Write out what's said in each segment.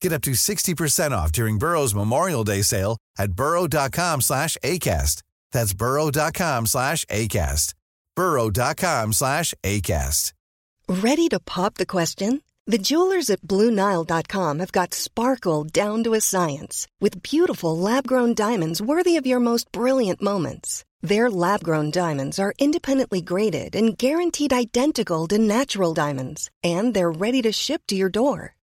Get up to 60% off during Burrow's Memorial Day sale at burrow.com slash ACAST. That's burrow.com slash ACAST. burrow.com slash ACAST. Ready to pop the question? The jewelers at BlueNile.com have got sparkle down to a science with beautiful lab-grown diamonds worthy of your most brilliant moments. Their lab grown diamonds are independently graded and guaranteed identical to natural diamonds, and they're ready to ship to your door.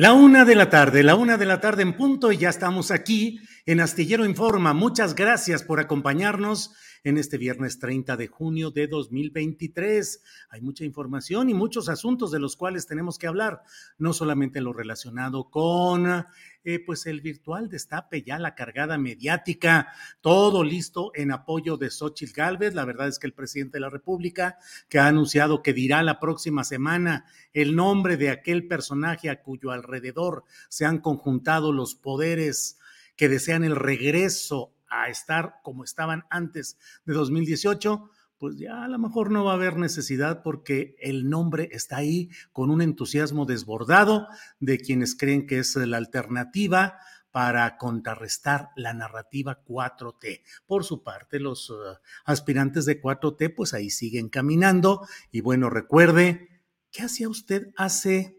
La una de la tarde, la una de la tarde en punto y ya estamos aquí en Astillero Informa. Muchas gracias por acompañarnos en este viernes 30 de junio de 2023. Hay mucha información y muchos asuntos de los cuales tenemos que hablar, no solamente lo relacionado con eh, pues el virtual destape, ya la cargada mediática, todo listo en apoyo de Xochitl Gálvez. La verdad es que el presidente de la República, que ha anunciado que dirá la próxima semana el nombre de aquel personaje a cuyo alrededor se han conjuntado los poderes que desean el regreso a estar como estaban antes de 2018, pues ya a lo mejor no va a haber necesidad porque el nombre está ahí con un entusiasmo desbordado de quienes creen que es la alternativa para contrarrestar la narrativa 4T. Por su parte, los uh, aspirantes de 4T, pues ahí siguen caminando. Y bueno, recuerde, ¿qué hacía usted hace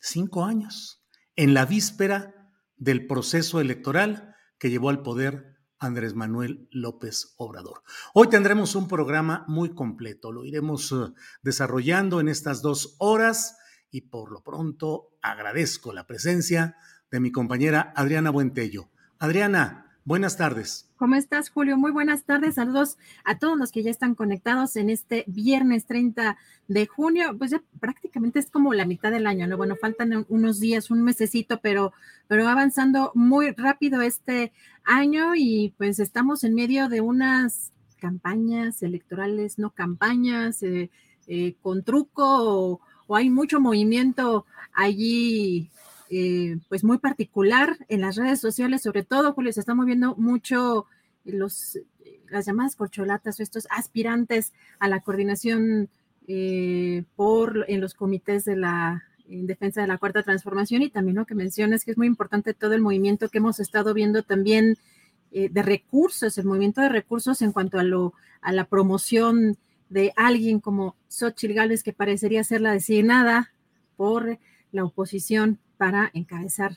cinco años? En la víspera del proceso electoral que llevó al poder Andrés Manuel López Obrador. Hoy tendremos un programa muy completo, lo iremos eh, desarrollando en estas dos horas y por lo pronto agradezco la presencia de mi compañera Adriana Buentello. Adriana, Buenas tardes. ¿Cómo estás, Julio? Muy buenas tardes. Saludos a todos los que ya están conectados en este viernes 30 de junio. Pues ya prácticamente es como la mitad del año, ¿no? Bueno, faltan unos días, un mesecito, pero, pero avanzando muy rápido este año y pues estamos en medio de unas campañas electorales, no campañas, eh, eh, con truco o hay mucho movimiento allí eh, pues muy particular en las redes sociales, sobre todo, Julio, se está moviendo mucho los, las llamadas corcholatas o estos aspirantes a la coordinación eh, por en los comités de la en defensa de la cuarta transformación y también lo que mencionas que es muy importante todo el movimiento que hemos estado viendo también eh, de recursos, el movimiento de recursos en cuanto a lo a la promoción de alguien como Xochitl Gálvez que parecería ser la designada por la oposición para encabezar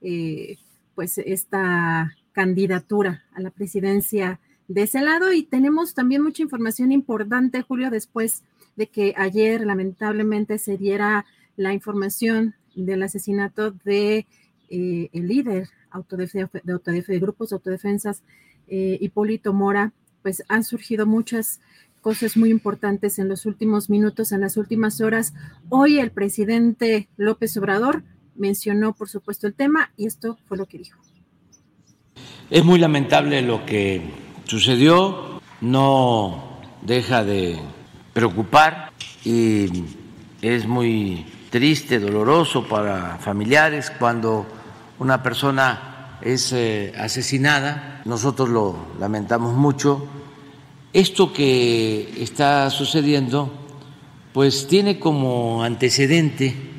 eh, pues esta candidatura a la presidencia de ese lado. Y tenemos también mucha información importante, Julio, después de que ayer lamentablemente se diera la información del asesinato de eh, el líder de, de grupos de autodefensas, eh, Hipólito Mora, pues han surgido muchas cosas muy importantes en los últimos minutos, en las últimas horas. Hoy el presidente López Obrador mencionó, por supuesto, el tema y esto fue lo que dijo. Es muy lamentable lo que sucedió, no deja de preocupar y es muy triste, doloroso para familiares cuando una persona es eh, asesinada. Nosotros lo lamentamos mucho. Esto que está sucediendo, pues tiene como antecedente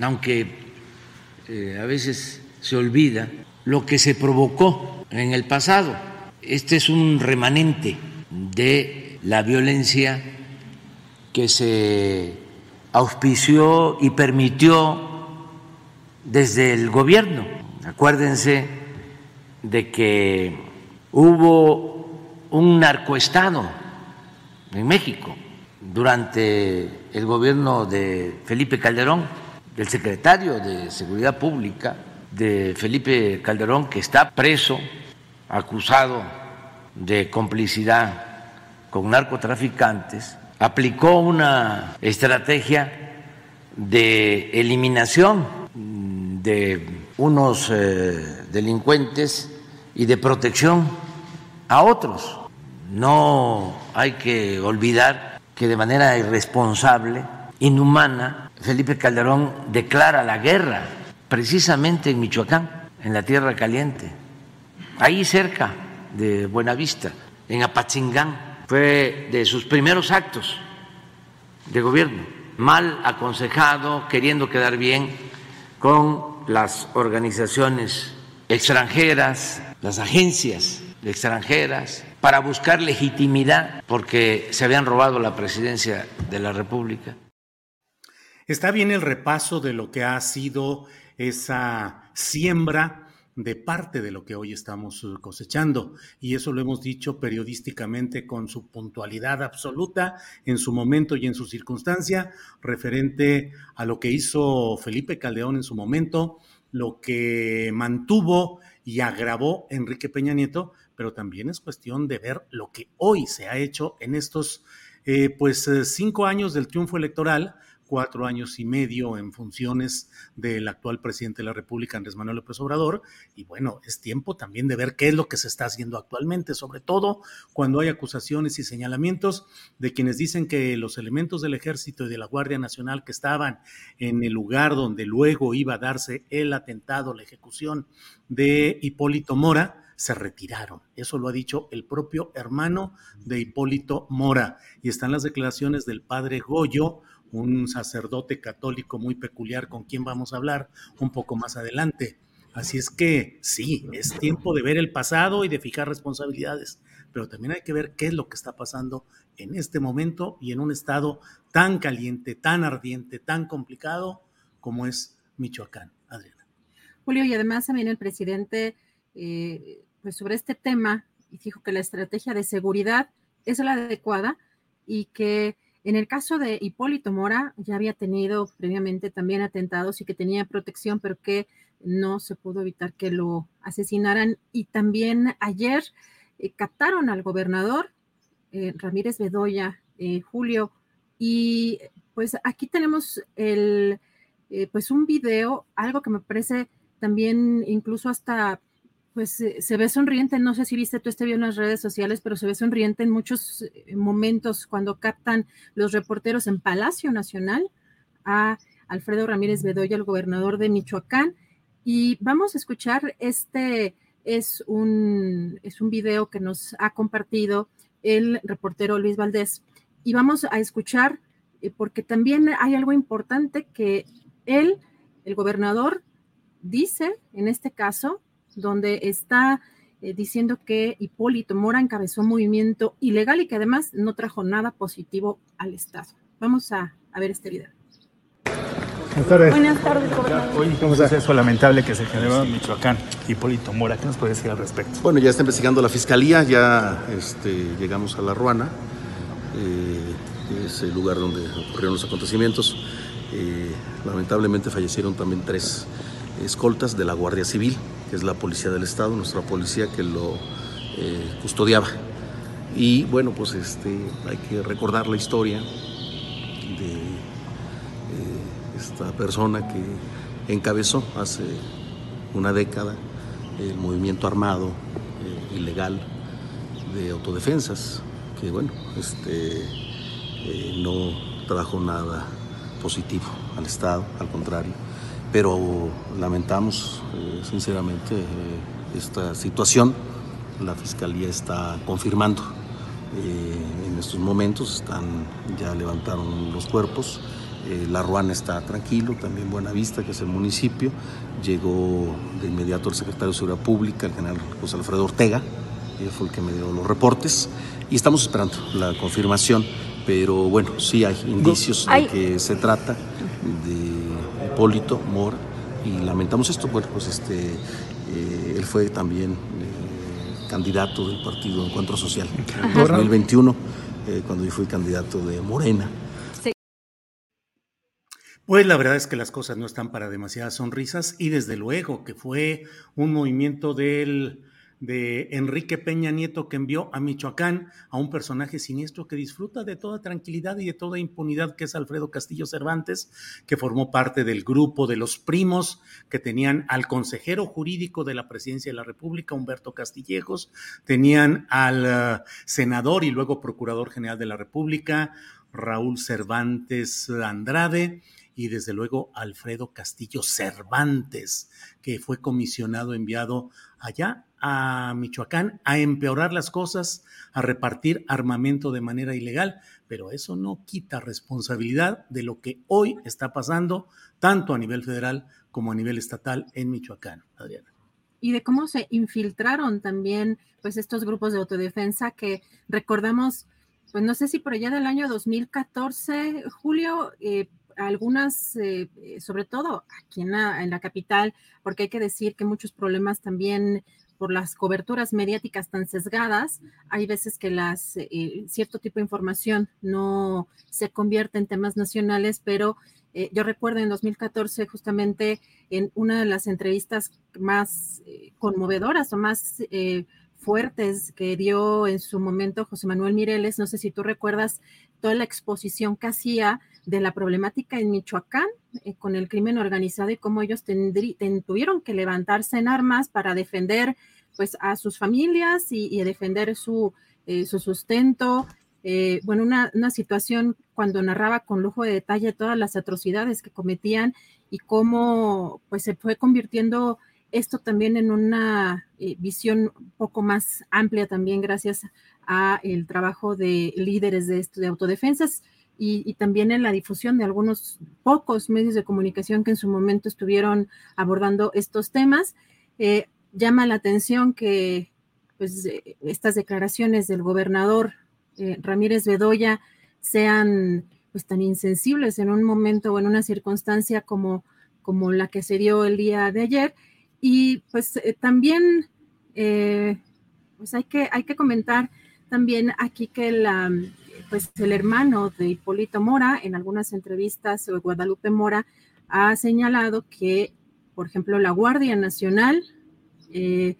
aunque eh, a veces se olvida, lo que se provocó en el pasado. Este es un remanente de la violencia que se auspició y permitió desde el gobierno. Acuérdense de que hubo un narcoestado en México durante el gobierno de Felipe Calderón, del secretario de Seguridad Pública de Felipe Calderón, que está preso, acusado de complicidad con narcotraficantes, aplicó una estrategia de eliminación de unos eh, delincuentes y de protección a otros. No hay que olvidar que de manera irresponsable, inhumana, Felipe Calderón declara la guerra precisamente en Michoacán, en la Tierra Caliente, ahí cerca de Buenavista, en Apatzingán fue de sus primeros actos de gobierno, mal aconsejado, queriendo quedar bien con las organizaciones extranjeras, las agencias extranjeras, para buscar legitimidad, porque se habían robado la presidencia de la República. Está bien el repaso de lo que ha sido esa siembra de parte de lo que hoy estamos uh, cosechando. Y eso lo hemos dicho periodísticamente con su puntualidad absoluta en su momento y en su circunstancia, referente a lo que hizo Felipe Caldeón en su momento, lo que mantuvo y agravó Enrique Peña Nieto, pero también es cuestión de ver lo que hoy se ha hecho en estos eh, pues eh, cinco años del triunfo electoral cuatro años y medio en funciones del actual presidente de la República, Andrés Manuel López Obrador. Y bueno, es tiempo también de ver qué es lo que se está haciendo actualmente, sobre todo cuando hay acusaciones y señalamientos de quienes dicen que los elementos del ejército y de la Guardia Nacional que estaban en el lugar donde luego iba a darse el atentado, la ejecución de Hipólito Mora, se retiraron. Eso lo ha dicho el propio hermano de Hipólito Mora. Y están las declaraciones del padre Goyo, un sacerdote católico muy peculiar con quien vamos a hablar un poco más adelante. Así es que sí, es tiempo de ver el pasado y de fijar responsabilidades, pero también hay que ver qué es lo que está pasando en este momento y en un estado tan caliente, tan ardiente, tan complicado como es Michoacán. Adriana. Julio, y además también el presidente, eh, pues sobre este tema, dijo que la estrategia de seguridad es la adecuada y que en el caso de Hipólito Mora, ya había tenido previamente también atentados y que tenía protección, pero que no se pudo evitar que lo asesinaran. Y también ayer eh, captaron al gobernador eh, Ramírez Bedoya, eh, Julio, y pues aquí tenemos el, pues un video, algo que me parece también incluso hasta pues se ve sonriente, no sé si viste tú este video en las redes sociales, pero se ve sonriente en muchos eh, momentos cuando captan los reporteros en Palacio Nacional a Alfredo Ramírez Bedoya, el gobernador de Michoacán. Y vamos a escuchar este, es un, es un video que nos ha compartido el reportero Luis Valdés. Y vamos a escuchar, eh, porque también hay algo importante que él, el gobernador, dice en este caso donde está eh, diciendo que Hipólito Mora encabezó un movimiento ilegal y que además no trajo nada positivo al Estado. Vamos a, ver este video. Buenas tardes. Buenas tardes, Hoy un suceso lamentable que se generó en Michoacán. Hipólito Mora, ¿qué nos puede decir al respecto? Bueno, ya está investigando la fiscalía, ya este, llegamos a La Ruana, eh, es el lugar donde ocurrieron los acontecimientos. Eh, lamentablemente fallecieron también tres escoltas de la Guardia Civil, que es la policía del Estado, nuestra policía que lo eh, custodiaba. Y bueno, pues este, hay que recordar la historia de eh, esta persona que encabezó hace una década el movimiento armado eh, ilegal de autodefensas, que bueno, este, no trajo nada positivo al Estado, al contrario pero lamentamos eh, sinceramente eh, esta situación. La Fiscalía está confirmando eh, en estos momentos, están, ya levantaron los cuerpos. la Ruana está tranquilo, también Buenavista, que es el municipio. Llegó de inmediato el secretario de Seguridad Pública, el general José Alfredo Ortega, fue el que me dio los reportes y estamos esperando la confirmación, pero bueno, sí hay indicios de que se trata de Hipólito Mora y lamentamos esto, bueno, pues este, eh, él fue también eh, candidato del partido Encuentro Social en 2021, eh, cuando yo fui candidato de Morena. Pues la verdad es que las cosas no están para demasiadas sonrisas y desde luego que fue un movimiento del de Enrique Peña Nieto que envió a Michoacán a un personaje siniestro que disfruta de toda tranquilidad y de toda impunidad, que es Alfredo Castillo Cervantes, que formó parte del grupo de los primos que tenían al consejero jurídico de la presidencia de la República, Humberto Castillejos, tenían al uh, senador y luego procurador general de la República, Raúl Cervantes Andrade, y desde luego Alfredo Castillo Cervantes, que fue comisionado, enviado allá a Michoacán a empeorar las cosas, a repartir armamento de manera ilegal, pero eso no quita responsabilidad de lo que hoy está pasando, tanto a nivel federal como a nivel estatal en Michoacán, Adriana. Y de cómo se infiltraron también pues estos grupos de autodefensa que recordamos, pues no sé si por allá del año 2014, Julio, eh, algunas, eh, sobre todo aquí en la, en la, capital, porque hay que decir que muchos problemas también por las coberturas mediáticas tan sesgadas, hay veces que las, eh, cierto tipo de información no se convierte en temas nacionales, pero eh, yo recuerdo en 2014 justamente en una de las entrevistas más eh, conmovedoras o más fuertes que dio en su momento José Manuel Mireles, no sé si tú recuerdas toda la exposición que hacía de la problemática en Michoacán con el crimen organizado y cómo ellos tuvieron que levantarse en armas para defender pues a sus familias y, defender su, eh, su sustento. Eh, bueno, una, una, situación cuando narraba con lujo de detalle todas las atrocidades que cometían y cómo pues se fue convirtiendo esto también en una eh, visión un poco más amplia también gracias a el trabajo de líderes de, esto, de autodefensas y, también en la difusión de algunos pocos medios de comunicación que en su momento estuvieron abordando estos temas llama la atención que pues, estas declaraciones del gobernador eh, Ramírez Bedoya sean pues, tan insensibles en un momento o en una circunstancia como, como la que se dio el día de ayer. Y pues eh, también eh, pues hay que, hay que comentar también aquí que la, pues el hermano de Hipólito Mora, en algunas entrevistas, Guadalupe Mora, ha señalado que, por ejemplo, la Guardia Nacional eh,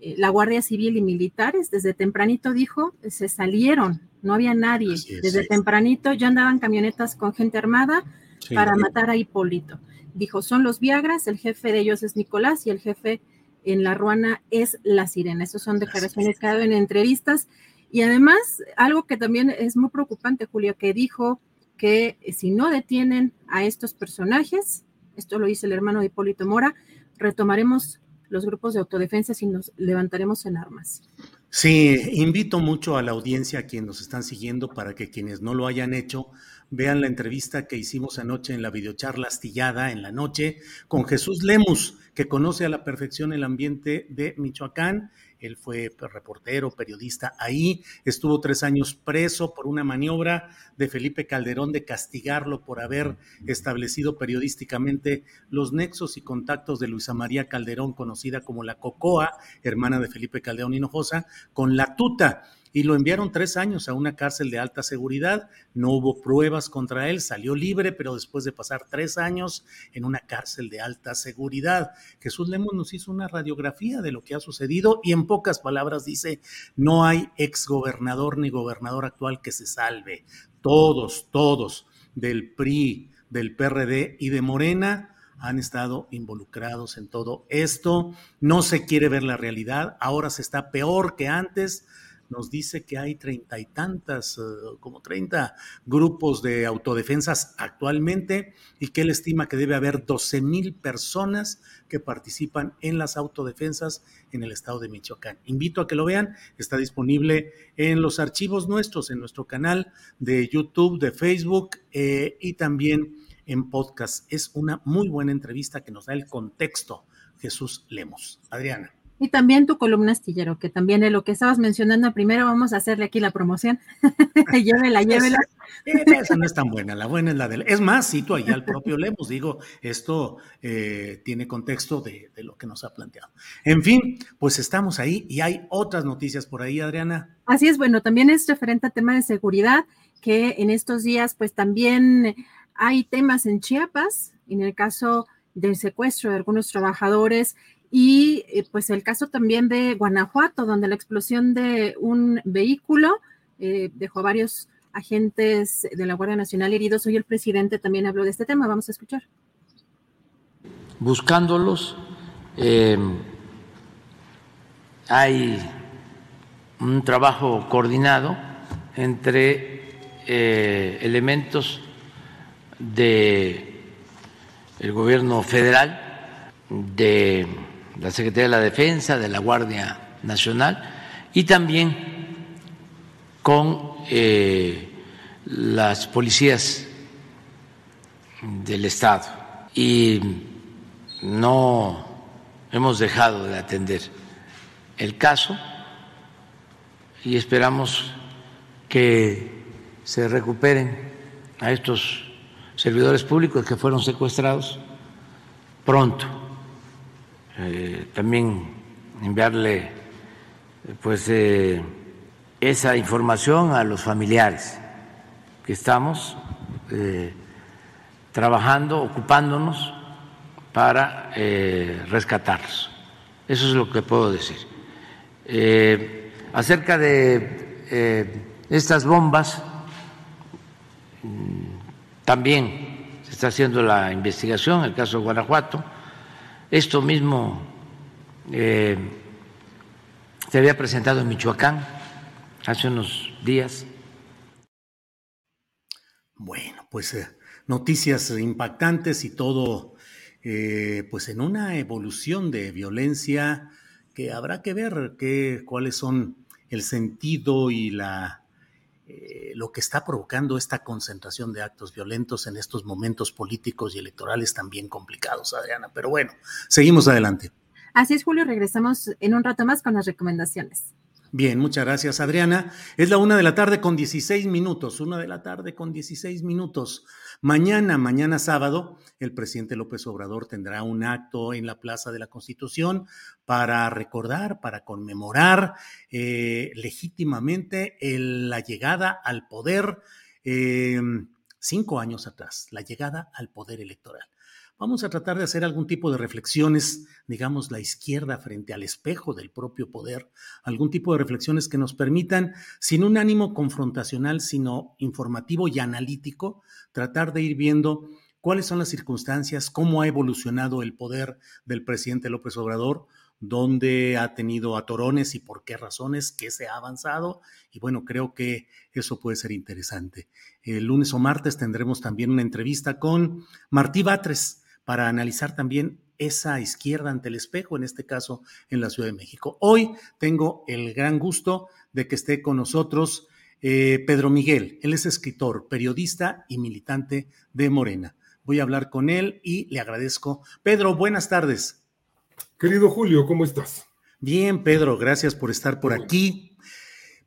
eh, la Guardia Civil y militares, desde tempranito dijo, se salieron, no había nadie. desde tempranito ya andaban camionetas con gente armada para matar a Hipólito. Dijo, son los Viagras, el jefe de ellos es Nicolás y el jefe en la Ruana es la Sirena. Esas son declaraciones que ha dado en entrevistas. Y además, algo que también es muy preocupante, Julio, que dijo que si no detienen a estos personajes, esto lo dice el hermano de Hipólito Mora, retomaremos los grupos de autodefensa y nos levantaremos en armas. Sí, invito mucho a la audiencia, a quienes nos están siguiendo, para que quienes no lo hayan hecho, vean la entrevista que hicimos anoche en la videocharla astillada en la noche con Jesús Lemus, que conoce a la perfección el ambiente de Michoacán él fue pues, reportero, periodista ahí, estuvo tres años preso por una maniobra de Felipe Calderón de castigarlo por haber establecido periodísticamente los nexos y contactos de Luisa María Calderón, conocida como la Cocoa, hermana de Felipe Calderón Hinojosa, con la tuta y lo enviaron tres años a una cárcel de alta seguridad. No hubo pruebas contra él, salió libre, pero después de pasar tres años en una cárcel de alta seguridad. Jesús Lemos nos hizo una radiografía de lo que ha sucedido y en pocas palabras dice, no hay exgobernador ni gobernador actual que se salve. Todos, todos del PRI, del PRD y de Morena han estado involucrados en todo esto. No se quiere ver la realidad. Ahora se está peor que antes nos dice que hay treinta y tantas, eh, como treinta grupos de autodefensas actualmente y que él estima que debe haber 12 mil personas que participan en las autodefensas en el estado de Michoacán. Invito a que lo vean, está disponible en los archivos nuestros, en nuestro canal de YouTube, de Facebook eh, y también en podcast. Es una muy buena entrevista que nos da el contexto Jesús Lemos. Adriana. Y también tu columna astillero, que también es lo que estabas mencionando primero, vamos a hacerle aquí la promoción. llévela, llévela. Esa, no es tan buena, la buena es la del... Es más, cito ahí al propio Lemos, digo, esto eh, tiene contexto de, de, lo que nos ha planteado. En fin, pues estamos ahí y hay otras noticias por ahí, Adriana. Así es, bueno, también es referente a tema de seguridad, que en estos días pues también hay temas en Chiapas, en el caso del secuestro de algunos trabajadores y eh, pues el caso también de Guanajuato, donde la explosión de un vehículo eh, dejó a varios agentes de la Guardia Nacional heridos. Hoy el presidente también habló de este tema. Vamos a escuchar. Buscándolos, eh, hay un trabajo coordinado entre elementos de el gobierno federal, de la Secretaría de la Defensa, de la Guardia Nacional y también con eh, las policías del Estado. Y no hemos dejado de atender el caso y esperamos que se recuperen a estos servidores públicos que fueron secuestrados pronto. Eh, también enviarle pues eh, esa información a los familiares que estamos eh, trabajando, ocupándonos para rescatarlos. Eso es lo que puedo decir. acerca de estas bombas, mm, también se está haciendo la investigación, el caso de Guanajuato esto mismo eh, se había presentado en Michoacán hace unos días. Bueno, pues eh, noticias impactantes y todo, eh, pues en una evolución de violencia que habrá que ver qué, cuáles son el sentido y la eh, lo que está provocando esta concentración de actos violentos en estos momentos políticos y electorales también complicados, Adriana. Pero bueno, seguimos adelante. Así es, Julio, regresamos en un rato más con las recomendaciones. Bien, muchas gracias, Adriana. Es la una de la tarde con 16 minutos, una de la tarde con 16 minutos. Mañana, mañana sábado, el presidente López Obrador tendrá un acto en la Plaza de la Constitución para recordar, para conmemorar eh, legítimamente la llegada al poder eh, cinco años atrás, la llegada al poder electoral. Vamos a tratar de hacer algún tipo de reflexiones, digamos, la izquierda frente al espejo del propio poder, algún tipo de reflexiones que nos permitan, sin un ánimo confrontacional, sino informativo y analítico, tratar de ir viendo cuáles son las circunstancias, cómo ha evolucionado el poder del presidente López Obrador, dónde ha tenido atorones y por qué razones, qué se ha avanzado. Y bueno, creo que eso puede ser interesante. El lunes o martes tendremos también una entrevista con Martí Batres para analizar también esa izquierda ante el espejo, en este caso en la Ciudad de México. Hoy tengo el gran gusto de que esté con nosotros eh, Pedro Miguel. Él es escritor, periodista y militante de Morena. Voy a hablar con él y le agradezco. Pedro, buenas tardes. Querido Julio, ¿cómo estás? Bien, Pedro, gracias por estar por aquí.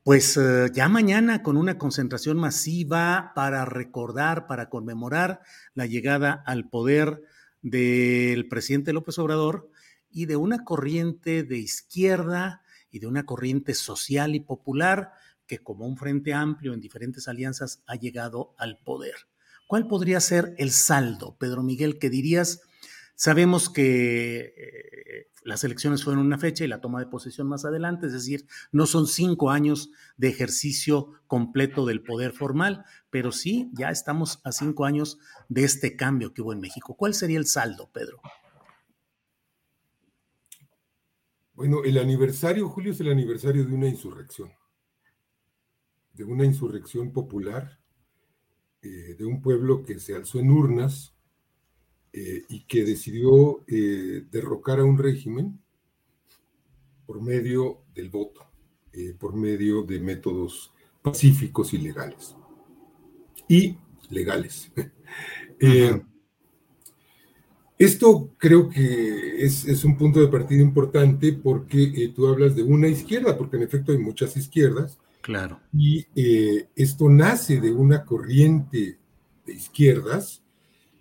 Pues eh, ya mañana con una concentración masiva para recordar, para conmemorar la llegada al poder del presidente López Obrador y de una corriente de izquierda y de una corriente social y popular que como un frente amplio en diferentes alianzas ha llegado al poder. ¿Cuál podría ser el saldo, Pedro Miguel, que dirías? Sabemos que eh, las elecciones fueron una fecha y la toma de posesión más adelante, es decir, no son cinco años de ejercicio completo del poder formal, pero sí ya estamos a cinco años de este cambio que hubo en México. ¿Cuál sería el saldo, Pedro? Bueno, el aniversario, Julio, es el aniversario de una insurrección, de una insurrección popular, eh, de un pueblo que se alzó en urnas eh, y que decidió eh, derrocar a un régimen por medio del voto, por medio de métodos pacíficos y legales y legales. Eh, Esto creo que es, un punto de partida importante porque eh, tú hablas de una izquierda, porque en efecto hay muchas izquierdas. Claro. Y eh, esto nace de una corriente de izquierdas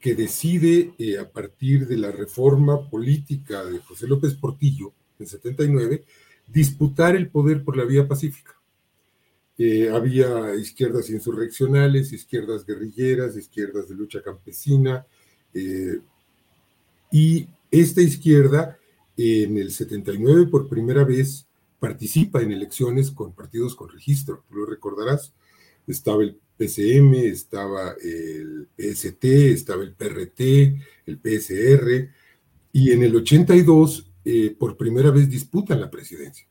que decide eh, a partir de la reforma política de José López Portillo en 79 disputar el poder por la vía pacífica. había izquierdas insurreccionales, izquierdas guerrilleras, izquierdas de lucha campesina, y esta izquierda, en el 79 por primera vez, participa en elecciones con partidos con registro. Lo recordarás. Estaba el PCM, estaba el PST, estaba el PRT, el PSR, y en el 82 eh, por primera vez disputan la presidencia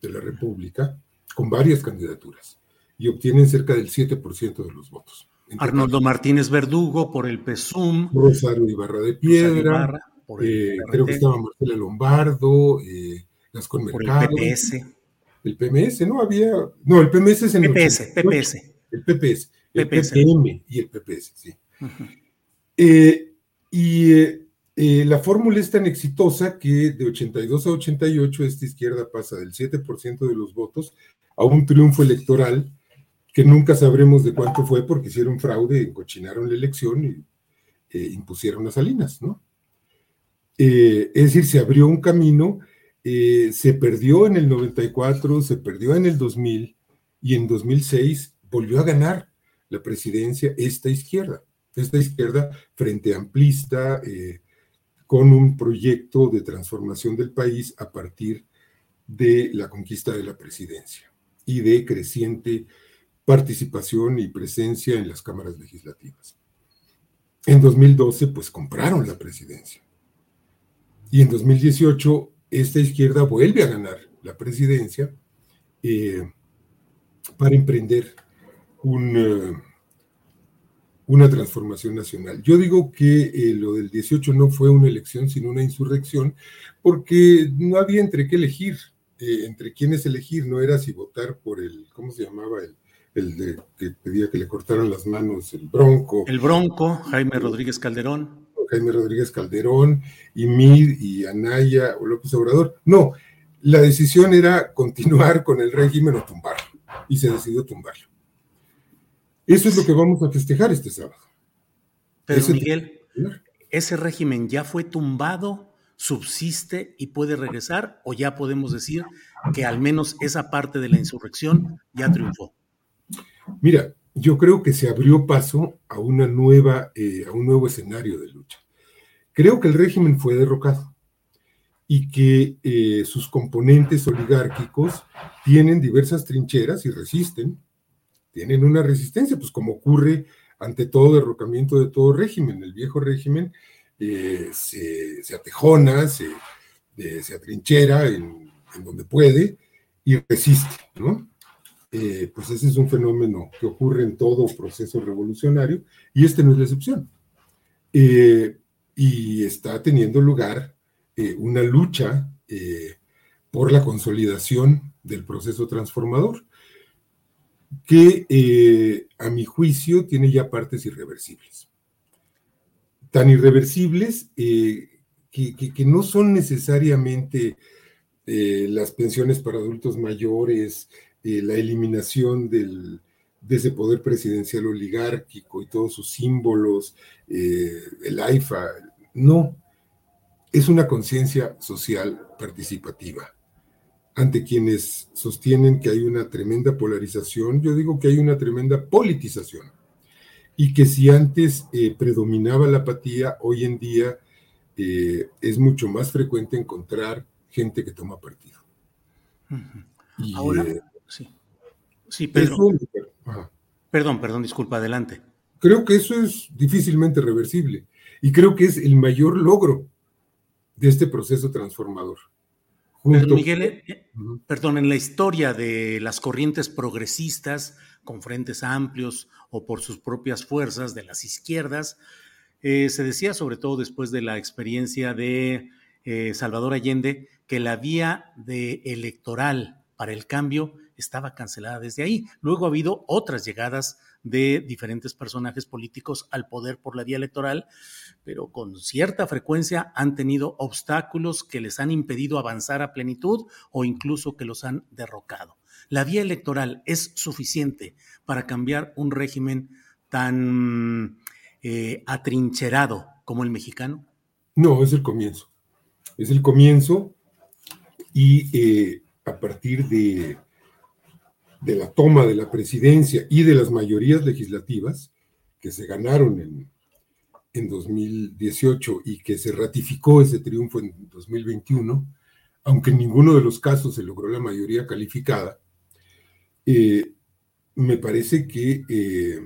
de la República con varias candidaturas y obtienen cerca del 7% de los votos. Arnoldo Martínez Verdugo por el PESUM. Rosario Ibarra de Piedra. Eh, creo que estaba Marcela Lombardo, eh, Gascón Mercado. el PPS. El PMS, ¿no? Había. No, el PMS es en el. PPS, PPS. El PPS. El PPM y el PPS, sí. Eh, y la fórmula es tan exitosa que de 82 a 88 esta izquierda pasa del 7% de los votos a un triunfo electoral que nunca sabremos de cuánto fue porque hicieron fraude, encochinaron la elección y eh, impusieron a Salinas, ¿no? Eh, es decir, se abrió un camino, eh, se perdió en el 94, se perdió en el 2000 y en 2006 volvió a ganar la presidencia esta izquierda, esta izquierda frente amplista, con un proyecto de transformación del país a partir de la conquista de la presidencia y de creciente participación y presencia en las cámaras legislativas. En 2012, pues compraron la presidencia. Y en 2018, esta izquierda vuelve a ganar la presidencia eh, para emprender eh, una transformación nacional. Yo digo que eh, lo del 18 no fue una elección, sino una insurrección, porque no había entre qué elegir, entre quiénes elegir, no era si votar por el, ¿cómo se llamaba? El, el de, que pedía que le cortaran las manos, el Bronco. El Bronco, Jaime Rodríguez Calderón. Jaime Rodríguez Calderón, y Mid y Anaya o López Obrador. No, la decisión era continuar con el régimen o tumbarlo, y se decidió tumbarlo. Eso es lo que vamos a festejar este sábado. Pero Miguel, ¿ese régimen ya fue tumbado, subsiste y puede regresar? ¿O ya podemos decir que al menos esa parte de la insurrección ya triunfó? Mira, yo creo que se abrió paso a, una nueva, eh, a un nuevo escenario de lucha. Creo que el régimen fue derrocado y que eh, sus componentes oligárquicos tienen diversas trincheras y resisten, tienen una resistencia, pues como ocurre ante todo derrocamiento de todo régimen. El viejo régimen eh, se, atejona, se, se atrinchera en, donde puede y resiste, ¿no? Eh, pues ese es un fenómeno que ocurre en todo proceso revolucionario y este no es la excepción. Eh, y está teniendo lugar eh, una lucha por la consolidación del proceso transformador, que a mi juicio tiene ya partes irreversibles. Tan irreversibles que, que, no son necesariamente las pensiones para adultos mayores, eh, la eliminación del, de ese poder presidencial oligárquico y todos sus símbolos, eh, el AIFA, no, es una conciencia social participativa. Ante quienes sostienen que hay una tremenda polarización, yo digo que hay una tremenda politización. Y que si antes eh, predominaba la apatía, hoy en día es mucho más frecuente encontrar gente que toma partido. Ahora, Sí. Sí, Pedro. perdón, perdón, disculpa, adelante. Creo que eso es difícilmente reversible y creo que es el mayor logro de este proceso transformador. Miguel, eh, eh, perdón, en la historia de las corrientes progresistas con frentes amplios o por sus propias fuerzas de las izquierdas, eh, se decía sobre todo después de la experiencia de Salvador Allende que la vía de electoral para el cambio estaba cancelada desde ahí. Luego ha habido otras llegadas de diferentes personajes políticos al poder por la vía electoral, pero con cierta frecuencia han tenido obstáculos que les han impedido avanzar a plenitud o incluso que los han derrocado. ¿La vía electoral es suficiente para cambiar un régimen tan eh, atrincherado como el mexicano? No, es el comienzo. Es el comienzo y eh, a partir de de la toma de la presidencia y de las mayorías legislativas que se ganaron en, en 2018 y que se ratificó ese triunfo en 2021, aunque en ninguno de los casos se logró la mayoría calificada, eh, me parece que eh,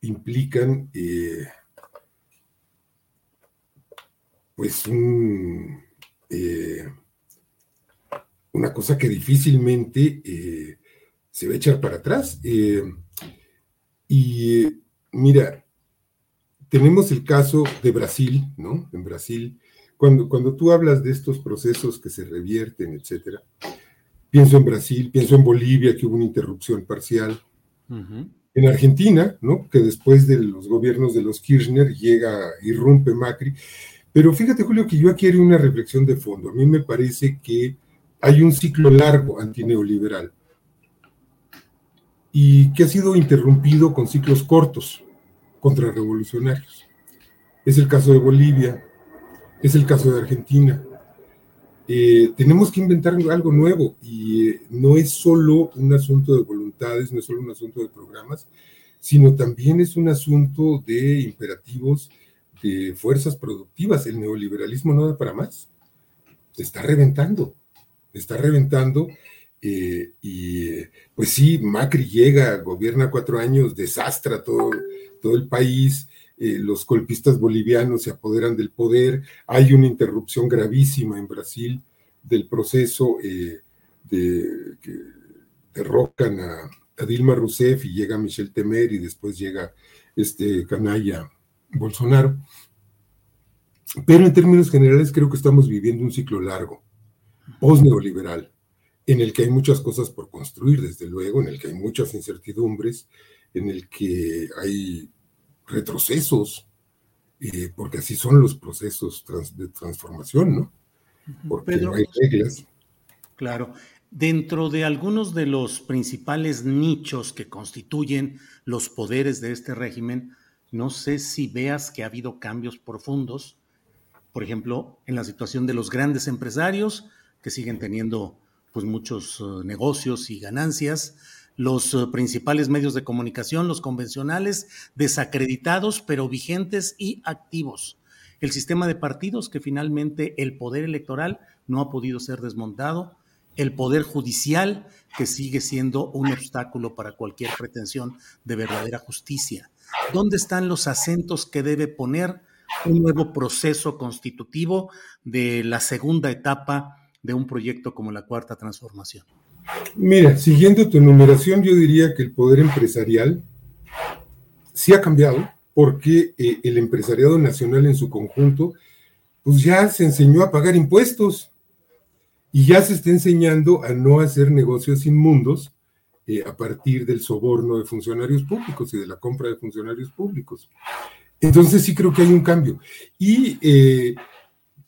implican eh, pues una cosa que difícilmente se va a echar para atrás. Eh, y mira, tenemos el caso de Brasil, ¿no? En Brasil, cuando, cuando tú hablas de estos procesos que se revierten, etcétera, pienso en Brasil, pienso en Bolivia, que hubo una interrupción parcial. En Argentina, ¿no? Que después de los gobiernos de los Kirchner llega, irrumpe Macri. Pero fíjate, Julio, que yo aquí haría una reflexión de fondo. A mí me parece que hay un ciclo largo antineoliberal y que ha sido interrumpido con ciclos cortos contrarrevolucionarios. Es el caso de Bolivia, es el caso de Argentina. Eh, tenemos que inventar algo nuevo y eh, no es solo un asunto de voluntades, no es solo un asunto de programas, sino también es un asunto de imperativos de fuerzas productivas. El neoliberalismo no da para más. Está reventando, está reventando eh, y pues sí, Macri llega, gobierna cuatro años, desastra todo, todo el país, eh, los golpistas bolivianos se apoderan del poder, hay una interrupción gravísima en Brasil del proceso eh, de, que derrocan a, Dilma Rousseff y llega Michel Temer y después llega este canalla Bolsonaro. Pero en términos generales creo que estamos viviendo un ciclo largo, post-neoliberal en el que hay muchas cosas por construir, desde luego, en el que hay muchas incertidumbres, en el que hay retrocesos, eh, porque así son los procesos de transformación, ¿no? Porque no hay reglas. Claro. Dentro de algunos de los principales nichos que constituyen los poderes de este régimen, no sé si veas que ha habido cambios profundos, por ejemplo, en la situación de los grandes empresarios que siguen teniendo pues muchos eh, negocios y ganancias, los eh, principales medios de comunicación, los convencionales, desacreditados pero vigentes y activos. El sistema de partidos que finalmente el poder electoral no ha podido ser desmontado, el poder judicial que sigue siendo un obstáculo para cualquier pretensión de verdadera justicia. ¿Dónde están los acentos que debe poner un nuevo proceso constitutivo de la segunda etapa de un proyecto como la Cuarta Transformación? Mira, siguiendo tu enumeración, yo diría que el poder empresarial sí ha cambiado porque eh, el empresariado nacional en su conjunto, pues ya se enseñó a pagar impuestos y ya se está enseñando a no hacer negocios inmundos eh, a partir del soborno de funcionarios públicos y de la compra de funcionarios públicos. Entonces sí creo que hay un cambio. Y eh,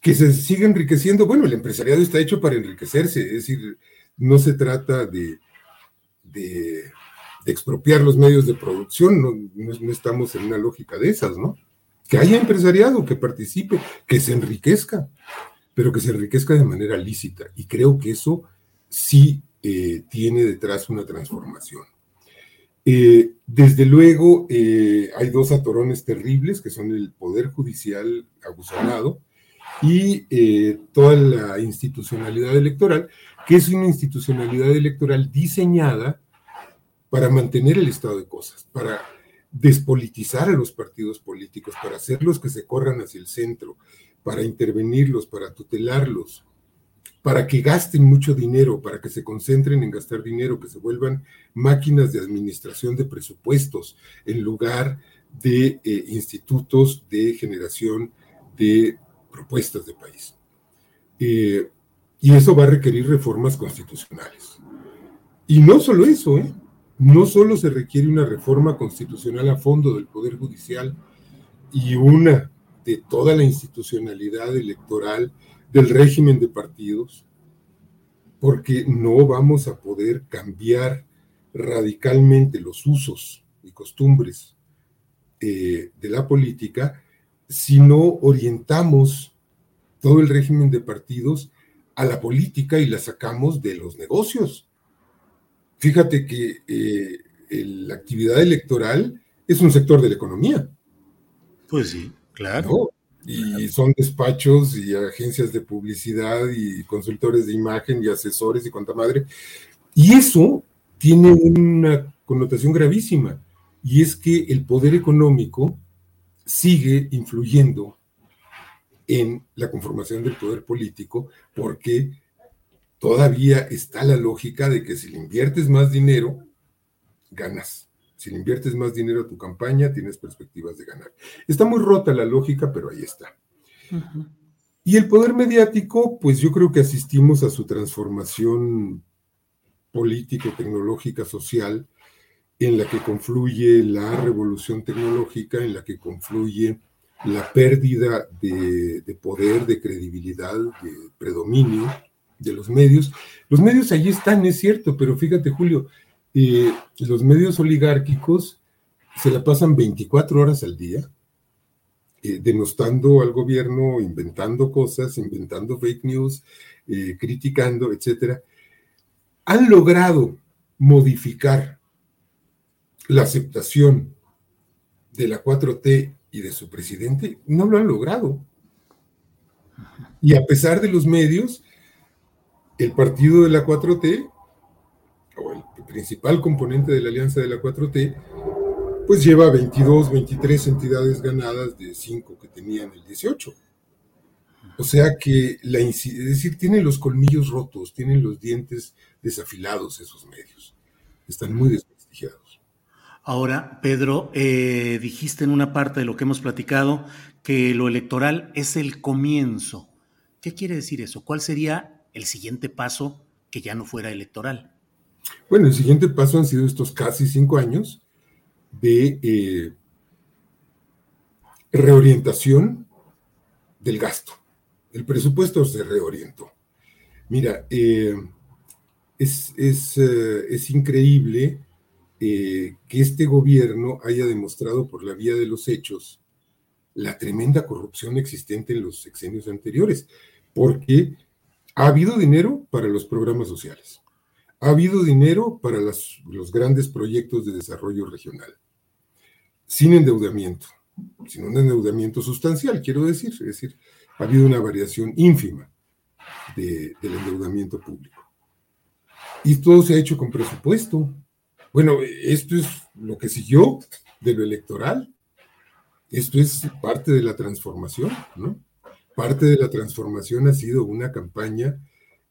que se siga enriqueciendo. Bueno, el empresariado está hecho para enriquecerse, es decir, no se trata de, de, expropiar los medios de producción, no, no, estamos en una lógica de esas, ¿no? Que haya empresariado, que participe, que se enriquezca, pero que se enriquezca de manera lícita. Y creo que eso sí eh, tiene detrás una transformación. Eh, desde luego, eh, hay dos atorones terribles, que son el Poder Judicial abusonado, y eh, toda la institucionalidad electoral, que es una institucionalidad electoral diseñada para mantener el estado de cosas, para despolitizar a los partidos políticos, para hacerlos que se corran hacia el centro, para intervenirlos, para tutelarlos, para que gasten mucho dinero, para que se concentren en gastar dinero, que se vuelvan máquinas de administración de presupuestos en lugar de eh, institutos de generación de propuestas de país. Eh, Y eso va a requerir reformas constitucionales. Y no solo eso, ¿eh? no solo se requiere una reforma constitucional a fondo del Poder Judicial y una de toda la institucionalidad electoral del régimen de partidos, porque no vamos a poder cambiar radicalmente los usos y costumbres eh, de la política si no orientamos todo el régimen de partidos a la política y la sacamos de los negocios. Fíjate que eh, la actividad electoral es un sector de la economía. Pues sí, claro. Y son despachos y agencias de publicidad y consultores de imagen y asesores y cuanta madre. Y eso tiene una connotación gravísima, y es que el poder económico sigue influyendo en la conformación del poder político porque todavía está la lógica de que si le inviertes más dinero, ganas. Si le inviertes más dinero a tu campaña, tienes perspectivas de ganar. Está muy rota la lógica, pero ahí está. Y el poder mediático, pues yo creo que asistimos a su transformación político, tecnológica, social, en la que confluye la revolución tecnológica, en la que confluye la pérdida de, poder, de credibilidad, de predominio de los medios. Los medios allí están, es cierto, pero fíjate, Julio, eh, los medios oligárquicos se la pasan 24 horas al día, eh, denostando al gobierno, inventando cosas, inventando fake news, eh, criticando, etcétera. Han logrado modificar la aceptación de la 4T y de su presidente, no lo han logrado. Y a pesar de los medios, el partido de la 4T, o el principal componente de la alianza de la 4T, pues lleva 22, 23 entidades ganadas de 5 que tenían el 18. O sea que, la, es decir, tienen los colmillos rotos, tienen los dientes desafilados esos medios. Están muy desprestigiados. Ahora, Pedro, eh, dijiste en una parte de lo que hemos platicado que lo electoral es el comienzo. ¿Qué quiere decir eso? ¿Cuál sería el siguiente paso que ya no fuera electoral? Bueno, el siguiente paso han sido estos casi cinco años de eh, reorientación del gasto. El presupuesto se reorientó. Mira, eh, es, es increíble eh, que este gobierno haya demostrado por la vía de los hechos la tremenda corrupción existente en los sexenios anteriores, porque ha habido dinero para los programas sociales, ha habido dinero para los grandes proyectos de desarrollo regional, sin endeudamiento, sin un endeudamiento sustancial, quiero decir, es decir, ha habido una variación ínfima del endeudamiento público. Y todo se ha hecho con presupuesto, bueno, esto es lo que siguió de lo electoral. Esto es parte de la transformación, ¿no? Parte de la transformación ha sido una campaña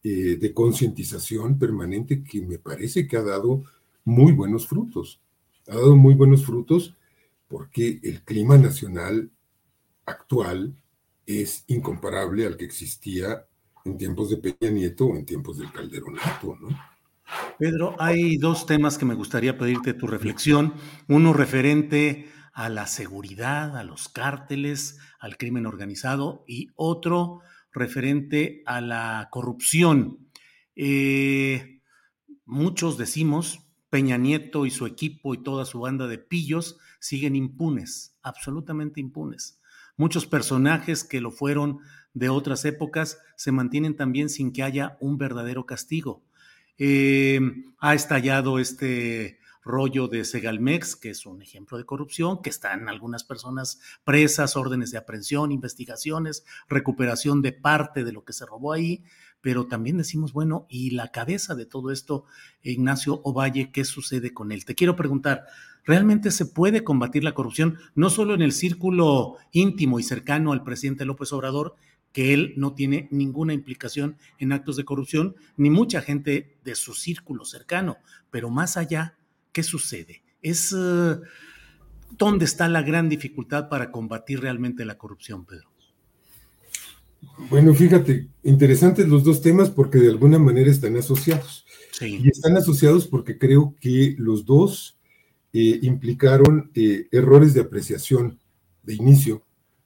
eh, de concientización permanente que me parece que ha dado muy buenos frutos. Ha dado muy buenos frutos porque el clima nacional actual es incomparable al que existía en tiempos de Peña Nieto o en tiempos del Calderonato, ¿no? Pedro, hay dos temas que me gustaría pedirte tu reflexión. Uno referente a la seguridad, a los cárteles, al crimen organizado y otro referente a la corrupción. Eh, muchos decimos, Peña Nieto y su equipo y toda su banda de pillos siguen impunes, absolutamente impunes. Muchos personajes que lo fueron de otras épocas se mantienen también sin que haya un verdadero castigo. Eh, ha estallado este rollo de Segalmex, que es un ejemplo de corrupción, que están algunas personas presas, órdenes de aprehensión, investigaciones, recuperación de parte de lo que se robó ahí, pero también decimos, bueno, y la cabeza de todo esto, Ignacio Ovalle, ¿qué sucede con él? Te quiero preguntar, ¿realmente se puede combatir la corrupción no solo en el círculo íntimo y cercano al presidente López Obrador, que él no tiene ninguna implicación en actos de corrupción, ni mucha gente de su círculo cercano. Pero más allá, ¿qué sucede? Es eh, dónde está la gran dificultad para combatir realmente la corrupción, Pedro. Bueno, fíjate, interesantes los dos temas porque de alguna manera están asociados. Sí. Y están asociados porque creo que los dos eh, implicaron eh, errores de apreciación de inicio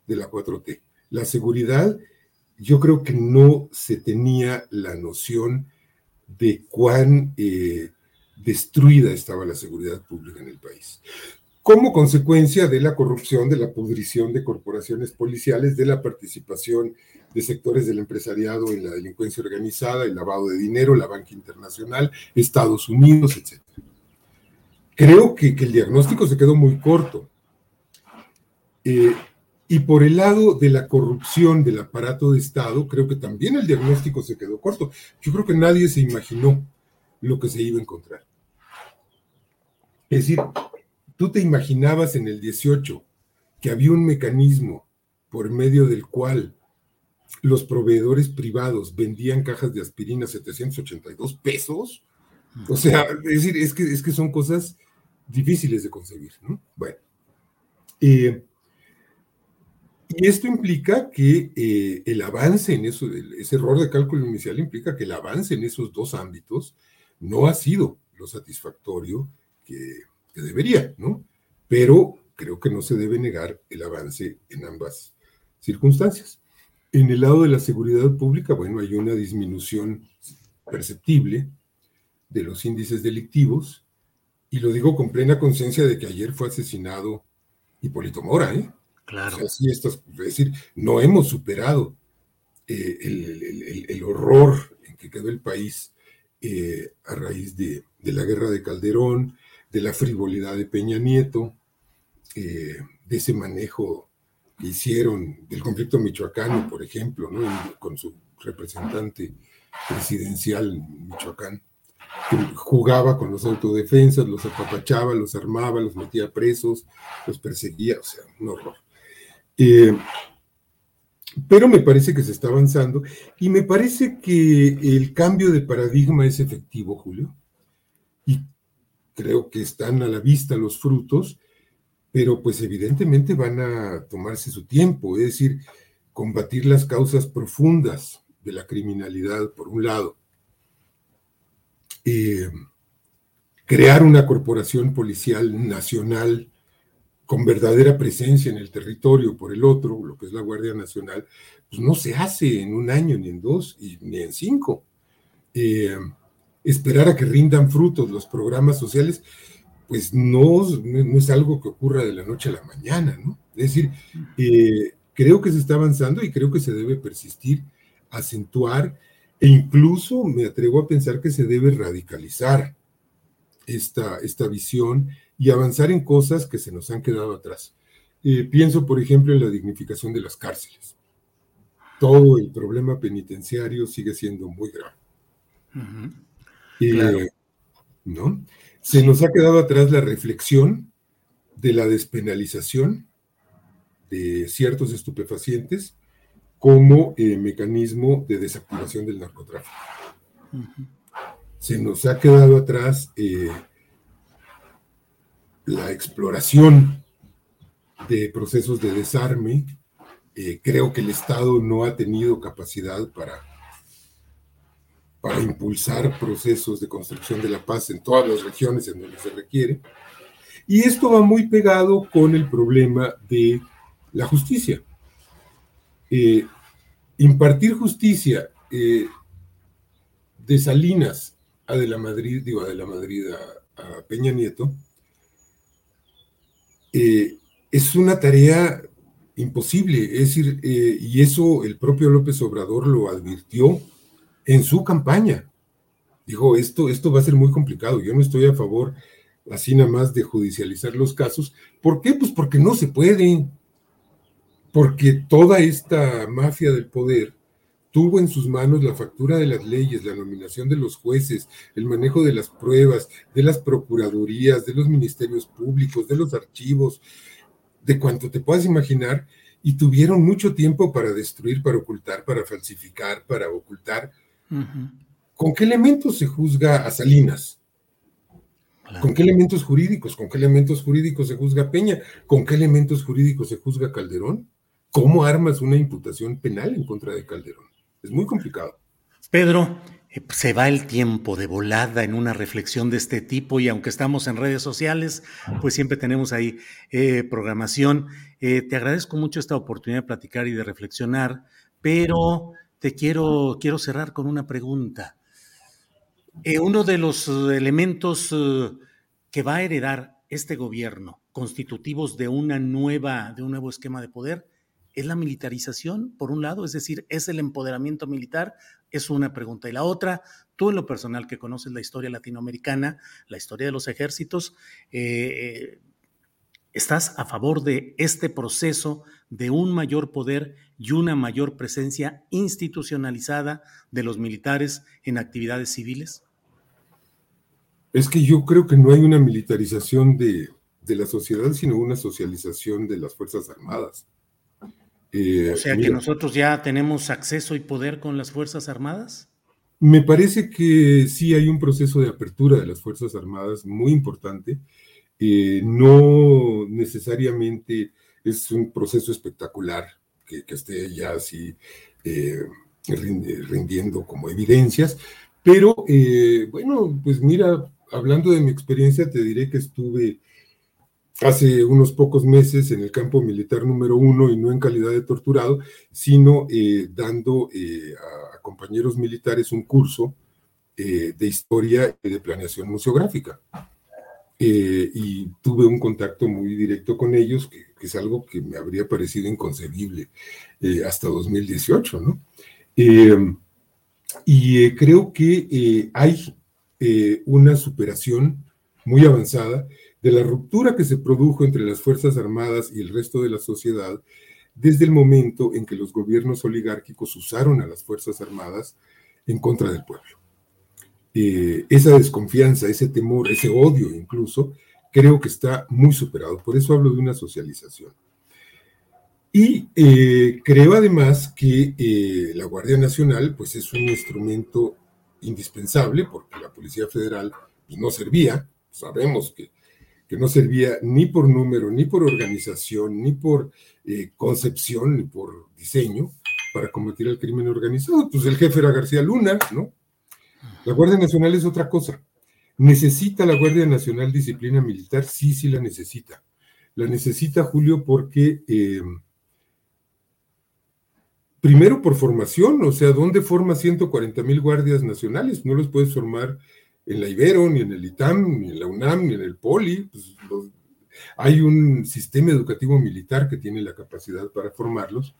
de la 4T. La seguridad, yo creo que no se tenía la noción de cuán eh, destruida estaba la seguridad pública en el país como consecuencia de la corrupción, de la pudrición de corporaciones policiales, de la participación de sectores del empresariado en la delincuencia organizada, el lavado de dinero, la banca internacional, Estados Unidos, etc. Creo que, el diagnóstico se quedó muy corto. Eh, y por el lado de la corrupción del aparato de Estado, creo que también el diagnóstico se quedó corto. Yo creo que nadie se imaginó lo que se iba a encontrar. Es decir, ¿Tú te imaginabas en el 18 que había un mecanismo por medio del cual los proveedores privados vendían cajas de aspirina a 782 pesos? O sea, es decir, es que, es que son cosas difíciles de concebir, ¿no? Bueno. Eh, y esto implica que eh, el avance en eso, ese error de cálculo inicial implica que el avance en esos dos ámbitos no ha sido lo satisfactorio que, que debería, ¿no? Pero creo que no se debe negar el avance en ambas circunstancias. En el lado de la seguridad pública, bueno, hay una disminución perceptible de los índices delictivos, y lo digo con plena conciencia de que ayer fue asesinado Hipólito Mora, ¿eh? Claro. es decir, no hemos superado eh, el, horror en que quedó el país eh, a raíz de, de, la guerra de Calderón, de la frivolidad de Peña Nieto, eh, de ese manejo que hicieron del conflicto michoacano, por ejemplo, con su representante presidencial en Michoacán, que jugaba con los autodefensas, los apapachaba, los armaba, los metía presos, los perseguía, o sea, un horror. Eh, pero me parece que se está avanzando y me parece que el cambio de paradigma es efectivo, Julio, y creo que están a la vista los frutos, pero pues evidentemente van a tomarse su tiempo, es decir, combatir las causas profundas de la criminalidad, por un lado, eh, crear una corporación policial nacional con verdadera presencia en el territorio, por el otro, lo que es la Guardia Nacional, pues no se hace en un año, ni en dos, ni en cinco. Eh, esperar a que rindan frutos los programas sociales, pues no, es algo que ocurra de la noche a la mañana, ¿no? Es decir, eh, creo que se está avanzando y creo que se debe persistir, acentuar e incluso me atrevo a pensar que se debe radicalizar esta, esta visión y avanzar en cosas que se nos han quedado atrás. Eh, pienso, por ejemplo, en la dignificación de las cárceles. Todo el problema penitenciario sigue siendo muy grave. ¿no? Se nos ha quedado atrás la reflexión de la despenalización de ciertos estupefacientes como eh, mecanismo de desactivación del narcotráfico. Se nos ha quedado atrás eh, la exploración de procesos de desarme. Eh, creo que el Estado no ha tenido capacidad para para impulsar procesos de construcción de la paz en todas las regiones en donde se requiere. Y esto va muy pegado con el problema de la justicia. Eh, impartir justicia eh, de Salinas a de la Madrid, digo, a de la Madrid a, Peña Nieto, eh, es una tarea imposible. Es decir, y eso el propio López Obrador lo advirtió en su campaña. Dijo, esto, esto va a ser muy complicado. Yo no estoy a favor así nada más de judicializar los casos. ¿Por qué? Pues porque no se puede. Porque toda esta mafia del poder tuvo en sus manos la factura de las leyes, la nominación de los jueces, el manejo de las pruebas, de las procuradurías, de los ministerios públicos, de los archivos, de cuanto te puedas imaginar, y tuvieron mucho tiempo para destruir, para ocultar, para falsificar, para ocultar ¿Con qué elementos se juzga a Salinas? ¿Con qué elementos jurídicos? ¿Con qué elementos jurídicos se juzga Peña? ¿Con qué elementos jurídicos se juzga Calderón? ¿cómo armas una imputación penal en contra de Calderón? Es muy complicado. Pedro, eh, se va el tiempo de volada en una reflexión de este tipo y aunque estamos en redes sociales, pues siempre tenemos ahí eh, programación. Eh, te agradezco mucho esta oportunidad de platicar y de reflexionar, pero te quiero, quiero cerrar con una pregunta. uno de los elementos que va a heredar este gobierno, constitutivos de una nueva, de un nuevo esquema de poder, es la militarización, por un lado, es decir, es el empoderamiento militar, es una pregunta. Y la otra, tú en lo personal que conoces la historia latinoamericana, la historia de los ejércitos, eh, ¿estás a favor de este proceso de un mayor poder y una mayor presencia institucionalizada de los militares en actividades civiles? Es que yo creo que no hay una militarización de la sociedad, sino una socialización de las Fuerzas Armadas. Eh, o sea que nosotros ya tenemos acceso y poder con las Fuerzas Armadas. Me parece que sí hay un proceso de apertura de las Fuerzas Armadas muy importante. Eh, no necesariamente es un proceso espectacular que, esté ya así eh, rindiendo como evidencias, pero bueno, pues mira, hablando de mi experiencia, te diré que estuve hace unos pocos meses en el campo militar número uno y no en calidad de torturado, sino eh, dando eh, a, compañeros militares un curso eh, de historia y de planeación museográfica. y tuve un contacto muy directo con ellos, que, que, es algo que me habría parecido inconcebible hasta 2018, ¿no? y creo que hay una superación muy avanzada de la ruptura que se produjo entre las Fuerzas Armadas y el resto de la sociedad desde el momento en que los gobiernos oligárquicos usaron a las Fuerzas Armadas en contra del pueblo. Eh, esa desconfianza, ese temor, ese odio incluso, creo que está muy superado. Por eso hablo de una socialización. Y eh, creo además que eh, la Guardia Nacional pues es un instrumento indispensable porque la Policía Federal pues, no servía. Sabemos que que no servía ni por número, ni por organización, ni por eh, concepción, ni por diseño para combatir el crimen organizado. Pues el jefe era García Luna, ¿no? La Guardia Nacional es otra cosa. ¿Necesita la Guardia Nacional disciplina militar? Sí, sí la necesita. La necesita, Julio, porque eh, primero por formación, o sea, ¿dónde forma 140 mil guardias nacionales? No los puedes formar en la Ibero, ni en el ITAM, ni en la UNAM, ni en el POLI. Pues, hay un sistema educativo militar que tiene la capacidad para formarlos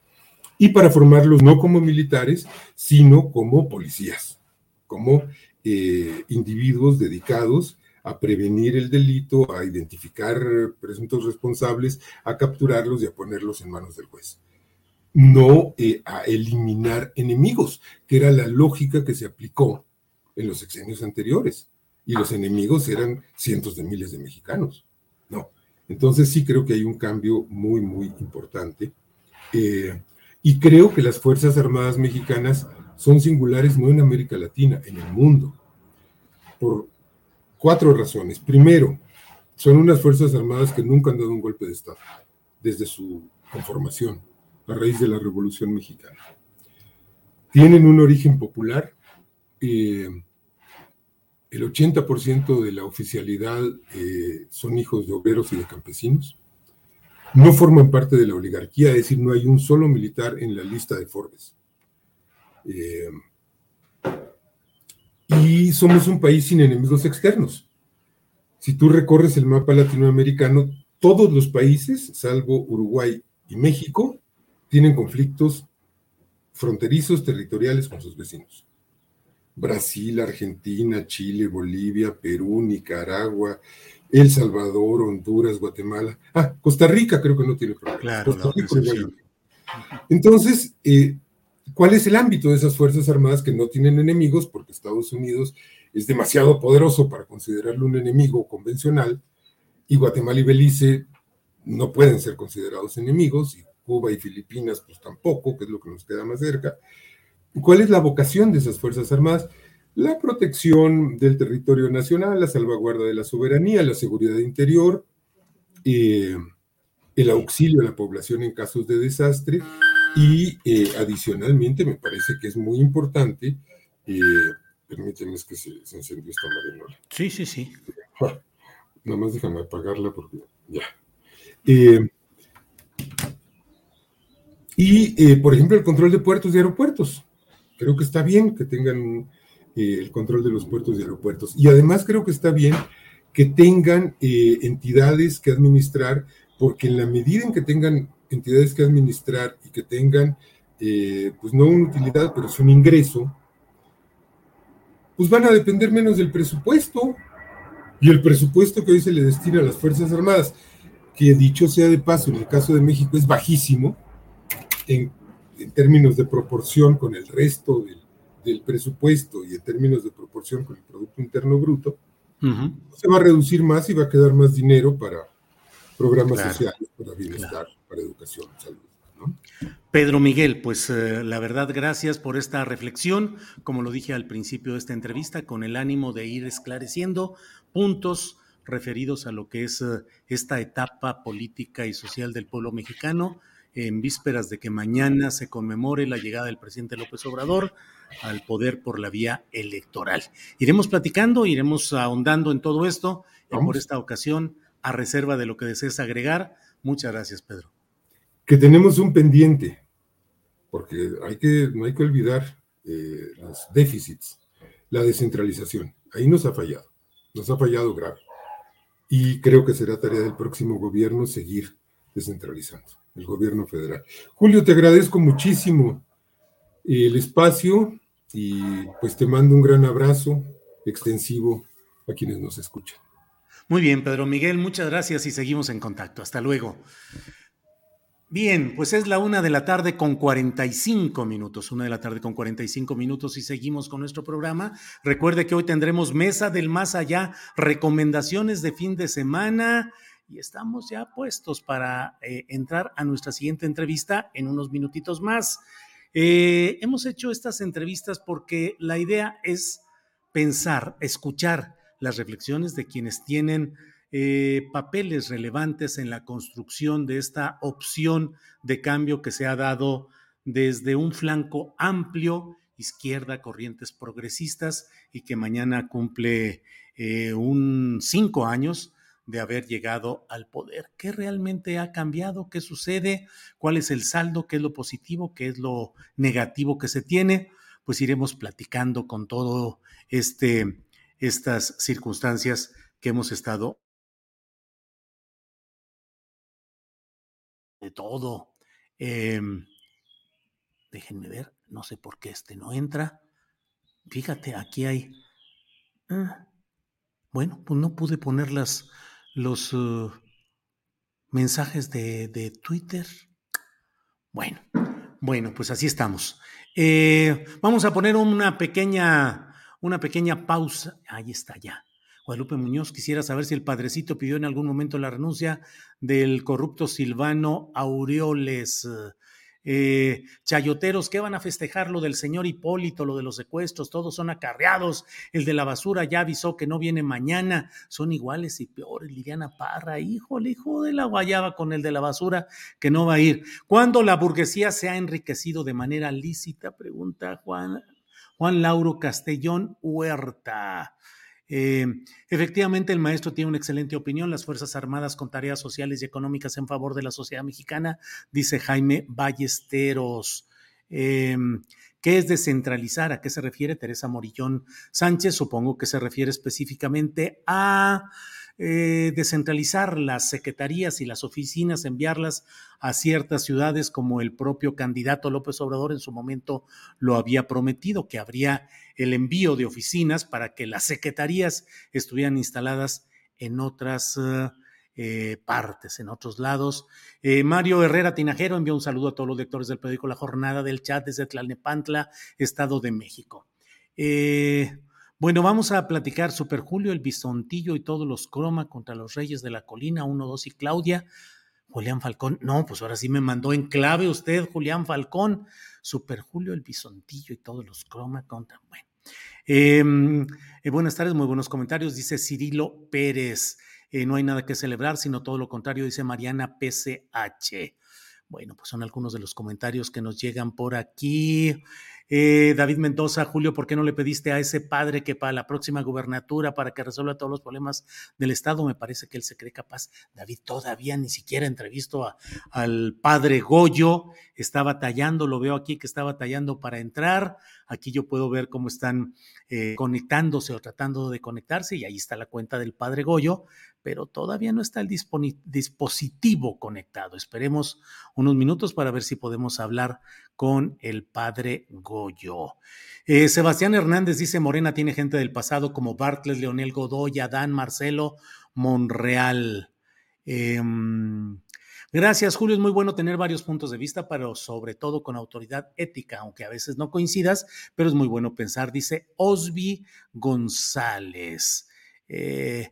y para formarlos no como militares, sino como policías, como eh, individuos dedicados a prevenir el delito, a identificar presuntos responsables, a capturarlos y a ponerlos en manos del juez. No eh, a eliminar enemigos, que era la lógica que se aplicó en los sexenios anteriores. Y los enemigos eran cientos de miles de mexicanos. No. Entonces sí creo que hay un cambio muy, muy importante. Eh, y creo que las Fuerzas Armadas mexicanas son singulares no en América Latina, en el mundo. Por cuatro razones. Primero, son unas Fuerzas Armadas que nunca han dado un golpe de Estado desde su conformación, a raíz de la Revolución Mexicana. Tienen un origen popular. Eh, el 80% de la oficialidad eh, son hijos de obreros y de campesinos. No forman parte de la oligarquía, es decir, no hay un solo militar en la lista de Forbes. Eh, y somos un país sin enemigos externos. Si tú recorres el mapa latinoamericano, todos los países, salvo Uruguay y México, tienen conflictos fronterizos territoriales con sus vecinos. Brasil, Argentina, Chile, Bolivia, Perú, Nicaragua, El Salvador, Honduras, Guatemala. Ah, Costa Rica creo que no tiene problema. Claro, Entonces, eh, ¿cuál es el ámbito de esas Fuerzas Armadas que no tienen enemigos? Porque Estados Unidos es demasiado poderoso para considerarlo un enemigo convencional y Guatemala y Belice no pueden ser considerados enemigos y Cuba y Filipinas pues tampoco, que es lo que nos queda más cerca. ¿Cuál es la vocación de esas Fuerzas Armadas? La protección del territorio nacional, la salvaguarda de la soberanía, la seguridad interior, eh, el auxilio a la población en casos de desastre y eh, adicionalmente me parece que es muy importante, eh, permíteme es que se, encendió esta marinola. Sí, sí, sí. nada más déjame apagarla porque ya. Eh, y, por ejemplo, el control de puertos y aeropuertos. Creo que está bien que tengan el control de los puertos y aeropuertos. Y además creo que está bien que tengan entidades que administrar porque en la medida en que tengan entidades que administrar y que tengan, eh, pues no una utilidad, pero es un ingreso, pues van a depender menos del presupuesto. Y el presupuesto que hoy se le destina a las Fuerzas Armadas, que dicho sea de paso, en el caso de México es bajísimo en, términos de proporción con el resto del, presupuesto y en términos de proporción con el Producto Interno Bruto, se va a reducir más y va a quedar más dinero para programas sociales, para bienestar, para educación, salud. Pedro Miguel, pues eh, la verdad, gracias por esta reflexión, como lo dije al principio de esta entrevista, con el ánimo de ir esclareciendo puntos referidos a lo que es eh, esta etapa política y social del pueblo mexicano, en vísperas de que mañana se conmemore la llegada del presidente López Obrador al poder por la vía electoral. Iremos platicando, iremos ahondando en todo esto, y por esta ocasión a reserva de lo que desees agregar. Muchas gracias, Pedro. Que tenemos un pendiente, porque hay que, no hay que olvidar eh, los déficits, la descentralización. Ahí nos ha fallado, nos ha fallado grave. Y creo que será tarea del próximo gobierno seguir descentralizando, el gobierno federal. Julio, te agradezco muchísimo el espacio y pues te mando un gran abrazo extensivo a quienes nos escuchan. Muy bien, Pedro Miguel, muchas gracias y seguimos en contacto. Hasta luego. Bien, pues es la una de la tarde con 45 minutos, una de la tarde con 45 minutos y seguimos con nuestro programa. Recuerde que hoy tendremos Mesa del Más Allá, recomendaciones de fin de semana y estamos ya puestos para eh, entrar a nuestra siguiente entrevista en unos minutitos más. Eh, hemos hecho estas entrevistas porque la idea es pensar, escuchar las reflexiones de quienes tienen eh, papeles relevantes en la construcción de esta opción de cambio que se ha dado desde un flanco amplio, izquierda, corrientes progresistas, y que mañana cumple un cinco años de haber llegado al poder. ¿Qué realmente ha cambiado? ¿Qué sucede? ¿Cuál es el saldo? ¿Qué es lo positivo? ¿Qué es lo negativo que se tiene? Pues iremos platicando con todo este estas circunstancias que hemos estado de todo. Em, déjenme ver, no sé por qué este no entra. Fíjate, aquí hay... Ah, bueno, pues no pude poner las, los uh, mensajes de, de, Twitter. Bueno, bueno, pues así estamos. Eh, vamos a poner una pequeña una pequeña pausa. Ahí está ya. Guadalupe Muñoz, quisiera saber si el padrecito pidió en algún momento la renuncia del corrupto Silvano Aureoles. Eh, chayoteros, ¿qué van a festejar? Lo del señor Hipólito, lo de los secuestros, todos son acarreados. El de la basura ya avisó que no viene mañana. Son iguales y peores. Liliana Parra, híjole, hijo de la guayaba con el de la basura que no va a ir. ¿Cuándo la burguesía se ha enriquecido de manera lícita? Pregunta Juan, Juan Lauro Castellón Huerta. Eh, efectivamente, el maestro tiene una excelente opinión. Las Fuerzas Armadas con tareas sociales y económicas en favor de la sociedad mexicana, dice Jaime Ballesteros. Eh, ¿Qué es descentralizar? ¿A qué se refiere Teresa Morillón Sánchez? Supongo que se refiere específicamente a eh, descentralizar las secretarías y las oficinas, enviarlas a ciertas ciudades como el propio candidato López Obrador en su momento lo había prometido, que habría el envío de oficinas para que las secretarías estuvieran instaladas en otras... Eh, partes, en otros lados. Eh, Mario Herrera Tinajero envió un saludo a todos los lectores del periódico La Jornada del Chat desde Tlalnepantla, Estado de México. Eh, bueno, vamos a platicar Super Julio, el Bisontillo y todos los croma contra los Reyes de la Colina, 1, 2 y Claudia. Julián Falcón, no, pues ahora sí me mandó en clave usted, Julián Falcón. Super Julio, el Bisontillo y todos los croma contra. Bueno. Em, eh, buenas tardes, muy buenos comentarios. Dice Cirilo Pérez. no hay nada que celebrar, sino todo lo contrario, dice Mariana PCH. Bueno, pues son algunos de los comentarios que nos llegan por aquí. Eh, David Mendoza, Julio, ¿por qué no le pediste a ese padre que para la próxima gubernatura, para que resuelva todos los problemas del Estado? Me parece que él se cree capaz. David todavía ni siquiera entrevistó al padre Goyo, está batallando, lo veo aquí que está batallando para entrar. Aquí yo puedo ver cómo están eh, conectándose o tratando de conectarse y ahí está la cuenta del padre Goyo, pero todavía no está el dispositivo conectado. Esperemos unos minutos para ver si podemos hablar con el padre Goyo. Eh, Sebastián Hernández dice, Morena tiene gente del pasado como Bartlett, Leonel Godoy, Adán, Marcelo, Monreal. Em, gracias, Julio. Es muy bueno tener varios puntos de vista, pero sobre todo con autoridad ética, aunque a veces no coincidas, pero es muy bueno pensar, dice Osby González. Eh,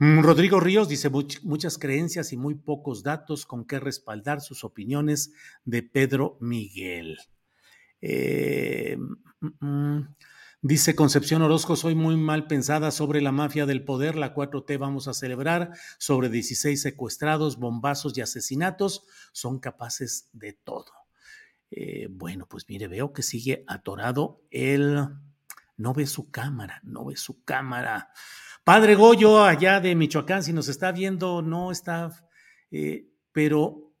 Rodrigo Ríos dice muchas creencias y muy pocos datos con que respaldar sus opiniones de Pedro Miguel. Eh, mm, mm, dice Concepción Orozco, soy muy mal pensada sobre la mafia del poder, la 4T vamos a celebrar, sobre 16 secuestrados, bombazos y asesinatos, son capaces de todo. Eh, bueno, pues mire, veo que sigue atorado él. No ve su cámara, no ve su cámara. Padre Goyo, allá de Michoacán, si nos está viendo, no está, eh, pero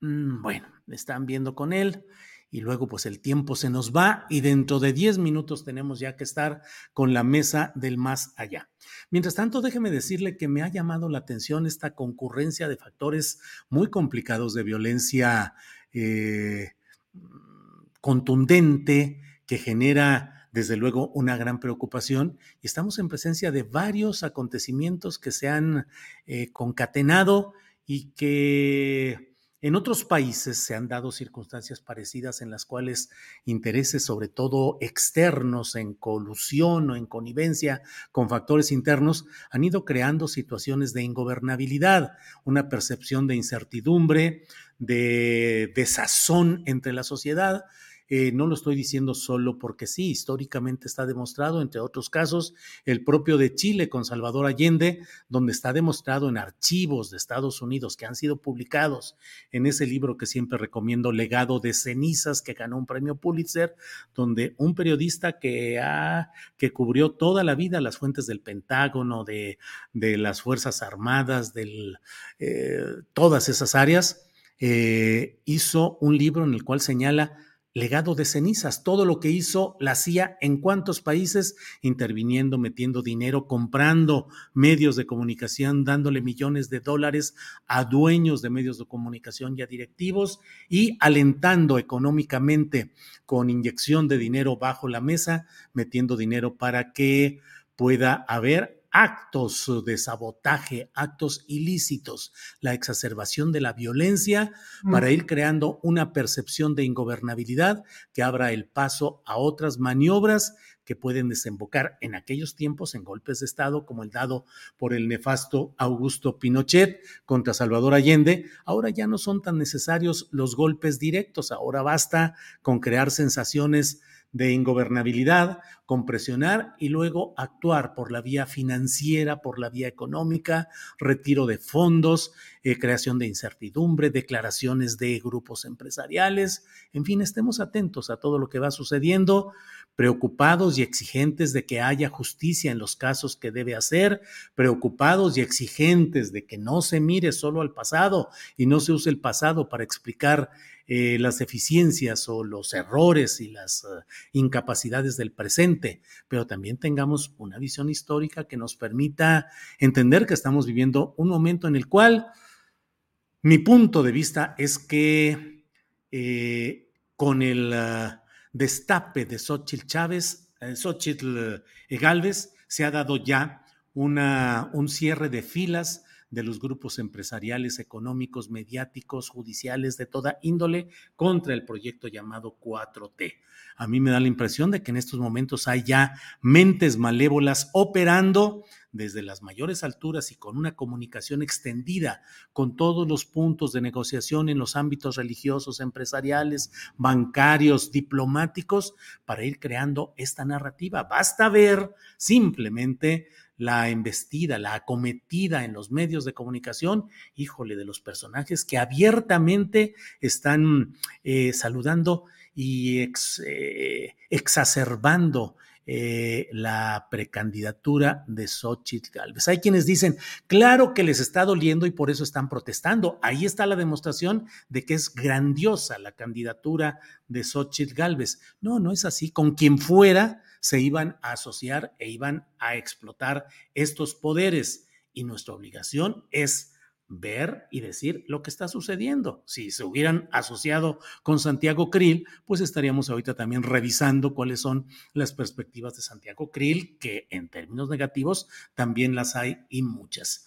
mm, bueno, están viendo con él y luego pues el tiempo se nos va y dentro de 10 minutos tenemos ya que estar con la mesa del más allá. Mientras tanto, déjeme decirle que me ha llamado la atención esta concurrencia de factores muy complicados de violencia eh, contundente que genera desde luego una gran preocupación y estamos en presencia de varios acontecimientos que se han eh, concatenado y que en otros países se han dado circunstancias parecidas en las cuales intereses, sobre todo externos, en colusión o en connivencia con factores internos, han ido creando situaciones de ingobernabilidad, una percepción de incertidumbre, de desazón entre la sociedad, eh, no lo estoy diciendo solo porque sí, históricamente está demostrado, entre otros casos, el propio de Chile con Salvador Allende, donde está demostrado en archivos de Estados Unidos que han sido publicados en ese libro que siempre recomiendo, Legado de Cenizas, que ganó un premio Pulitzer, donde un periodista que, ha, que cubrió toda la vida las fuentes del Pentágono, de, de las Fuerzas Armadas, de eh, todas esas áreas, eh, hizo un libro en el cual señala legado de cenizas, todo lo que hizo la CIA en cuántos países, interviniendo, metiendo dinero, comprando medios de comunicación, dándole millones de dólares a dueños de medios de comunicación y a directivos y alentando económicamente con inyección de dinero bajo la mesa, metiendo dinero para que pueda haber actos de sabotaje, actos ilícitos, la exacerbación de la violencia para ir creando una percepción de ingobernabilidad que abra el paso a otras maniobras que pueden desembocar en aquellos tiempos en golpes de Estado como el dado por el nefasto Augusto Pinochet contra Salvador Allende. Ahora ya no son tan necesarios los golpes directos, ahora basta con crear sensaciones de ingobernabilidad, con presionar y luego actuar por la vía financiera, por la vía económica, retiro de fondos, eh, creación de incertidumbre, declaraciones de grupos empresariales, en fin, estemos atentos a todo lo que va sucediendo, preocupados y exigentes de que haya justicia en los casos que debe hacer, preocupados y exigentes de que no se mire solo al pasado y no se use el pasado para explicar eh, las deficiencias o los errores y las eh, incapacidades del presente, pero también tengamos una visión histórica que nos permita entender que estamos viviendo un momento en el cual mi punto de vista es que eh, con el destape de Xochitl Chávez, Xochitl Galvez, se ha dado ya una, un cierre de filas de los grupos empresariales, económicos, mediáticos, judiciales, de toda índole contra el proyecto llamado 4T. A mí me da la impresión de que en estos momentos hay ya mentes malévolas operando desde las mayores alturas y con una comunicación extendida con todos los puntos de negociación en los ámbitos religiosos, empresariales, bancarios, diplomáticos, para ir creando esta narrativa. Basta ver simplemente la embestida, la acometida en los medios de comunicación, híjole, de los personajes que abiertamente están eh, saludando y eh, exacerbando eh, la precandidatura de Xochitl Galvez. Hay quienes dicen, claro que les está doliendo y por eso están protestando. Ahí está la demostración de que es grandiosa la candidatura de Xochitl Galvez. No, no es así. Con quien fuera se iban a asociar e iban a explotar estos poderes. Y nuestra obligación es ver y decir lo que está sucediendo. Si se hubieran asociado con Santiago Krill, pues estaríamos ahorita también revisando cuáles son las perspectivas de Santiago Krill, que en términos negativos también las hay y muchas.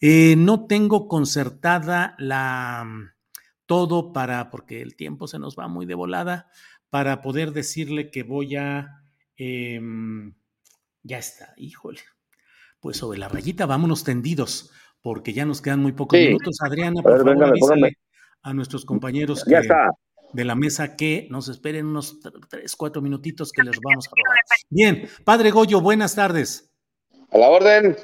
Eh, no tengo concertada la todo para, porque el tiempo se nos va muy de volada, para poder decirle que voy a... Em, ya está, híjole. Pues sobre la rayita, vámonos tendidos porque ya nos quedan muy pocos minutos. Adriana, por favor, a nuestros compañeros de la mesa que nos esperen unos tres, cuatro minutitos que les vamos a robar. Bien, Padre Goyo, buenas tardes. A la orden.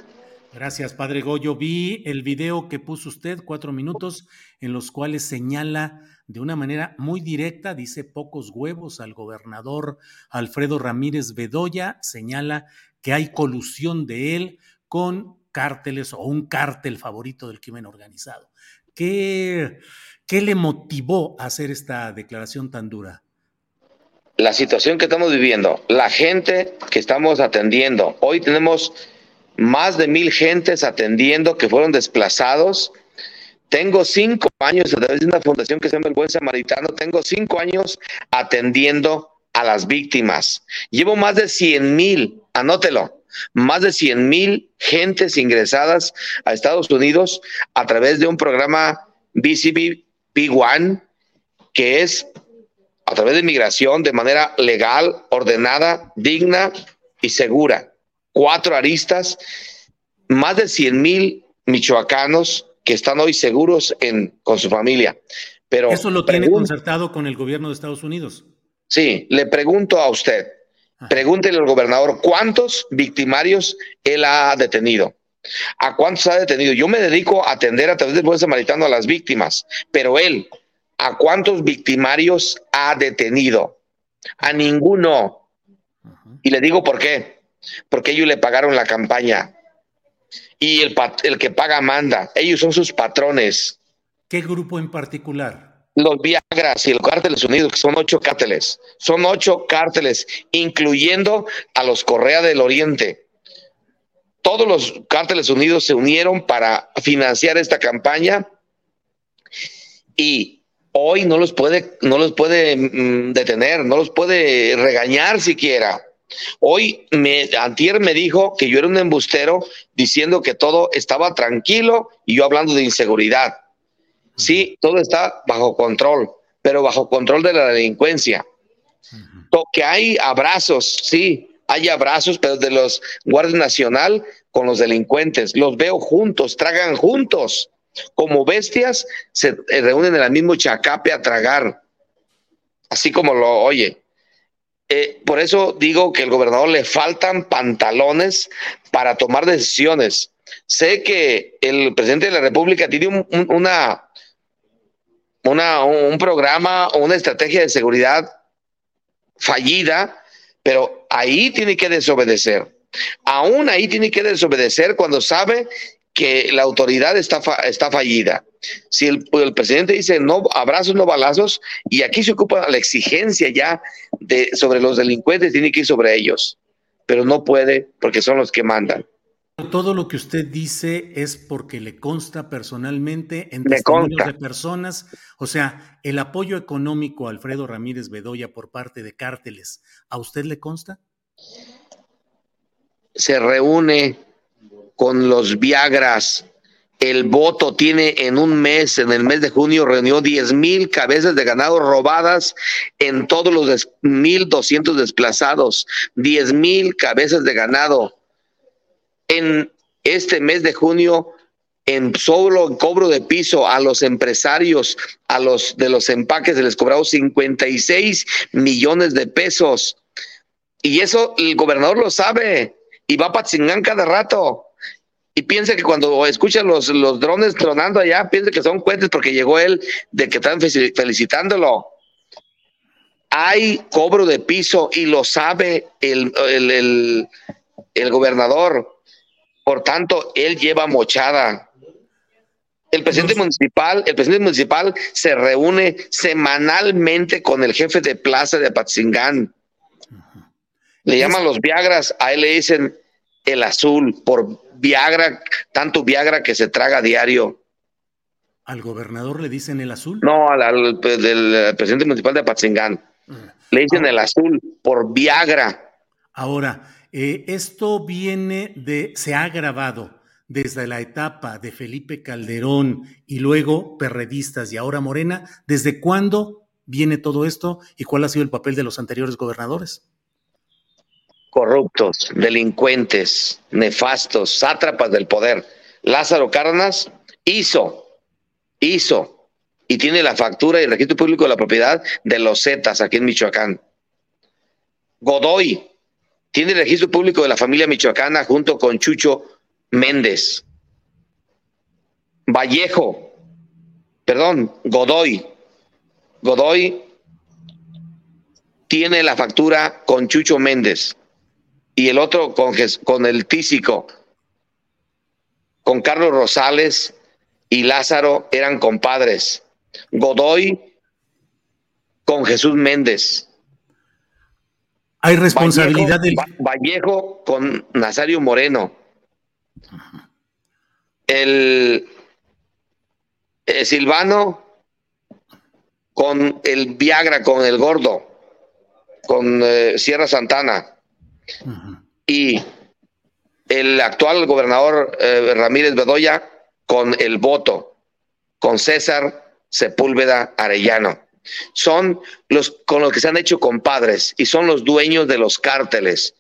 Gracias, Padre Goyo. Vi el video que puso usted, cuatro minutos, en los cuales señala de una manera muy directa, dice pocos huevos al gobernador Alfredo Ramírez Bedoya, señala que hay colusión de él con cárteles o un cártel favorito del crimen organizado. ¿Qué, qué le motivó a hacer esta declaración tan dura? La situación que estamos viviendo, la gente que estamos atendiendo. Hoy tenemos más de mil gentes atendiendo que fueron desplazados. Tengo cinco años a través de una fundación que se llama El Buen Samaritano, tengo cinco años atendiendo a las víctimas. Llevo más de 100 mil, anótelo, más de 100 mil gentes ingresadas a Estados Unidos a través de un programa BCB P1, que es a través de migración de manera legal, ordenada, digna y segura. Cuatro aristas, más de 100 mil michoacanos que están hoy seguros en, con su familia. Pero ¿Eso lo tiene concertado con el gobierno de Estados Unidos? Sí, le pregunto a usted, pregúntele al gobernador cuántos victimarios él ha detenido. ¿A cuántos ha detenido? Yo me dedico a atender a través del buen samaritano a las víctimas, pero él, ¿a cuántos victimarios ha detenido? A ninguno. Y le digo por qué. Porque ellos le pagaron la campaña. Y el, el que paga manda. Ellos son sus patrones. ¿Qué grupo en particular? los Viagras y los cárteles unidos, que son ocho cárteles, son ocho cárteles, incluyendo a los Correa del Oriente. Todos los cárteles unidos se unieron para financiar esta campaña y hoy no los puede, no los puede mm, detener, no los puede regañar siquiera. Hoy me, Antier me dijo que yo era un embustero diciendo que todo estaba tranquilo y yo hablando de inseguridad. Sí, todo está bajo control, pero bajo control de la delincuencia. Que hay abrazos, sí, hay abrazos, pero de los Guardia Nacional con los delincuentes. Los veo juntos, tragan juntos. Como bestias, se eh, reúnen en el mismo chacape a tragar. Así como lo oye. Eh, por eso digo que al gobernador le faltan pantalones para tomar decisiones. Sé que el presidente de la República tiene una un programa o una estrategia de seguridad fallida, pero ahí tiene que desobedecer. Aún ahí tiene que desobedecer cuando sabe que la autoridad está, está fallida. Si el, el, presidente dice no abrazos, no balazos, y aquí se ocupa la exigencia ya de, sobre los delincuentes, tiene que ir sobre ellos, pero no puede porque son los que mandan. Todo lo que usted dice es porque le consta personalmente en testimonios de personas, o sea, el apoyo económico a Alfredo Ramírez Bedoya por parte de cárteles, ¿a usted le consta? Se reúne con los Viagras. El voto tiene en un mes, en el mes de junio, reunió 10 mil cabezas de ganado robadas en todos los 1.200 desplazados. 10 mil cabezas de ganado en este mes de junio en solo cobro de piso a los empresarios, a los de los empaques, se les cobrado 56 millones de pesos. Y eso el gobernador lo sabe. y va a Patzingán cada rato. Y piensa que cuando escucha los, los drones tronando allá, piensa que son cuentes porque llegó él de que están felicitándolo. Hay cobro de piso y lo sabe el, el, el gobernador. Por tanto, él lleva mochada. El presidente municipal, el presidente municipal se reúne semanalmente con el jefe de plaza de Patzingán. Le llaman los Viagras, a él le dicen el azul por Viagra, tanto Viagra que se traga diario. ¿Al gobernador le dicen el azul? No, al, del presidente municipal de Patzingán. Ah. Le dicen el azul por Viagra. Ahora, eh, esto viene de, se ha grabado desde la etapa de Felipe Calderón y luego perredistas y ahora Morena. ¿Desde cuándo viene todo esto y cuál ha sido el papel de los anteriores gobernadores? Corruptos, delincuentes, nefastos, sátrapas del poder. Lázaro Cárdenas hizo, hizo y tiene la factura y el registro público de la propiedad de los Zetas aquí en Michoacán. Godoy tiene el registro público de la familia michoacana junto con Chucho Méndez. Vallejo, perdón, Godoy. Godoy tiene la factura con Chucho Méndez y el otro con, con el tísico, con Carlos Rosales y Lázaro eran compadres. Godoy con Jesús Méndez. Hay responsabilidad del. Vallejo con Nazario Moreno. El, Silvano con el Viagra, con el Gordo, con eh, Sierra Santana. Y el actual gobernador eh, Ramírez Bedoya con el voto, con César Sepúlveda Arellano son los con los que se han hecho compadres y son los dueños de los cárteles.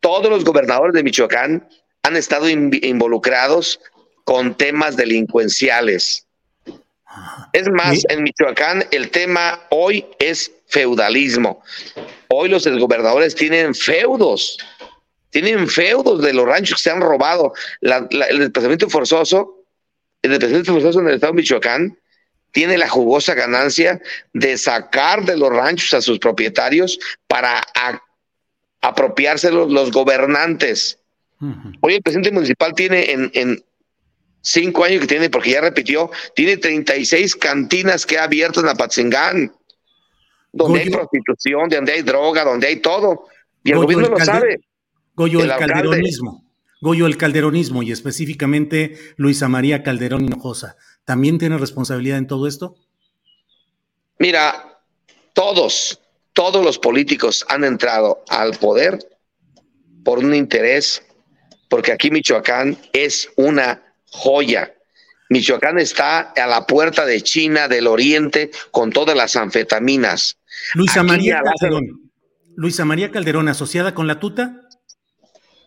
Todos los gobernadores de Michoacán han estado involucrados con temas delincuenciales. Es más, en Michoacán el tema hoy es feudalismo. Hoy los gobernadores tienen feudos, tienen feudos de los ranchos que se han robado. el desplazamiento forzoso, el desplazamiento forzoso en el estado de Michoacán tiene la jugosa ganancia de sacar de los ranchos a sus propietarios para apropiárselos los gobernantes. Hoy el presidente municipal tiene en, cinco años que tiene, porque ya repitió, tiene 36 cantinas que ha abierto en Apatzingán, donde hay prostitución, donde hay droga, donde hay todo. Y el gobierno lo sabe. Goyo, el, calderonismo. Goyo, el calderonismo y específicamente Luisa María Calderón Hinojosa también tiene responsabilidad en todo esto? Mira, todos, todos los políticos han entrado al poder por un interés, porque aquí Michoacán es una joya. Michoacán está a la puerta de China, del Oriente, con todas las anfetaminas. Luisa María Calderón. Luisa María Calderón, asociada con la tuta.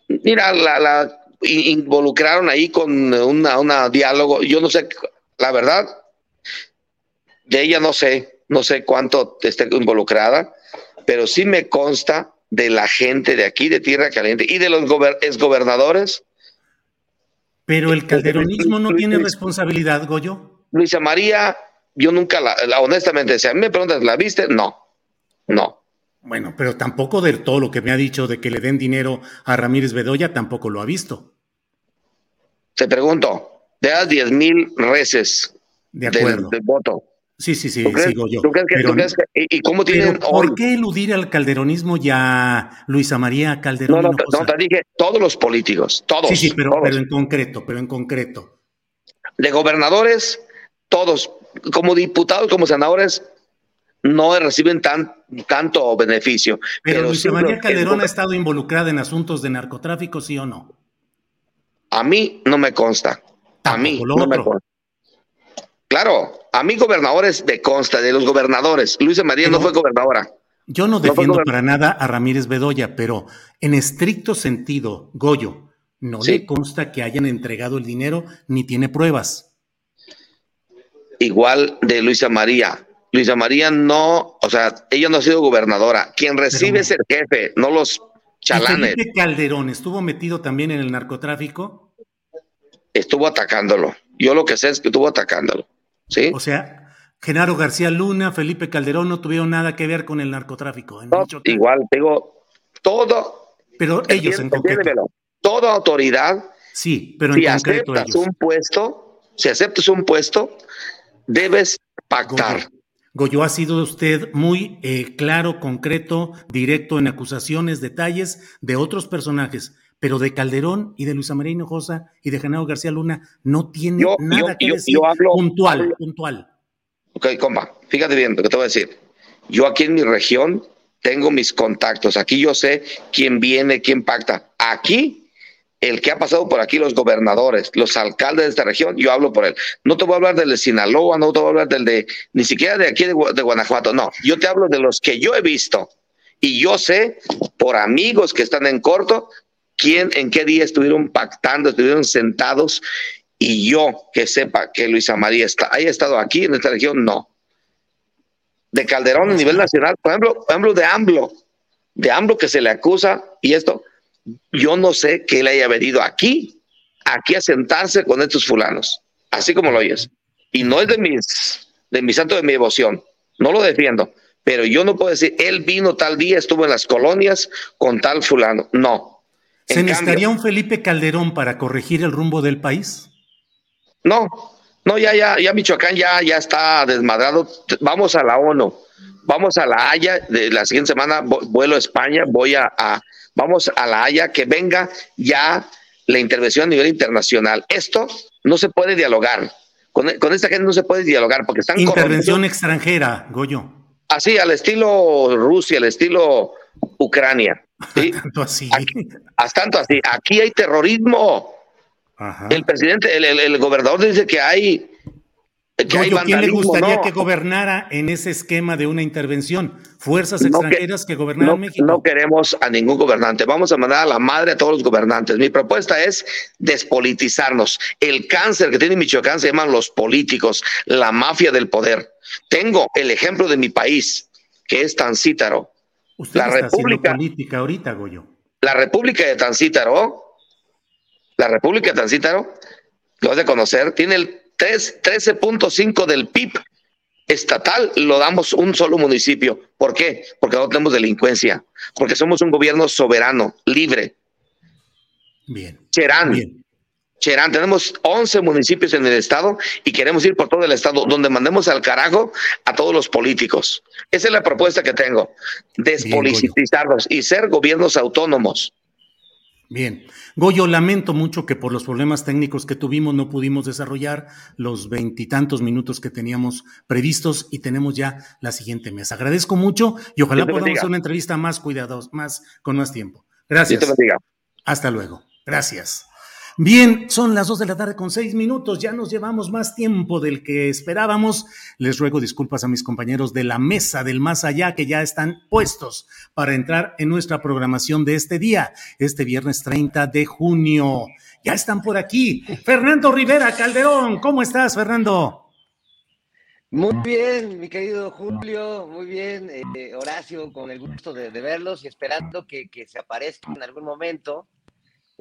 Mira, la, involucraron ahí con una, una diálogo. Yo no sé la verdad, de ella no sé, no sé cuánto esté involucrada, pero sí me consta de la gente de aquí, de Tierra Caliente, y de los exgobernadores. Pero el calderonismo no tiene responsabilidad, Goyo. Luisa María, yo nunca la, honestamente, si a mí me preguntas, ¿la viste? No, no. Bueno, pero tampoco de todo lo que me ha dicho de que le den dinero a Ramírez Bedoya, tampoco lo ha visto. Se pregunto, te das 10 mil reces de acuerdo. Del, voto. Sí, sí, sí, sigo yo. ¿Y cómo tienen ¿Por qué eludir al calderonismo ya Luisa María Calderón? No, no, no, te dije todos los políticos, todos. Sí, sí, pero, pero en concreto, pero en concreto. De gobernadores, todos, como diputados, como senadores, no reciben tan, tanto beneficio. Pero, Luisa María Calderón ha estado involucrada en asuntos de narcotráfico, ¿sí o no? A mí no me consta. A mí no me consta. Claro, a mí gobernadores de consta, de los gobernadores. Luisa María no fue gobernadora. Yo no defiendo para nada a Ramírez Bedoya, pero en estricto sentido, Goyo, no le consta que hayan entregado el dinero ni tiene pruebas. Igual de Luisa María. Luisa María no, o sea, ella no ha sido gobernadora. Quien recibe es el jefe, no los chalanes. Felipe Calderón estuvo metido también en el narcotráfico? Estuvo atacándolo. Yo lo que sé es que estuvo atacándolo. ¿Sí? O sea, Genaro García Luna, Felipe Calderón no tuvieron nada que ver con el narcotráfico. igual, digo, todo. Pero ellos en concreto. Toda autoridad. Sí, pero en si concreto aceptas un puesto, si aceptas un puesto, debes pactar. Goyo, ha sido usted muy eh, claro, concreto, directo en acusaciones, detalles de otros personajes, pero de Calderón y de Luisa María Hinojosa y de Genaro García Luna no tiene nada que decir puntual, puntual. Ok, compa, fíjate bien lo que te voy a decir. Yo aquí en mi región tengo mis contactos, aquí yo sé quién viene, quién pacta. Aquí el que ha pasado por aquí, los gobernadores, los alcaldes de esta región, yo hablo por él. No te voy a hablar del de Sinaloa, no te voy a hablar del de, ni siquiera de aquí de, Guanajuato, no. Yo te hablo de los que yo he visto. Y yo sé, por amigos que están en corto, quién, en qué día estuvieron pactando, estuvieron sentados. Y yo que sepa que Luisa María está, haya estado aquí en esta región, no. De Calderón a nivel nacional, por ejemplo, por ejemplo de AMLO, de AMLO que se le acusa y esto, yo no sé que él haya venido aquí, aquí a sentarse con estos fulanos, así como lo oyes. Y no es de mis, de mi santo de mi devoción, no lo defiendo, pero yo no puedo decir, él vino tal día, estuvo en las colonias con tal fulano, no. ¿Se necesitaría un Felipe Calderón para corregir el rumbo del país? No, no, ya, ya, ya Michoacán ya, ya está desmadrado. Vamos a la ONU, vamos a la Haya, de la siguiente semana vuelo a España, voy a, vamos a la Haya, que venga ya la intervención a nivel internacional. Esto no se puede dialogar. Con, esta gente no se puede dialogar porque están Intervención extranjera, Goyo. Así, al estilo Rusia, al estilo Ucrania. tanto así. tanto así. Aquí hay terrorismo. El presidente, el, el, gobernador dice que hay ¿Quién le gustaría que gobernara en ese esquema de una intervención? Fuerzas extranjeras que, gobernaran México. No queremos a ningún gobernante. Vamos a mandar a la madre a todos los gobernantes. Mi propuesta es despolitizarnos. El cáncer que tiene Michoacán se llaman los políticos, la mafia del poder. Tengo el ejemplo de mi país, que es Tancítaro. Usted la República política ahorita, Goyo. La República de Tancítaro, la República de Tancítaro, lo has de conocer, tiene el 13.5 del PIB estatal lo damos un solo municipio. ¿Por qué? Porque no tenemos delincuencia, porque somos un gobierno soberano, libre. Bien. Cherán. Bien. Cherán, tenemos 11 municipios en el estado y queremos ir por todo el estado, donde mandemos al carajo a todos los políticos. Esa es la propuesta que tengo, despolitizarlos y ser gobiernos autónomos. Bien. Goyo, lamento mucho que por los problemas técnicos que tuvimos no pudimos desarrollar los veintitantos minutos que teníamos previstos y tenemos ya la siguiente mesa. Agradezco mucho y ojalá podamos hacer una entrevista más cuidados, más con más tiempo. Gracias. Hasta luego. Gracias. Bien, son las dos de la tarde con seis minutos, ya nos llevamos más tiempo del que esperábamos. Les ruego disculpas a mis compañeros de la mesa del más allá que ya están puestos para entrar en nuestra programación de este día, este viernes 30 de junio. Ya están por aquí. Fernando Rivera Calderón, ¿cómo estás, Fernando? Muy bien, mi querido Julio, muy bien, eh, Horacio, con el gusto de, verlos y esperando que, se aparezca en algún momento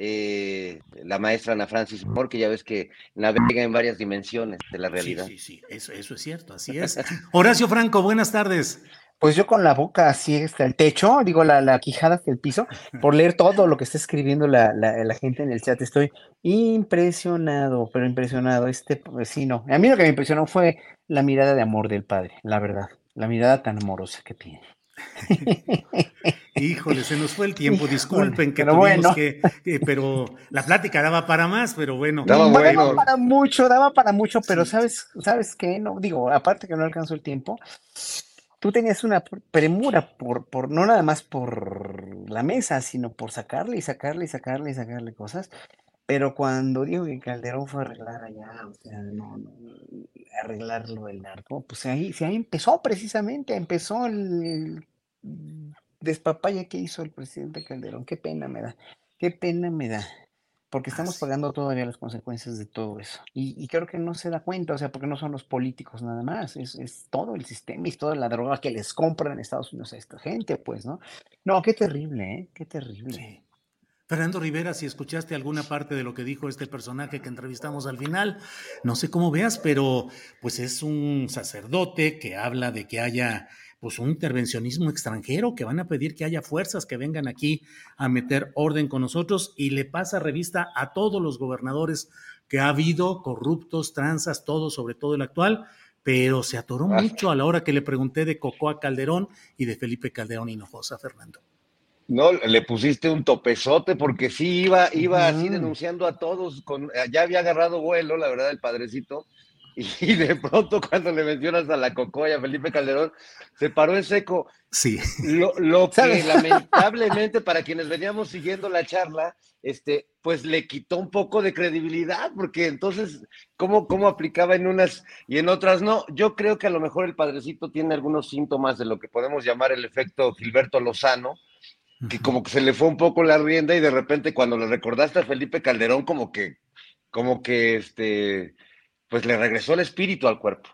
eh, la maestra Ana Francis porque ya ves que navega en varias dimensiones de la realidad. Sí, sí, Eso, eso, es cierto, así es. Horacio Franco, buenas tardes. Pues yo con la boca así hasta el techo, digo la, la quijada hasta el piso, por leer todo lo que está escribiendo la, la, gente en el chat. Estoy impresionado, pero impresionado. Este vecino. A mí lo que me impresionó fue la mirada de amor del padre, la verdad. La mirada tan amorosa que tiene. Híjole, se nos fue el tiempo, disculpen que tuvimos que, pero la plática daba para más, pero bueno. Daba, para mucho, daba para mucho, pero sabes, sabes qué, no, digo, aparte que no alcanzó el tiempo, tú tenías una premura por, por, no nada más por la mesa, sino por sacarle y sacarle y sacarle y sacarle cosas. Pero cuando dijo que Calderón fue a arreglar allá, o sea, no, no arreglarlo el narco, pues ahí, ahí empezó precisamente, empezó el despapaya que hizo el presidente Calderón. Qué pena me da, qué pena me da. porque estamos pagando todavía las consecuencias de todo eso. Y, creo que no se da cuenta, o sea, porque no son los políticos nada más, es, es todo el sistema y toda la droga que les compran en Estados Unidos a esta gente, pues, ¿no? No, qué terrible, ¿eh? Qué terrible. Fernando Rivera, si escuchaste alguna parte de lo que dijo este personaje que entrevistamos al final, no sé cómo veas, pero pues es un sacerdote que habla de que haya pues un intervencionismo extranjero, que van a pedir que haya fuerzas que vengan aquí a meter orden con nosotros y le pasa revista a todos los gobernadores que ha habido, corruptos, tranzas, todo, sobre todo el actual, pero se atoró mucho a la hora que le pregunté de Cocoa Calderón y de Felipe Calderón Hinojosa, Fernando. No, le pusiste un topezote porque sí iba, iba así denunciando a todos, con, ya había agarrado vuelo, la verdad, el padrecito, y de pronto cuando le mencionas a la Cocoya, Felipe Calderón, se paró en seco. Sí. Lo, lo que lamentablemente para quienes veníamos siguiendo la charla, este, pues le quitó un poco de credibilidad, porque entonces, ¿cómo, ¿cómo aplicaba en unas y en otras no? Yo creo que a lo mejor el padrecito tiene algunos síntomas de lo que podemos llamar el efecto Gilberto Lozano, que como que se le fue un poco la rienda y de repente cuando le recordaste a Felipe Calderón, como que, como que este pues le regresó el espíritu al cuerpo.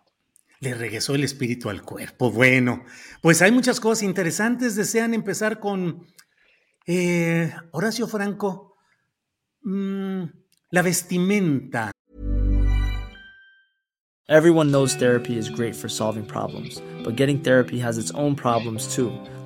Le regresó el espíritu al cuerpo. Bueno, pues hay muchas cosas interesantes. Desean empezar con eh, Horacio Franco. Mm, la vestimenta. Everyone knows therapy is great for solving problems, but getting therapy has its own problems too,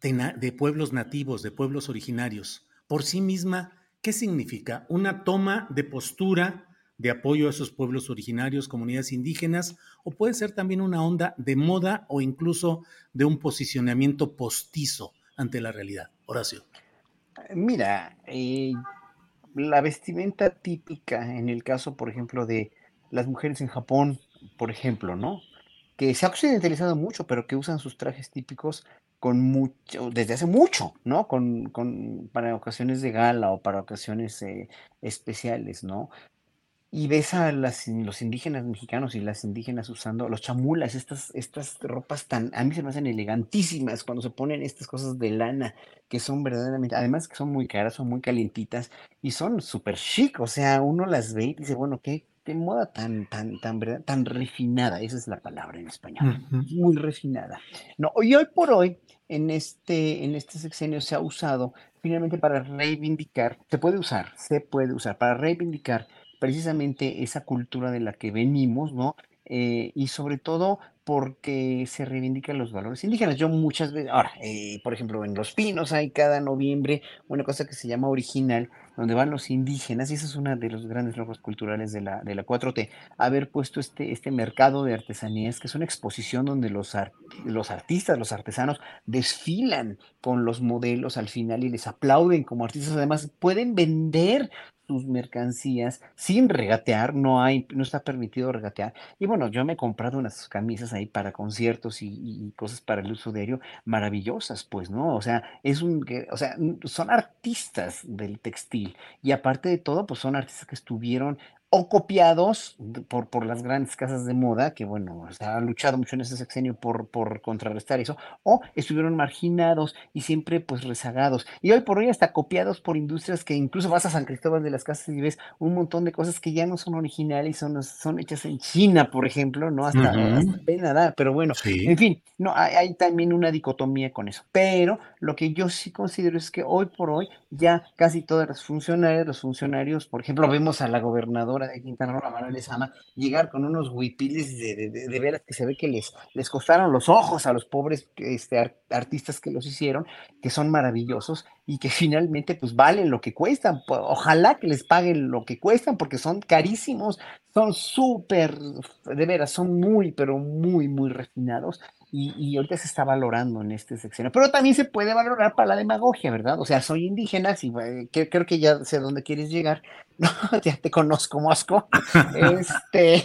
De, pueblos nativos, de pueblos originarios, por sí misma, ¿qué significa? Una toma de postura de apoyo a esos pueblos originarios, comunidades indígenas, o puede ser también una onda de moda o incluso de un posicionamiento postizo ante la realidad. Horacio. Mira, eh, la vestimenta típica en el caso, por ejemplo, de las mujeres en Japón, por ejemplo, ¿no? Que se ha occidentalizado mucho, pero que usan sus trajes típicos con mucho, desde hace mucho, ¿no? Con, con para ocasiones de gala o para ocasiones eh, especiales, ¿no? Y ves a las, los indígenas mexicanos y las indígenas usando los chamulas, estas, estas ropas tan, a mí se me hacen elegantísimas cuando se ponen estas cosas de lana, que son verdaderamente, además que son muy caras, son muy calientitas y son súper chic, o sea, uno las ve y dice, bueno, qué, qué moda tan, tan, tan, tan refinada, esa es la palabra en español, muy refinada. No, y hoy por hoy, en este, en este sexenio se ha usado finalmente para reivindicar, se puede usar, se puede usar para reivindicar precisamente esa cultura de la que venimos, ¿no? Eh, y sobre todo porque se reivindican los valores indígenas. Yo muchas veces, ahora, eh, por ejemplo, en Los Pinos hay cada noviembre una cosa que se llama original, donde van los indígenas, y esa es una de los grandes logros culturales de la, de la 4T, haber puesto este, este mercado de artesanías, que es una exposición donde los, los artistas, los artesanos, desfilan con los modelos al final y les aplauden como artistas. Además, pueden vender sus mercancías sin regatear, no hay, no está permitido regatear. Y bueno, yo me he comprado unas camisas ahí para conciertos y, cosas para el uso diario maravillosas, pues, ¿no? O sea, es un, o sea, son artistas del textil y aparte de todo, pues son artistas que estuvieron o copiados por, por las grandes casas de moda, que bueno, se ha luchado mucho en ese sexenio por, por contrarrestar eso, o estuvieron marginados y siempre pues rezagados. Y hoy por hoy hasta copiados por industrias que incluso vas a San Cristóbal de las Casas y ves un montón de cosas que ya no son originales, son, son hechas en China, por ejemplo, ¿no? Hasta, pena pero bueno, en fin, no, hay, hay también una dicotomía con eso. Pero lo que yo sí considero es que hoy por hoy ya casi todas las funcionarias, los funcionarios, por ejemplo, vemos a la gobernadora de Quintana Roo, Manuel Lezama, llegar con unos huipiles de, de, veras que se ve que les, les costaron los ojos a los pobres este, artistas que los hicieron, que son maravillosos y que finalmente pues valen lo que cuestan. Ojalá que les paguen lo que cuestan porque son carísimos, son súper, de veras, son muy, pero muy, muy refinados y, ahorita se está valorando en este sección. Pero también se puede valorar para la demagogia, ¿verdad? O sea, soy indígena, sí, creo que ya sé dónde quieres llegar. No, ya te conozco, Mosco. Este,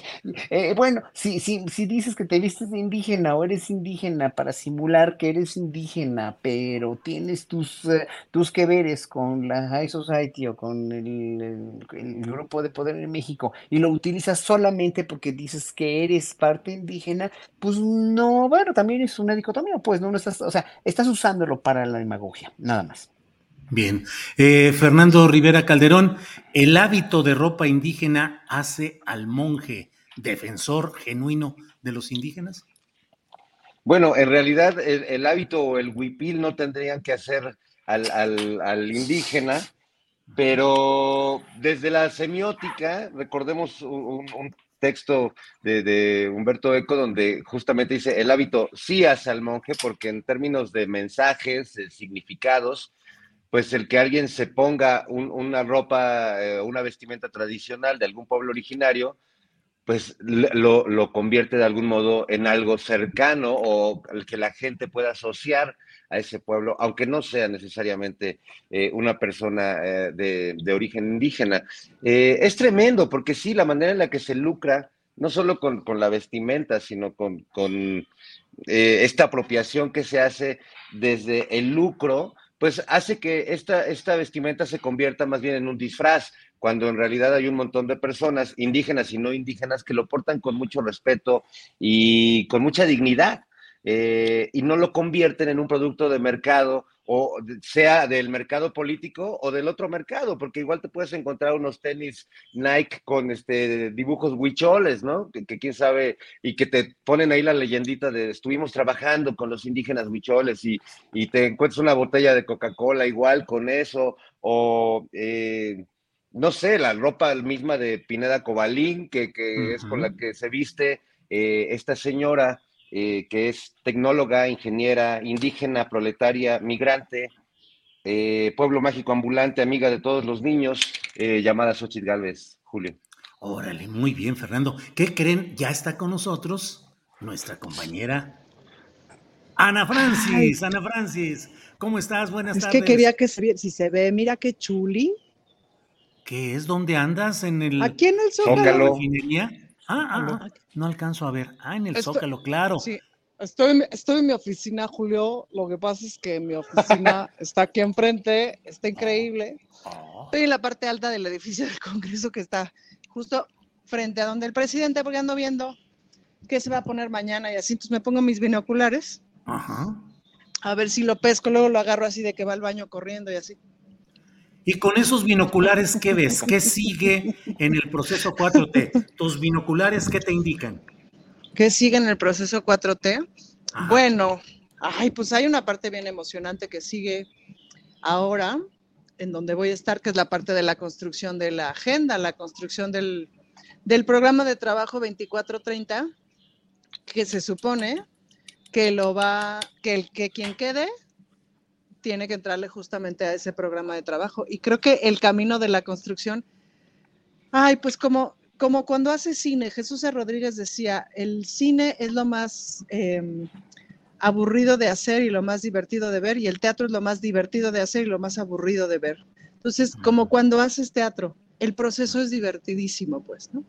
eh, bueno, si, si, si dices que te vistes indígena o eres indígena para simular que eres indígena, pero tienes tus, eh, tus que veres con la High Society o con el, el, grupo de poder en México y lo utilizas solamente porque dices que eres parte indígena, pues no, bueno, también es una dicotomía, pues no, no estás, o sea, estás usándolo para la demagogia, nada más. Bien. Eh, Fernando Rivera Calderón, el hábito de ropa indígena hace al monje defensor genuino de los indígenas. Bueno, en realidad el, hábito o el huipil no tendrían que hacer al, indígena, pero desde la semiótica, recordemos un, texto de, Humberto Eco donde justamente dice el hábito sí hace al monje porque en términos de mensajes, de significados, pues el que alguien se ponga una ropa, eh, una vestimenta tradicional de algún pueblo originario, pues lo, convierte de algún modo en algo cercano o que la gente pueda asociar a ese pueblo, aunque no sea necesariamente eh, una persona eh, de, origen indígena. es tremendo, porque sí, la manera en la que se lucra, no solo con, la vestimenta, sino con, con esta apropiación que se hace desde el lucro, pues hace que esta, esta vestimenta se convierta más bien en un disfraz, cuando en realidad hay un montón de personas, indígenas y no indígenas, que lo portan con mucho respeto y con mucha dignidad. Eh, y no lo convierten en un producto de mercado o sea del mercado político o del otro mercado, porque igual te puedes encontrar unos tenis Nike con este dibujos huicholes, ¿no? Que, quién sabe, y que te ponen ahí la leyendita de estuvimos trabajando con los indígenas huicholes y, y te encuentras una botella de Coca-Cola igual con eso, o eh, no sé, la ropa misma de Pineda Cobalín, que, es con la que se viste eh, esta señora eh, que es tecnóloga, ingeniera, indígena, proletaria, migrante, eh, pueblo mágico ambulante, amiga de todos los niños, eh, llamada Xochitl Galvez, Julio. Órale, muy bien, Fernando. ¿Qué creen? Ya está con nosotros nuestra compañera Ana Francis. Ana Francis, ¿cómo estás? Buenas tardes. Es que quería que se si se ve, mira qué chuli. ¿Qué es? ¿Dónde andas? ¿En el Aquí en el Zócalo. Ah, ah, ah, no alcanzo a ver. Ah, en el Zócalo, claro. Sí, estoy, estoy en mi oficina, Julio. Lo que pasa es que mi oficina está aquí enfrente, está increíble. Oh. Estoy en la parte alta del edificio del Congreso que está justo frente a donde el presidente, porque ando viendo qué se va a poner mañana y así. Entonces me pongo mis binoculares. Ajá. A ver si lo pesco, luego lo agarro así de que va al baño corriendo y así. Y con esos binoculares, ¿qué ves? ¿Qué sigue en el proceso 4T? ¿Tus binoculares qué te indican? ¿Qué sigue en el proceso 4T? Bueno, ay, pues hay una parte bien emocionante que sigue ahora, en donde voy a estar, que es la parte de la construcción de la agenda, la construcción del, del programa de trabajo 2430, que se supone que lo va, que el que quien quede tiene que entrarle justamente a ese programa de trabajo. Y creo que el camino de la construcción, ay, pues como, como cuando hace cine, Jesús Rodríguez decía, el cine es lo más em, aburrido de hacer y lo más divertido de ver, y el teatro es lo más divertido de hacer y lo más aburrido de ver. Entonces, como cuando haces teatro, el proceso es divertidísimo, pues, ¿no?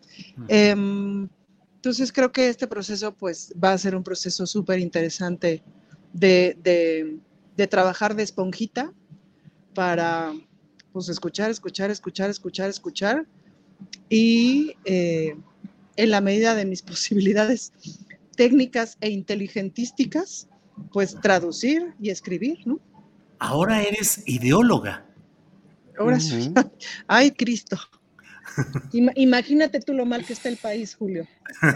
Em, entonces, creo que este proceso, pues, va a ser un proceso súper interesante de de trabajar de esponjita para pues escuchar, escuchar, escuchar, escuchar, escuchar y eh, en la medida de mis posibilidades técnicas e inteligentísticas, pues traducir y escribir, ¿no? Ahora eres ideóloga. Ahora sí. Ay, Cristo. Imagínate tú lo mal que está el país, Julio.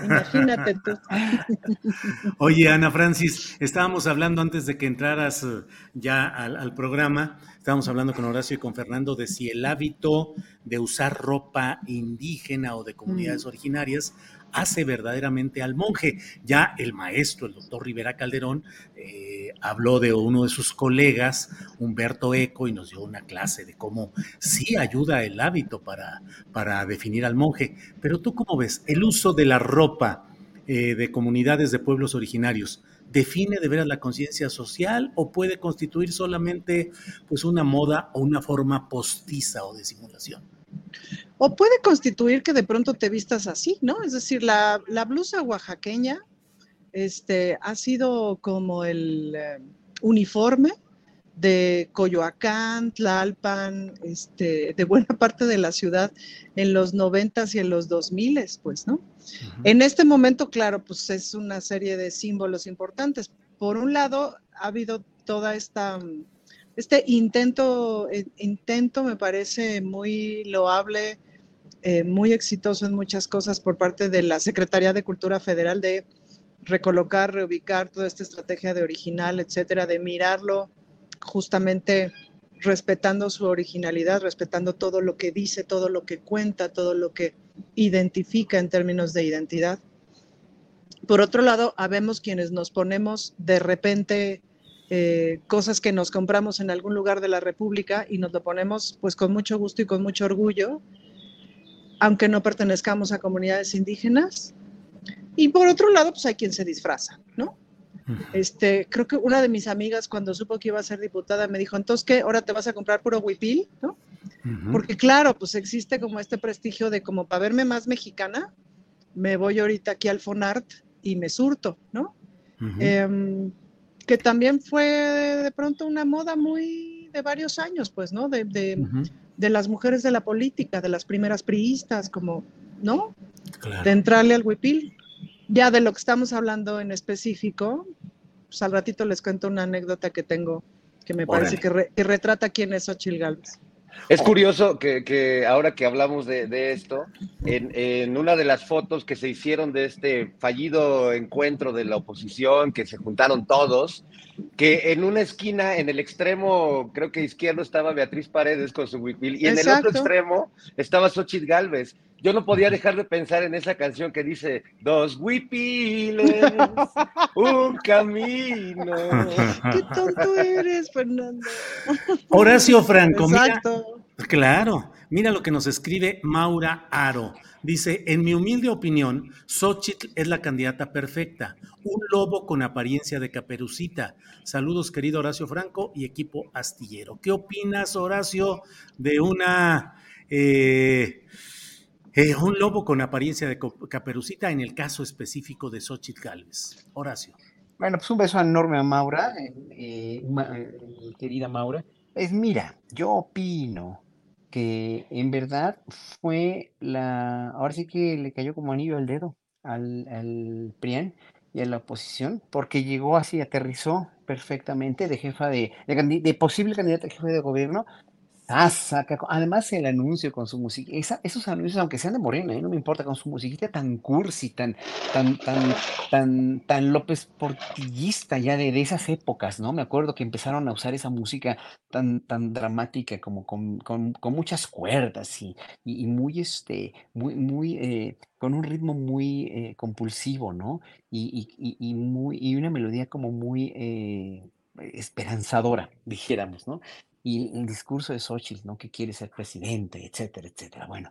Imagínate tú. Oye, Ana Francis, estábamos hablando antes de que entraras eh, ya al, programa, estábamos hablando con Horacio y con Fernando de si el hábito de usar ropa indígena o de comunidades mm. originarias hace verdaderamente al monje. Ya el maestro, el doctor Rivera Calderón, eh, habló de uno de sus colegas, Humberto Eco, y nos dio una clase de cómo sí ayuda el hábito para, para definir al monje. Pero tú cómo ves el uso de la ropa eh, de comunidades de pueblos originarios. ¿Define de veras la conciencia social o puede constituir solamente pues, una moda o una forma postiza o de simulación? O puede constituir que de pronto te vistas así, ¿no? Es decir, la, blusa oaxaqueña este, ha sido como el eh, uniforme de Coyoacán, Tlalpan, este, de buena parte de la ciudad en los noventas y en los dos miles, pues, ¿no? En este momento, claro, pues es una serie de símbolos importantes. Por un lado, ha habido toda esta este intento, eh, intento me parece muy loable, eh, muy exitoso en muchas cosas por parte de la Secretaría de Cultura Federal de recolocar, reubicar toda esta estrategia de original, etcétera, de mirarlo justamente respetando su originalidad, respetando todo lo que dice, todo lo que cuenta, todo lo que identifica en términos de identidad. Por otro lado, habemos quienes nos ponemos de repente eh, cosas que nos compramos en algún lugar de la República y nos lo ponemos pues con mucho gusto y con mucho orgullo, aunque no pertenezcamos a comunidades indígenas. Y por otro lado, pues hay quien se disfraza, ¿no? Este, creo que una de mis amigas cuando supo que iba a ser diputada me dijo, entonces, ¿qué? ¿Ahora te vas a comprar puro huipil? ¿no? Porque claro, pues existe como este prestigio de como para verme más mexicana, me voy ahorita aquí al Fonart y me surto, ¿no? Que también fue de pronto una moda muy de varios años, pues, ¿no? De, de, las mujeres de la política, de las primeras priistas, como, ¿no? De entrarle al huipil. Ya de lo que estamos hablando en específico, pues al ratito les cuento una anécdota que tengo que me parece que, retrata quién es Ochil Gálvez. Es curioso que, ahora que hablamos de, esto, en, una de las fotos que se hicieron de este fallido encuentro de la oposición, que se juntaron todos, que en una esquina, en el extremo, creo que izquierdo estaba Beatriz Paredes con su huipil, y en el otro extremo estaba Xochitl Galvez yo no podía dejar de pensar en esa canción que dice dos huipiles, un camino. Qué tonto eres, Fernando. Horacio Franco, Exacto. claro, mira lo que nos escribe Maura Aro. Dice, en mi humilde opinión, Xochitl es la candidata perfecta, un lobo con apariencia de caperucita. Saludos, querido Horacio Franco y equipo astillero. ¿Qué opinas, Horacio, de una... Eh, eh, un lobo con apariencia de caperucita en el caso específico de Xochitl Galvez. Horacio. Bueno, pues un beso enorme a Maura, eh, eh, querida Maura. Pues mira, yo opino que en verdad fue la, ahora sí que le cayó como anillo al dedo al, al PRIAN y a la oposición, porque llegó así, aterrizó perfectamente de jefa de, de, de posible candidata a jefe de gobierno Además el anuncio con su música, esos anuncios, aunque sean de Morena, ¿eh? no me importa, con su musiquita tan cursi, tan, tan, tan, tan, tan López Portillista ya de, de esas épocas, ¿no? Me acuerdo que empezaron a usar esa música tan, tan dramática, como con, con, con muchas cuerdas y, y, muy, este, muy, muy, eh, con un ritmo muy eh, compulsivo, ¿no? Y, y, y, muy, y una melodía como muy eh, esperanzadora, dijéramos, ¿no? Y el discurso de Xochitl, ¿no? Que quiere ser presidente, etcétera, etcétera. Bueno,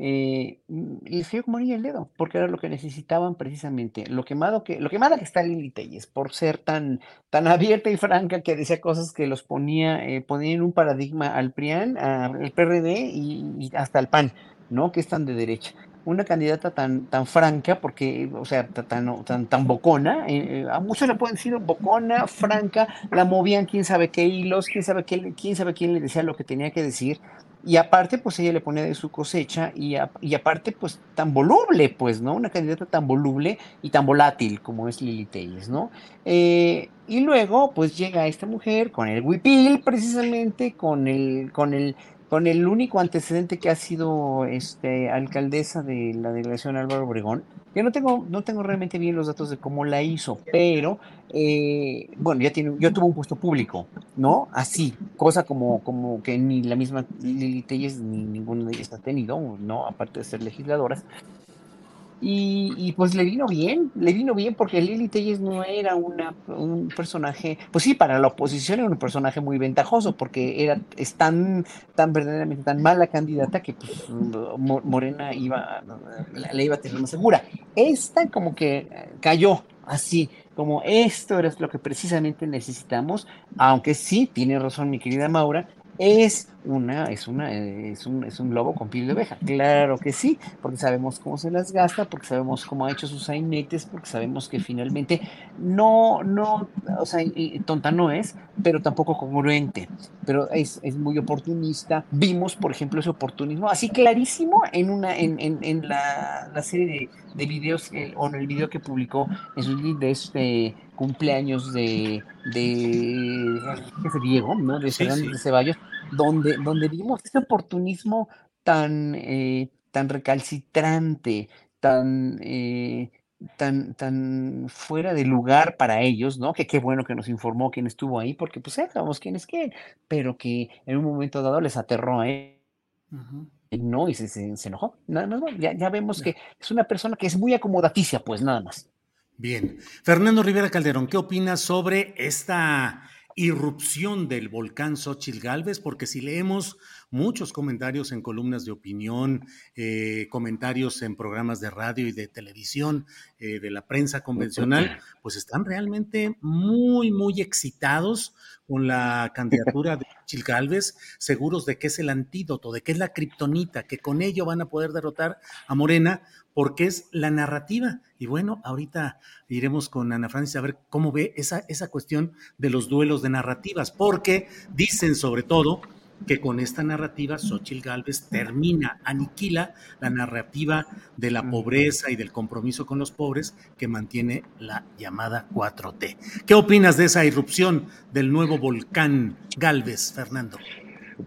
eh, mm, les dio como el dedo, porque era lo que necesitaban precisamente. Lo quemado que, lo quemada que está Lili Telles, por ser tan, tan abierta y franca que decía cosas que los ponía, eh, en un paradigma al PRIAN, al PRD y, hasta al PAN, ¿no? Que están de derecha una candidata tan, tan franca, porque, o sea, tan, tan, tan bocona, eh, a muchos le pueden decir bocona, franca, la movían quién sabe qué hilos, quién sabe, qué, quién sabe quién le decía lo que tenía que decir, y aparte, pues ella le pone de su cosecha y, y, aparte, pues tan voluble, pues, ¿no? Una candidata tan voluble y tan volátil como es Lili Telles, ¿no? Eh, y luego, pues llega esta mujer con el huipil, precisamente, con el, con el, con el único antecedente que ha sido este, alcaldesa de la delegación Álvaro Obregón, yo no tengo, no tengo realmente bien los datos de cómo la hizo, pero eh, bueno, ya tiene, yo tuve un puesto público, ¿no? Así, cosa como, como que ni la misma Lili Telles ni ninguna de ellas ha tenido, ¿no? Aparte de ser legisladoras. Y, pues le vino bien, le vino bien porque Lili Telles no era una, un personaje, pues sí, para la oposición era un personaje muy ventajoso porque era, es tan, tan verdaderamente tan mala candidata que pues Morena iba, la, iba a tener más segura. Esta como que cayó así, como esto era lo que precisamente necesitamos, aunque sí, tiene razón mi querida Maura, es una, es una, es un, es un lobo con piel de oveja. Claro que sí, porque sabemos cómo se las gasta, porque sabemos cómo ha hecho sus sainetes, porque sabemos que finalmente no, no, o sea, tonta no es, pero tampoco congruente, pero es, es muy oportunista. Vimos, por ejemplo, ese oportunismo así clarísimo en una, en, en, en la, la, serie de, de videos, o en el video que publicó en su de este cumpleaños de, de, de Diego, ¿no? De, de Ceballos, donde, donde vimos ese oportunismo tan, eh, tan recalcitrante, tan, eh, tan, tan fuera de lugar para ellos, ¿no? Que qué bueno que nos informó quién estuvo ahí, porque pues sabemos quién es quién, pero que en un momento dado les aterró a él. No, y se, se, enojó. Nada más, ya, ya vemos que es una persona que es muy acomodaticia, pues nada más. Bien. Fernando Rivera Calderón, ¿qué opinas sobre esta irrupción del volcán Xochitl Galvez, porque si leemos muchos comentarios en columnas de opinión, eh, comentarios en programas de radio y de televisión eh, de la prensa convencional, pues están realmente muy, muy excitados con la candidatura de Xochitl Galvez, seguros de que es el antídoto, de que es la kriptonita, que con ello van a poder derrotar a Morena, porque es la narrativa. Y bueno, ahorita iremos con Ana Francis a ver cómo ve esa, esa cuestión de los duelos de narrativas, porque dicen sobre todo que con esta narrativa Xochitl Galvez termina, aniquila la narrativa de la pobreza y del compromiso con los pobres que mantiene la llamada 4T. ¿Qué opinas de esa irrupción del nuevo volcán Galvez, Fernando?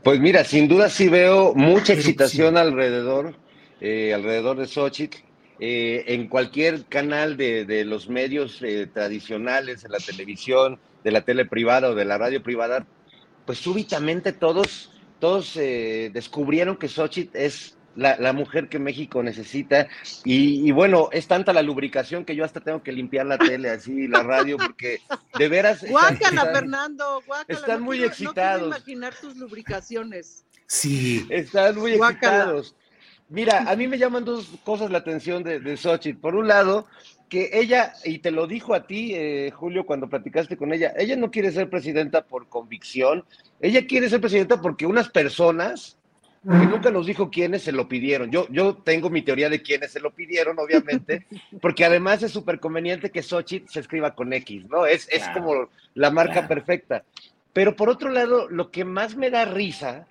Pues mira, sin duda sí veo mucha excitación alrededor eh, alrededor de Xochitl. Eh, en cualquier canal de, los medios eh, tradicionales, en la televisión, de la tele privada o de la radio privada, pues súbitamente todos, todos descubrieron que Xochitl es la, mujer que México necesita. Y, bueno, es tanta la lubricación que yo hasta tengo que limpiar la tele, así, la radio, porque de veras. Guácala, Fernando, guácala. Están muy excitados. No imaginar tus lubricaciones. Sí. Están muy excitados. Mira, a mí me llaman dos cosas la atención de, de Xochitl. Por un lado, que ella, y te lo dijo a ti, eh, Julio, cuando platicaste con ella, ella no quiere ser presidenta por convicción, ella quiere ser presidenta porque unas personas, que nunca nos dijo quiénes se lo pidieron. Yo, yo tengo mi teoría de quiénes se lo pidieron, obviamente, porque además es súper conveniente que Xochitl se escriba con X, ¿no? Es, es como la marca perfecta. Pero por otro lado, lo que más me da risa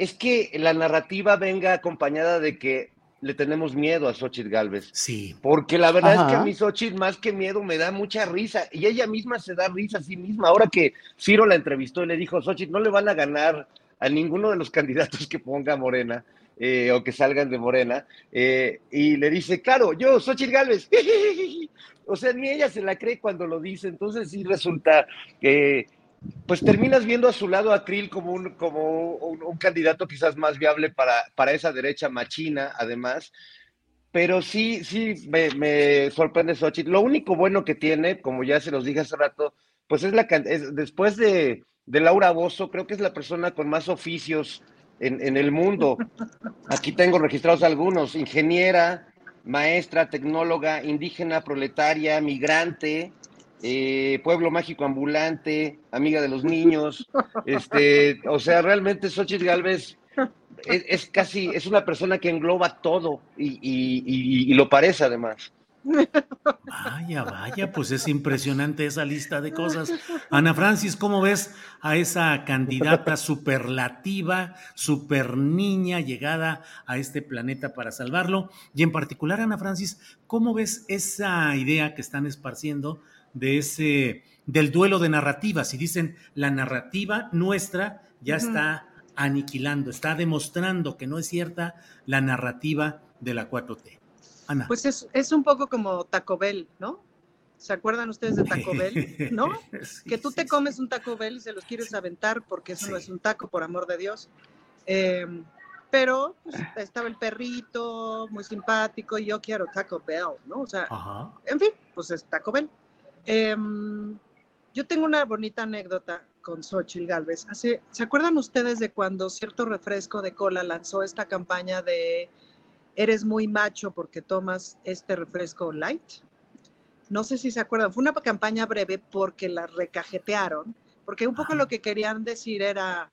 es que la narrativa venga acompañada de que le tenemos miedo a Xochitl Galvez. Sí. Porque la verdad es que a mí Xochitl, más que miedo, me da mucha risa. Y ella misma se da risa a sí misma. Ahora que Ciro la entrevistó y le dijo, Xochitl, no le van a ganar a ninguno de los candidatos que ponga Morena. Eh, o que salgan de Morena, eh, y le dice, claro, yo, Xochitl Galvez, o sea, ni ella se la cree cuando lo dice, entonces sí resulta que pues terminas viendo a su lado a Krill como un, como un, candidato quizás más viable para, para, esa derecha machina, además. Pero sí, sí, me, sorprende. Lo único bueno que tiene, como ya se los dije hace rato, pues es la es, después de, de Laura Bozo, creo que es la persona con más oficios en, en el mundo. Aquí tengo registrados algunos: ingeniera, maestra, tecnóloga, indígena, proletaria, migrante, eh, Pueblo Mágico Ambulante, Amiga de los Niños, este, o sea, realmente Xochitl Galvez es, casi, es una persona que engloba todo y, lo parece además. Vaya, vaya, pues es impresionante esa lista de cosas. Ana Francis, ¿cómo ves a esa candidata superlativa, super niña llegada a este planeta para salvarlo? Y en particular, Ana Francis, ¿cómo ves esa idea que están esparciendo de ese del duelo de narrativas? Y dicen, la narrativa nuestra ya está aniquilando, está demostrando que no es cierta la narrativa de la 4T. Ana. Pues es, es un poco como Taco Bell, ¿no? ¿Se acuerdan ustedes de Taco Bell? ¿No? que tú te comes un Taco Bell y se los quieres aventar porque eso no es un taco, por amor de Dios. Em, pero pues, estaba el perrito, muy simpático, y yo quiero Taco Bell, ¿no? O sea, en fin, pues es Taco Bell. Em, yo tengo una bonita anécdota con Xochitl Galvez. Hace, ¿Se acuerdan ustedes de cuando cierto refresco de cola lanzó esta campaña de eres muy macho porque tomas este refresco light? No sé si se acuerdan, fue una campaña breve porque la recajetearon, porque un poco lo que querían decir era,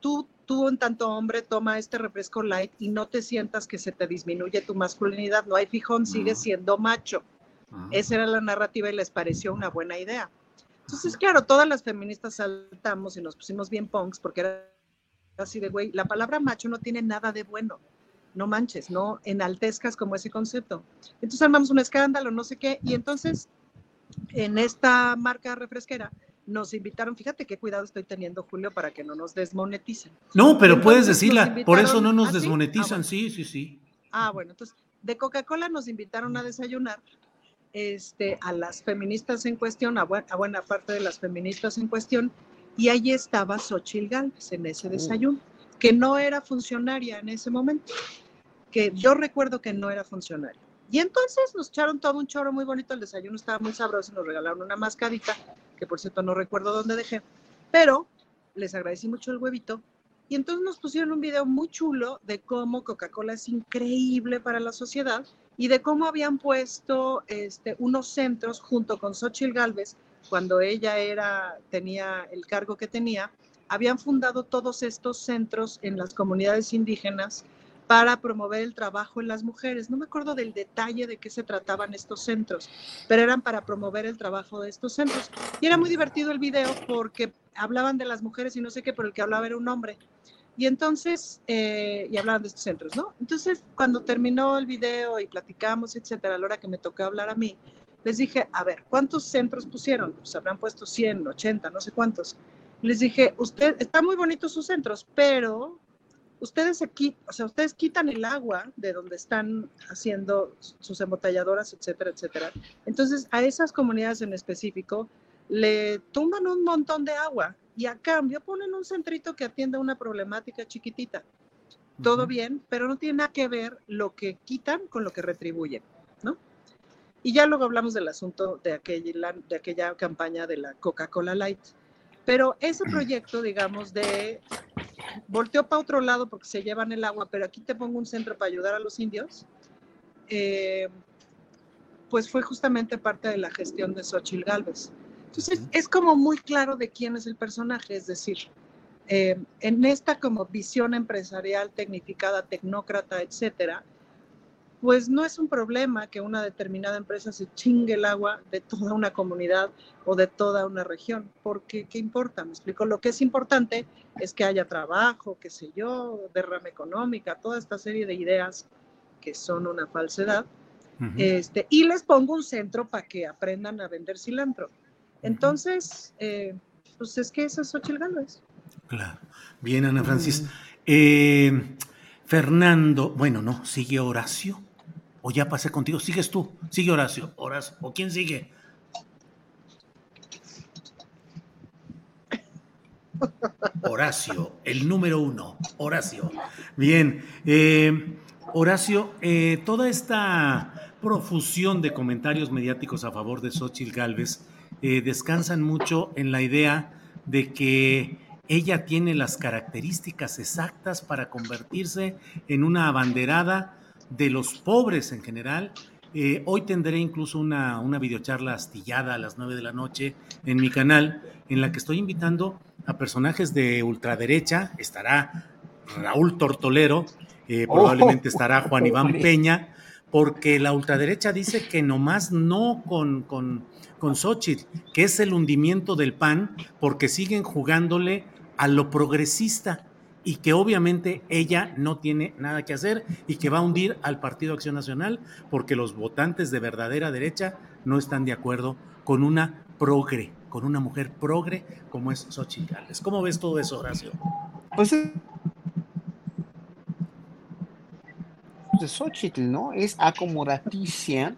tú, tú en tanto hombre toma este refresco light y no te sientas que se te disminuye tu masculinidad, no hay fijón, sigue siendo macho. Esa era la narrativa y les pareció una buena idea. Entonces, claro, todas las feministas saltamos y nos pusimos bien punks porque era así de, güey, la palabra macho no tiene nada de bueno. No manches, no enaltezcas como ese concepto. Entonces armamos un escándalo, no sé qué, y entonces en esta marca refresquera nos invitaron, fíjate qué cuidado estoy teniendo, Julio, para que no nos desmoneticen. No, pero puedes decirla, por eso no nos ¿Ah, desmonetizan, ah, sí, sí, sí. Ah, bueno, entonces de Coca-Cola nos invitaron a desayunar este, a las feministas en cuestión, a, buena parte de las feministas en cuestión, y ahí estaba Xochil Gálvez en ese oh. desayuno, que no era funcionaria en ese momento, que yo recuerdo que no era funcionaria. Y entonces nos echaron todo un choro muy bonito, el desayuno estaba muy sabroso, nos regalaron una mascarita, que por cierto no recuerdo dónde dejé, pero les agradecí mucho el huevito. Y entonces nos pusieron un video muy chulo de cómo Coca-Cola es increíble para la sociedad y de cómo habían puesto este, unos centros junto con Xochitl Galvez, cuando ella era, tenía el cargo que tenía, habían fundado todos estos centros en las comunidades indígenas para promover el trabajo en las mujeres. No me acuerdo del detalle de qué se trataban estos centros, pero eran para promover el trabajo de estos centros. Y era muy divertido el video porque hablaban de las mujeres y no sé qué, pero el que hablaba era un hombre. Y entonces, eh, y hablaban de estos centros, ¿no? Entonces, cuando terminó el video y platicamos, etcétera, a la hora que me tocó hablar a mí, les dije, a ver, ¿cuántos centros pusieron? Pues habrán puesto 100, 80, no sé cuántos. Les dije, usted, está muy bonito sus centros, pero ustedes aquí, o sea, ustedes quitan el agua de donde están haciendo sus embotelladoras, etcétera, etcétera. Entonces, a esas comunidades en específico le tumban un montón de agua y a cambio ponen un centrito que atienda una problemática chiquitita. Todo bien, pero no tiene nada que ver lo que quitan con lo que retribuyen, ¿no? Y ya luego hablamos del asunto de aquella, de aquella campaña de la Coca-Cola Light. Pero ese proyecto, digamos, de volteó para otro lado porque se llevan el agua, pero aquí te pongo un centro para ayudar a los indios, eh, pues fue justamente parte de la gestión de Xochitl Galvez. Entonces, es como muy claro de quién es el personaje, es decir, eh, en esta como visión empresarial, tecnificada, tecnócrata, etcétera, pues no es un problema que una determinada empresa se chingue el agua de toda una comunidad o de toda una región, porque ¿qué importa? Me explico, lo que es importante es que haya trabajo, qué sé yo, derrama económica, toda esta serie de ideas que son una falsedad, este, y les pongo un centro para que aprendan a vender cilantro. Entonces, eh, pues es que esa es Xochitl Gálvez. Claro. Bien, Ana Francis. Eh, Fernando, bueno, no, sigue Horacio. O ya pasé contigo, sigues tú, sigue Horacio, Horacio, o quién sigue. Horacio, el número uno, Horacio. Bien, eh, Horacio, toda esta profusión de comentarios mediáticos a favor de Xochitl Gálvez eh, descansan mucho en la idea de que ella tiene las características exactas para convertirse en una abanderada de los pobres en general. Eh, hoy tendré incluso una, una videocharla astillada a las 9 de la noche en mi canal, en la que estoy invitando a personajes de ultraderecha. Estará Raúl Tortolero, eh, probablemente estará Juan Iván Peña, porque la ultraderecha dice que nomás no con, con, con Xochitl, que es el hundimiento del PAN, porque siguen jugándole a lo progresista y que obviamente ella no tiene nada que hacer y que va a hundir al Partido Acción Nacional porque los votantes de verdadera derecha no están de acuerdo con una progre, con una mujer progre como es Xochitl. ¿Cómo ves todo eso, Horacio? Pues de Xochitl, ¿no? Es acomodaticia.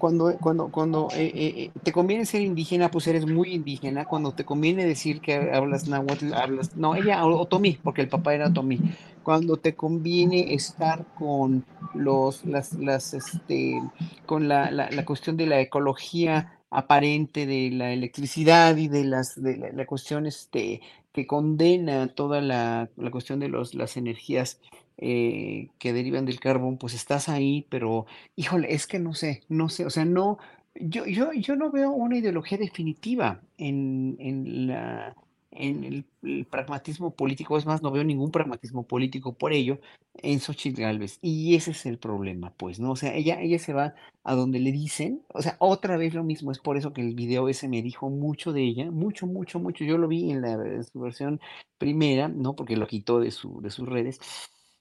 Cuando, cuando, cuando eh, eh, eh, te conviene ser indígena, pues eres muy indígena. Cuando te conviene decir que hablas náhuatl, hablas. No, ella, otomí, porque el papá era otomí. Cuando te conviene estar con los, las, las, este, con la, la, la cuestión de la ecología aparente de la electricidad y de las de la, cuestión este que condena toda la, la cuestión de los, las energías eh, que derivan del carbón, pues estás ahí, pero híjole, es que no sé, no sé, o sea, no, yo, yo, yo no veo una ideología definitiva en, en la en el, pragmatismo político, es más, no veo ningún pragmatismo político por ello en Xochitl Galvez. Y ese es el problema, pues, ¿no? O sea, ella, ella se va a donde le dicen, o sea, otra vez lo mismo, es por eso que el video ese me dijo mucho de ella, mucho, mucho, mucho. Yo lo vi en, la, su versión primera, ¿no? Porque lo quitó de, su, de sus redes.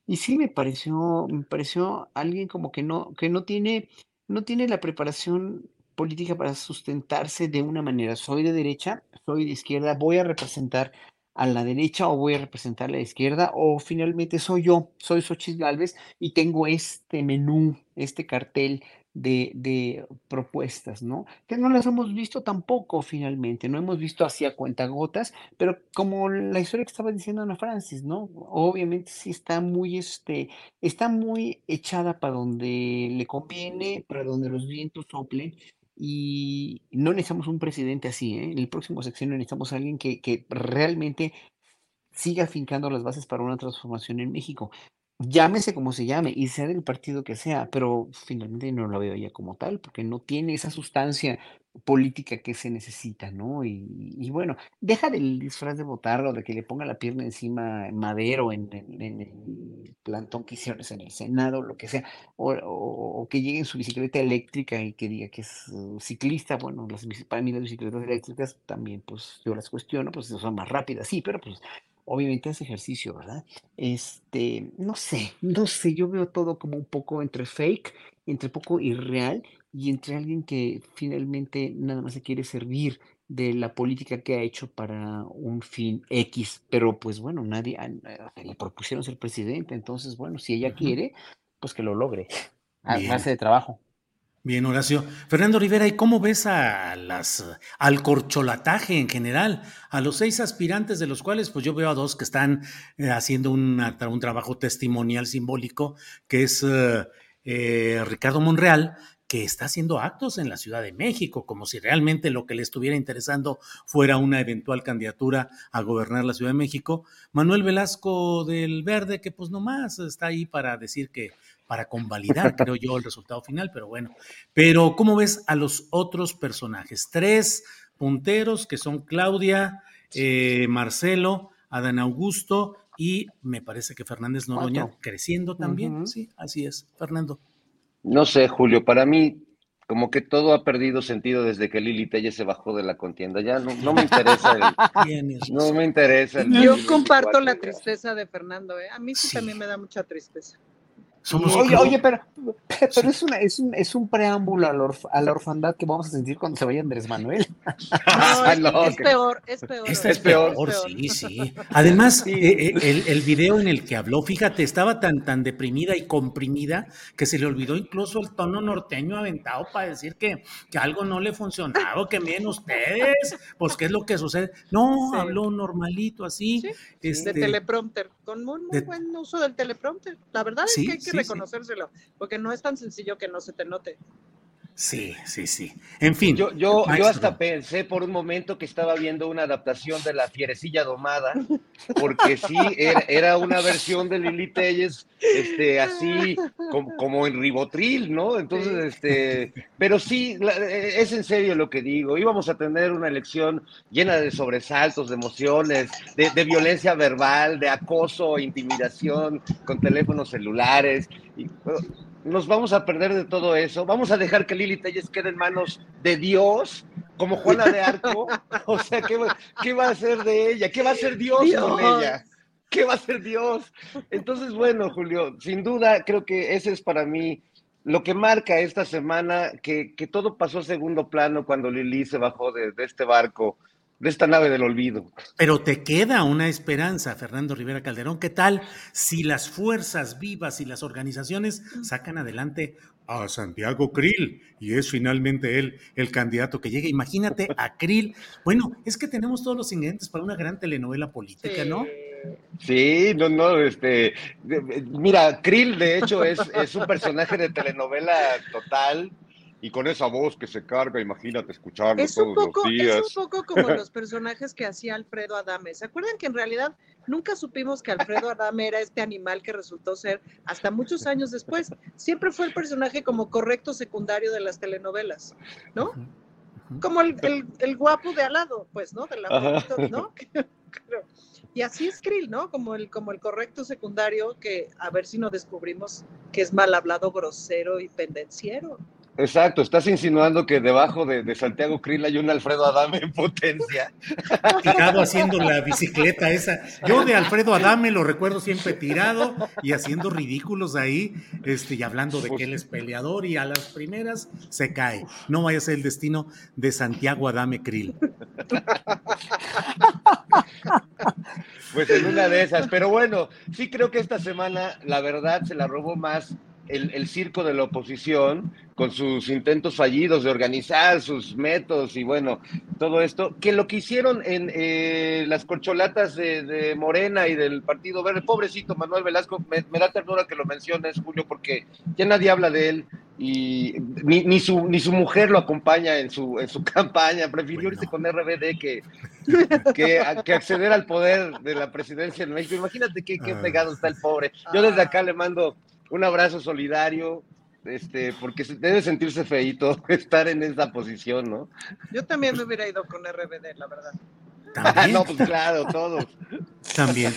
Y sí me pareció, me pareció alguien como que no, que no tiene, no tiene la preparación política para sustentarse de una manera. Soy de derecha, soy de izquierda, voy a representar a la derecha o voy a representar a la izquierda o finalmente soy yo, soy Xochitl Galvez y tengo este menú, este cartel de, propuestas, ¿no? Que no las hemos visto tampoco finalmente, no hemos visto así a cuentagotas, pero como la historia que estaba diciendo Ana Francis, ¿no? Obviamente sí está muy, este, está muy echada para donde le conviene, para donde los vientos soplen, y no necesitamos un presidente así, ¿eh? En el próximo sección necesitamos alguien que, que realmente siga afincando las bases para una transformación en México llámese como se llame y sea del partido que sea, pero finalmente no lo veo ya como tal, porque no tiene esa sustancia política que se necesita, ¿no? Y, bueno, deja del disfraz de o de que le ponga la pierna encima Madero en, en, el plantón que hicieron en el Senado, lo que sea, o, que llegue en su bicicleta eléctrica y que diga que es uh, ciclista, bueno, las, para mí las bicicletas eléctricas también, pues yo las cuestiono, pues son más rápidas, sí, pero pues obviamente hace ejercicio, ¿verdad? Este, no sé, no sé, yo veo todo como un poco entre fake, entre poco irreal y entre alguien que finalmente nada más se quiere servir de la política que ha hecho para un fin X, pero pues bueno, nadie le propusieron ser presidente, entonces bueno, si ella quiere, pues que lo logre, a base de trabajo. Bien, Horacio. Fernando Rivera, ¿y cómo ves a las, al corcholataje en general? A los seis aspirantes, de los cuales pues yo veo a dos que están eh, haciendo un trabajo testimonial simbólico, que es eh, eh, Ricardo Monreal, que está haciendo actos en la Ciudad de México, como si realmente lo que le estuviera interesando fuera una eventual candidatura a gobernar la Ciudad de México. Manuel Velasco del Verde, que pues nomás está ahí para decir que para convalidar, creo yo, el resultado final, pero bueno. Pero, ¿cómo ves a los otros personajes? Tres punteros que son Claudia, eh, Marcelo, Adán Augusto y me parece que Fernández Noroña creciendo también. Sí, así es. Fernando. No sé, Julio, para mí como que todo ha perdido sentido desde que Lili Telle se bajó de la contienda. Ya no, me interesa. no me interesa. Yo comparto la tristeza de Fernando. ¿eh? A mí sí, también me da mucha tristeza oye, oye, pero, pero es, una, es, un, es un preámbulo a la, a la, orfandad que vamos a sentir cuando se vaya Andrés Manuel. No, es, peor, es peor. Este es peor, sí, sí. Además, eh, eh, el, el, video en el que habló, fíjate, estaba tan, tan deprimida y comprimida que se le olvidó incluso el tono norteño aventado para decir que, que algo no le funcionaba, que miren ustedes, pues qué es lo que sucede. No, habló normalito así. Este, de teleprompter, con muy, buen uso del teleprompter. La verdad es que hay que reconocérselo, porque no es tan sencillo que no se te note. Sí, sí, sí. En fin. Yo, yo, yo hasta pensé por un momento que estaba viendo una adaptación de La Fierecilla Domada, porque sí, era, una versión de Lili Telles, este, así como, en ribotril, ¿no? Entonces, este, pero sí, es en serio lo que digo. Íbamos a tener una elección llena de sobresaltos, de emociones, de, de violencia verbal, de acoso, intimidación con teléfonos celulares. Y, nos vamos a perder de todo eso. Vamos a dejar que Lili Telles quede en manos de Dios, como Juana de Arco. O sea, ¿qué, qué va a hacer de ella? ¿Qué va a hacer Dios, con ella? ¿Qué va a hacer Dios? Entonces, bueno, Julio, sin duda creo que ese es para mí lo que marca esta semana, que, que todo pasó a segundo plano cuando Lili se bajó de, de este barco de esta nave del olvido. Pero te queda una esperanza, Fernando Rivera Calderón. ¿Qué tal si las fuerzas vivas y las organizaciones sacan adelante a Santiago Krill y es finalmente él el candidato que llegue? Imagínate a Krill. Bueno, es que tenemos todos los ingredientes para una gran telenovela política, ¿no? Sí, no, no, este, mira, Krill de hecho es, es un personaje de telenovela total, y con esa voz que se carga, imagínate escucharlo es todos poco, los días. Es un poco como los personajes que hacía Alfredo Adame. ¿Se acuerdan que en realidad nunca supimos que Alfredo Adame era este animal que resultó ser hasta muchos años después? Siempre fue el personaje como correcto secundario de las telenovelas, ¿no? Como el, el, el guapo de al lado, pues, ¿no? De la ¿no? Y así es Krill, ¿no? Como el, como el correcto secundario que a ver si no descubrimos que es mal hablado, grosero y pendenciero. Exacto, estás insinuando que debajo de, de Santiago Krill hay un Alfredo Adame en potencia. Tirado haciendo la bicicleta esa. Yo de Alfredo Adame lo recuerdo siempre tirado y haciendo ridículos ahí, este, y hablando de que él es peleador y a las primeras se cae. No vaya a ser el destino de Santiago Adame Krill. Pues en una de esas, pero bueno, sí creo que esta semana la verdad se la robó más el, el, circo de la oposición con sus intentos fallidos de organizar sus métodos y bueno, todo esto, que lo que hicieron en eh, las corcholatas de, de, Morena y del Partido Verde, pobrecito Manuel Velasco, me, me, da ternura que lo menciones, Julio, porque ya nadie habla de él y ni, ni, su, ni su mujer lo acompaña en su, en su campaña, prefirió bueno. irse con RBD que, que, que, acceder al poder de la presidencia en México. Imagínate qué, qué pegado está el pobre. Yo desde acá le mando un abrazo solidario, este, porque debe sentirse feito estar en esa posición, ¿no? Yo también me hubiera ido con RBD, la verdad. ¿También? no, pues claro, todos. También.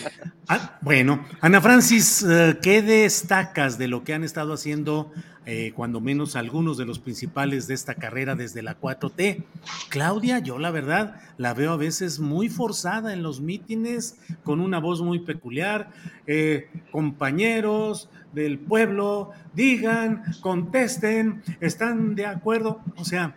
Ah, bueno, Ana Francis, ¿qué destacas de lo que han estado haciendo, eh, cuando menos algunos de los principales de esta carrera desde la 4T? Claudia, yo la verdad la veo a veces muy forzada en los mítines, con una voz muy peculiar. Eh, compañeros del pueblo, digan, contesten, están de acuerdo. O sea,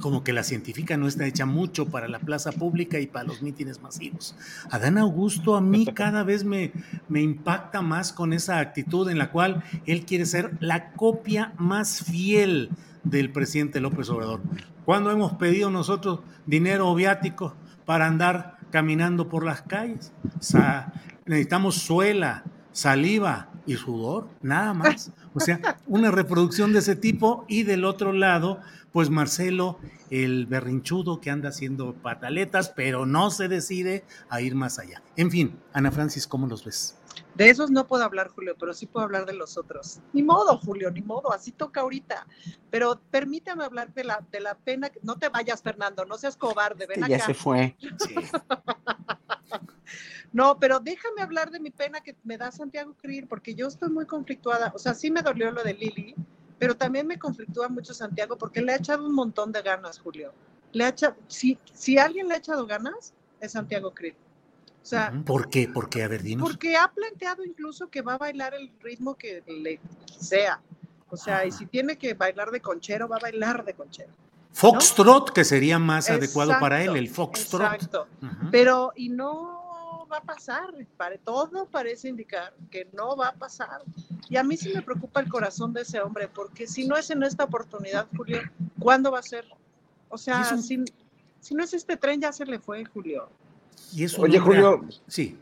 como que la científica no está hecha mucho para la plaza pública y para los mítines masivos. Adán Augusto a mí cada vez me, me impacta más con esa actitud en la cual él quiere ser la copia más fiel del presidente López Obrador. Cuando hemos pedido nosotros dinero viático para andar caminando por las calles? O necesitamos suela, saliva y sudor, nada más. O sea, una reproducción de ese tipo y del otro lado, pues Marcelo, el berrinchudo que anda haciendo pataletas, pero no se decide a ir más allá. En fin, Ana Francis, ¿cómo los ves? De esos no puedo hablar, Julio, pero sí puedo hablar de los otros. Ni modo, Julio, ni modo, así toca ahorita. Pero permítame hablar de la, de la pena. No te vayas, Fernando, no seas cobarde, ven acá. Ya se fue. Sí. No, pero déjame hablar de mi pena que me da Santiago Krill, porque yo estoy muy conflictuada. O sea, sí me dolió lo de Lili, pero también me conflictúa mucho Santiago porque le ha echado un montón de ganas, Julio. Le ha echado, si, si alguien le ha echado ganas, es Santiago Krill. O sea, ¿Por qué? ¿Por qué? A ver, dinos. Porque ha planteado incluso que va a bailar el ritmo que le sea. O sea, ah. y si tiene que bailar de conchero, va a bailar de conchero. Foxtrot, ¿no? que sería más exacto, adecuado para él, el foxtrot. Exacto. Uh -huh. Pero, y no va a pasar, todo parece indicar que no va a pasar. Y a mí sí me preocupa el corazón de ese hombre, porque si no es en esta oportunidad, Julio, ¿cuándo va a ser? O sea, un... si, si, no es este tren, ya se le fue, Julio. Y eso Oye, Julio, sí.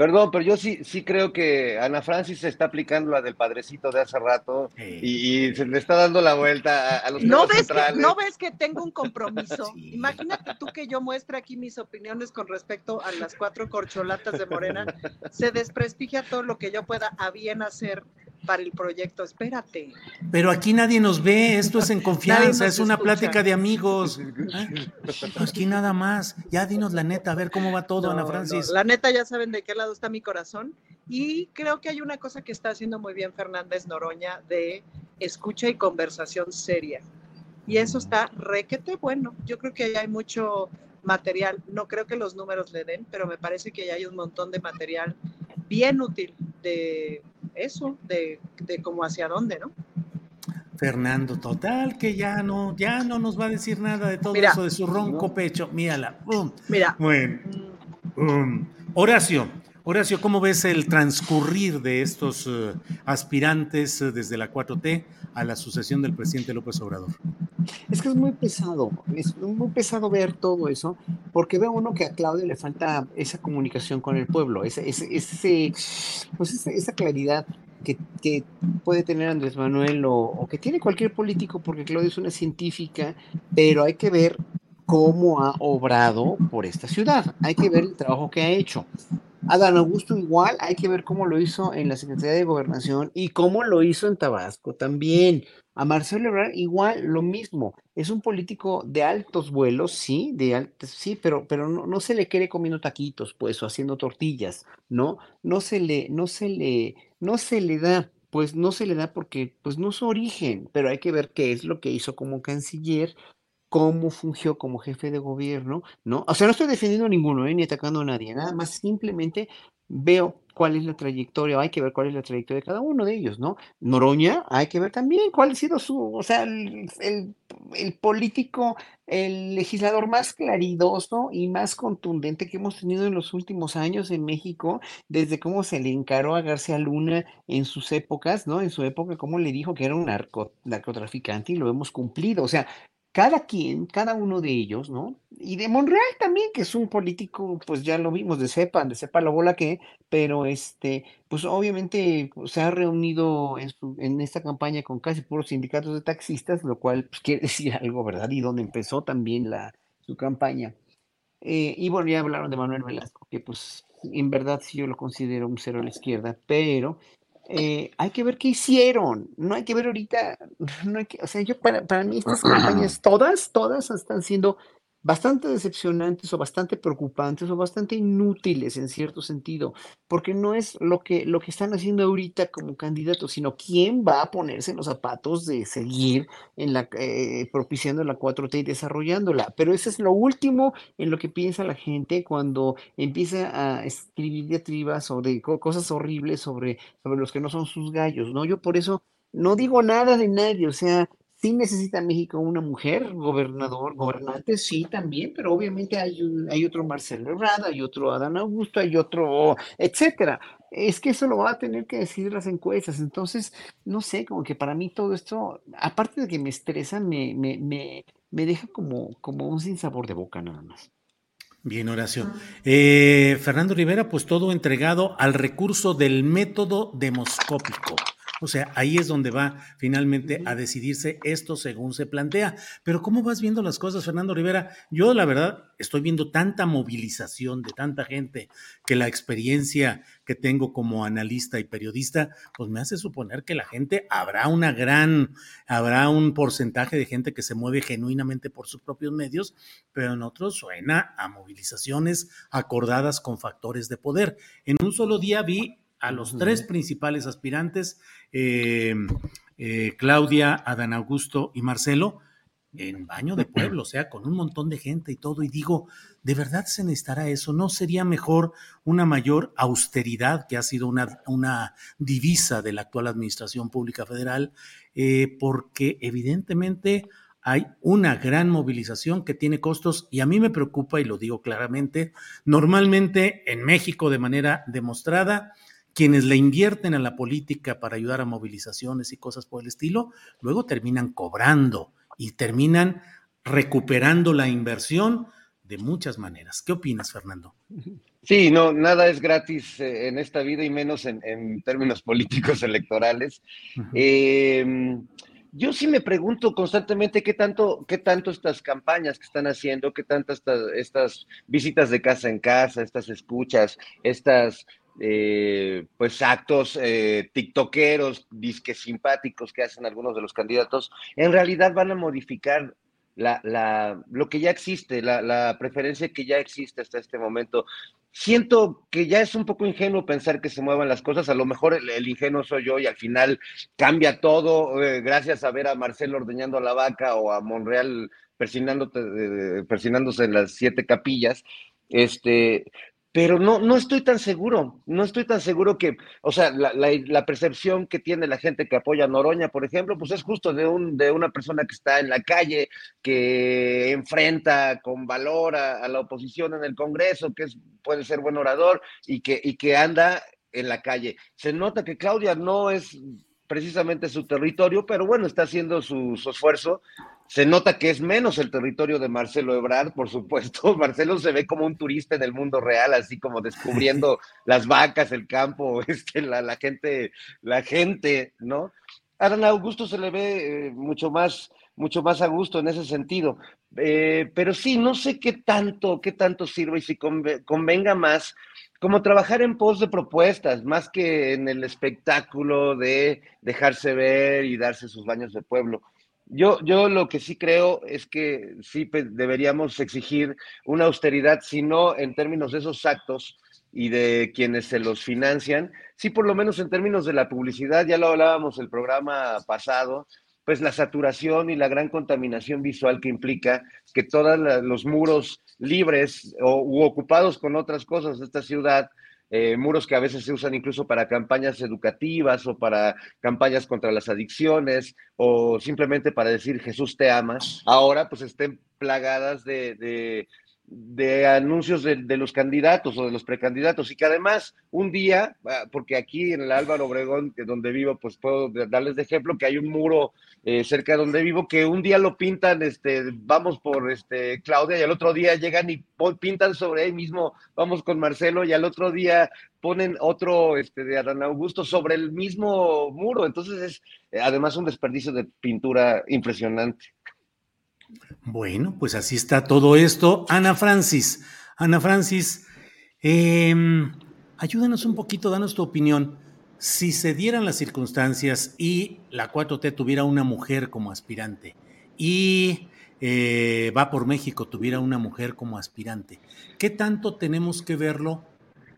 Perdón, pero yo sí, sí creo que Ana Francis se está aplicando la del padrecito de hace rato sí. y, y, se le está dando la vuelta a, a los ¿No ves, que, ¿No ves que tengo un compromiso? sí. Imagínate tú que yo muestre aquí mis opiniones con respecto a las cuatro corcholatas de Morena. Se desprestigia todo lo que yo pueda a bien hacer para el proyecto. Espérate. Pero aquí nadie nos ve, esto es en confianza, es una escucha. plática de amigos. ¿Eh? Aquí nada más. Ya dinos la neta, a ver cómo va todo, no, Ana Francis. No. La neta ya saben de qué lado está mi corazón Y creo que hay una cosa que está haciendo muy bien Fernández Noroña de escucha y conversación seria. Y eso está requete bueno. Yo creo que hay mucho material. No creo que los números le den, pero me parece que ya hay un montón de material bien útil de eso, de, de cómo hacia dónde, ¿no? Fernando, total, que ya no, ya no nos va a decir nada de todo eso de su ronco pecho. Mírala. Mira. Bueno. Horacio, Horacio, ¿cómo ves el transcurrir de estos eh, aspirantes eh, desde la 4T a la sucesión del presidente López Obrador? Es que es muy pesado, es muy pesado ver todo eso, porque ve uno que a Claudio le falta esa comunicación con el pueblo, ese, ese, pues esa, claridad que, puede tener Andrés Manuel o, o, que tiene cualquier político, porque Claudio es una científica, pero hay que ver cómo ha obrado por esta ciudad, hay que ver el trabajo que ha hecho. Adán Augusto igual, hay que ver cómo lo hizo en la Secretaría de Gobernación y cómo lo hizo en Tabasco también. A Marcelo Ebrard igual lo mismo. Es un político de altos vuelos, sí, de altos, sí, pero, pero no, no, se le quiere comiendo taquitos, pues, o haciendo tortillas, ¿no? No se le, no se le, no se le da, pues no se le da porque, pues, no su origen, pero hay que ver qué es lo que hizo como canciller, cómo fungió como jefe de gobierno, ¿no? O sea, no estoy defendiendo a ninguno, ¿eh? ni atacando a nadie, nada más simplemente veo cuál es la trayectoria, hay que ver cuál es la trayectoria de cada uno de ellos, ¿no? Noroña, hay que ver también cuál ha sido su, o sea, el, el, político, el legislador más claridoso y más contundente que hemos tenido en los últimos años en México, desde cómo se le encaró a García Luna en sus épocas, ¿no? En su época, cómo le dijo que era un narcotraficante y lo hemos cumplido, o sea, cada quien, cada uno de ellos, ¿no? Y de Monreal también, que es un político, pues ya lo vimos, de cepa, de cepa la bola que, pero este, pues obviamente pues, se ha reunido en, esta campaña con casi puros sindicatos de taxistas, lo cual pues, quiere decir algo, ¿verdad? Y donde empezó también la, su campaña. Eh, y bueno, ya hablaron de Manuel Velasco, que pues en verdad sí yo lo considero un cero a la izquierda, pero eh, hay que ver qué hicieron, no hay que ver ahorita, no hay que, o sea, yo para, para mí estas campañas, todas, todas están siendo bastante decepcionantes o bastante preocupantes o bastante inútiles en cierto sentido, porque no es lo que, lo que están haciendo ahorita como candidatos, sino quién va a ponerse en los zapatos de seguir en la, eh, propiciando la 4T y desarrollándola. Pero eso es lo último en lo que piensa la gente cuando empieza a escribir diatribas de cosas horribles sobre, sobre los que no son sus gallos, ¿no? Yo por eso no digo nada de nadie, o sea, Sí necesita México una mujer, gobernador, gobernante, sí, también, pero obviamente hay, hay otro Marcelo Ebrard, hay otro Adán Augusto, hay otro, etcétera. Es que eso lo va a tener que decidir las encuestas. Entonces, no sé, como que para mí todo esto, aparte de que me estresa, me, me, me, me deja como, como un sinsabor de boca nada más. Bien, Horacio. Eh, Fernando Rivera, pues todo entregado al recurso del método demoscópico. O sea, ahí es donde va finalmente a decidirse esto según se plantea. Pero ¿cómo vas viendo las cosas, Fernando Rivera? Yo la verdad estoy viendo tanta movilización de tanta gente que la experiencia que tengo como analista y periodista, pues me hace suponer que la gente habrá una gran, habrá un porcentaje de gente que se mueve genuinamente por sus propios medios, pero en otros suena a movilizaciones acordadas con factores de poder. En un solo día vi a los tres principales aspirantes, eh, eh, Claudia, Adán Augusto y Marcelo, en baño de pueblo, o sea, con un montón de gente y todo. Y digo, ¿de verdad se necesitará eso? ¿No sería mejor una mayor austeridad, que ha sido una, una divisa de la actual Administración Pública Federal? Eh, porque evidentemente hay una gran movilización que tiene costos y a mí me preocupa, y lo digo claramente, normalmente en México de manera demostrada, quienes le invierten a la política para ayudar a movilizaciones y cosas por el estilo, luego terminan cobrando y terminan recuperando la inversión de muchas maneras. ¿Qué opinas, Fernando? Sí, no, nada es gratis eh, en esta vida y menos en, términos políticos electorales. Em, yo sí me pregunto constantemente qué tanto, qué tanto estas campañas que están haciendo, qué tantas estas, estas visitas de casa en casa, estas escuchas, estas eh, pues actos eh, tiktokeros, disques simpáticos que hacen algunos de los candidatos, en realidad van a modificar la, la, lo que ya existe, la, la preferencia que ya existe hasta este momento. Siento que ya es un poco ingenuo pensar que se muevan las cosas, a lo mejor el, ingenuo soy yo y al final cambia todo eh, gracias a ver a Marcelo ordeñando a la vaca o a Monreal eh, persinándose en las siete capillas, este, pero no, no estoy tan seguro, no estoy tan seguro que, o sea, la, percepción que tiene la gente que apoya a Noroña, por ejemplo, pues es justo de, un, de una persona que está en la calle, que enfrenta con valor a, la oposición en el Congreso, que es, puede ser buen orador y que, y que anda en la calle. Se nota que Claudia no es precisamente su territorio, pero bueno, está haciendo su, esfuerzo. Se nota que es menos el territorio de Marcelo Ebrard, por supuesto. Marcelo se ve como un turista en el mundo real, así como descubriendo las vacas, el campo, este, la, la gente, la gente, ¿no? A Adán Augusto se le ve eh, mucho más mucho más a gusto en ese sentido. Eh, pero sí, no sé qué tanto, qué tanto sirve y si convenga más como trabajar en pos de propuestas, más que en el espectáculo de dejarse ver y darse sus baños de pueblo. Yo, yo lo que sí creo es que sí deberíamos exigir una austeridad, si no en términos de esos actos y de quienes se los financian, sí por lo menos en términos de la publicidad, ya lo hablábamos el programa pasado, pues la saturación y la gran contaminación visual que implica que todos los muros libres o, u ocupados con otras cosas de esta ciudad, eh, muros que a veces se usan incluso para campañas educativas o para campañas contra las adicciones o simplemente para decir Jesús te ama, ahora pues estén plagadas de de anuncios de, los candidatos o de los precandidatos y que además un día, ah, porque aquí en el Álvaro Obregón, que donde vivo, pues puedo darles de ejemplo que hay un muro eh, cerca de donde vivo que un día lo pintan, este, vamos por este Claudia y al otro día llegan y pintan sobre ahí mismo, vamos con Marcelo y al otro día ponen otro este, de Adán Augusto sobre el mismo muro, entonces es eh, además un desperdicio de pintura impresionante. Bueno, pues así está todo esto. Ana Francis, Ana Francis, em, ayúdanos un poquito, danos tu opinión. Si se dieran las circunstancias y la 4T tuviera una mujer como aspirante y eh, Va por México tuviera una mujer como aspirante, ¿qué tanto tenemos que verlo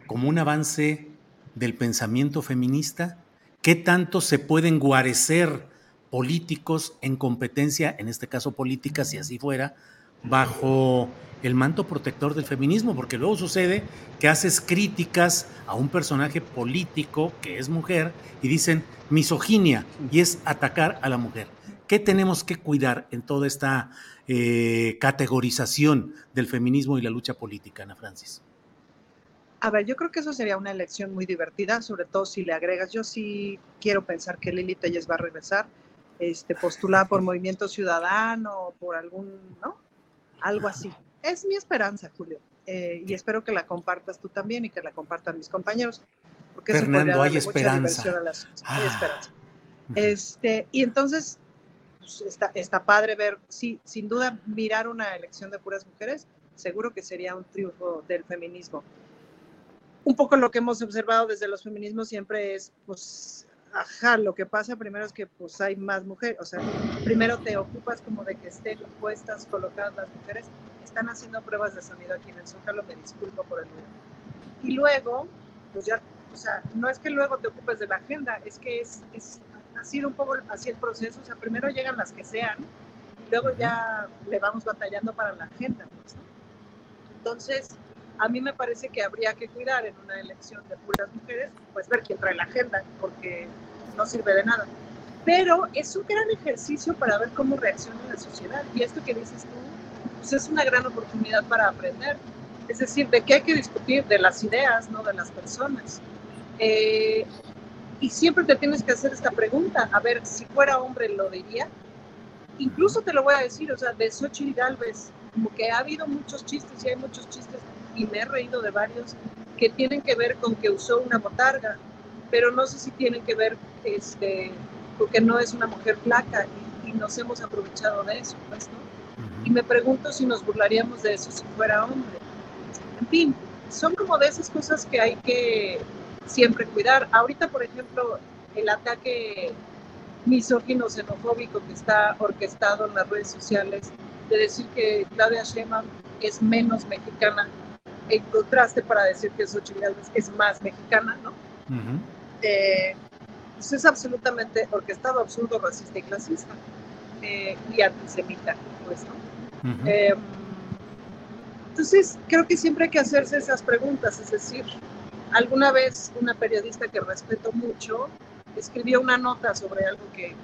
como un avance del pensamiento feminista? ¿Qué tanto se pueden guarecer políticos en competencia, en este caso política, si así fuera, bajo el manto protector del feminismo, porque luego sucede que haces críticas a un personaje político que es mujer y dicen misoginia y es atacar a la mujer. ¿Qué tenemos que cuidar en toda esta eh, categorización del feminismo y la lucha política, Ana Francis? A ver, yo creo que eso sería una elección muy divertida, sobre todo si le agregas, yo sí quiero pensar que Lili Telles va a regresar, este, postulada por Movimiento Ciudadano, por algún, ¿no? Algo así. Es mi esperanza, Julio. Eh, y espero que la compartas tú también y que la compartan mis compañeros. Porque Fernando, hay esperanza. Ah. hay esperanza. Este, y entonces, pues, está, está padre ver, sí, sin duda, mirar una elección de puras mujeres, seguro que sería un triunfo del feminismo. Un poco lo que hemos observado desde los feminismos siempre es, pues, Ajá, lo que pasa primero es que pues hay más mujeres, o sea, primero te ocupas como de que estén puestas, colocadas las mujeres, están haciendo pruebas de sonido aquí en el Zócalo, me disculpo por el ruido. Y luego, pues ya, o sea, no es que luego te ocupes de la agenda, es que es, es ha sido un poco así el proceso, o sea, primero llegan las que sean, y luego ya le vamos batallando para la agenda. Pues, Entonces, a mí me parece que habría que cuidar en una elección de puras mujeres, pues ver quién trae la agenda, porque no sirve de nada. Pero es un gran ejercicio para ver cómo reacciona la sociedad. Y esto que dices tú, pues es una gran oportunidad para aprender. Es decir, de qué hay que discutir, de las ideas, no de las personas. Eh, y siempre te tienes que hacer esta pregunta, a ver, si fuera hombre lo diría. Incluso te lo voy a decir, o sea, de Xochitl Galvez, como que ha habido muchos chistes y hay muchos chistes y me he reído de varios que tienen que ver con que usó una botarga, pero no sé si tienen que ver este, porque no es una mujer flaca y, y nos hemos aprovechado de eso, pues, ¿no? Y me pregunto si nos burlaríamos de eso si fuera hombre. En fin, son como de esas cosas que hay que siempre cuidar. Ahorita, por ejemplo, el ataque misógino xenofóbico que está orquestado en las redes sociales de decir que Claudia Sheinbaum es menos mexicana, en contraste para decir que Xochitl Gálvez es más mexicana, ¿no? Eh, pues es absolutamente orquestado, absurdo, racista y clasista, eh, y antisemita, pues, ¿no? Eh, entonces, creo que siempre hay que hacerse esas preguntas, es decir, alguna vez una periodista que respeto mucho escribió una nota sobre algo que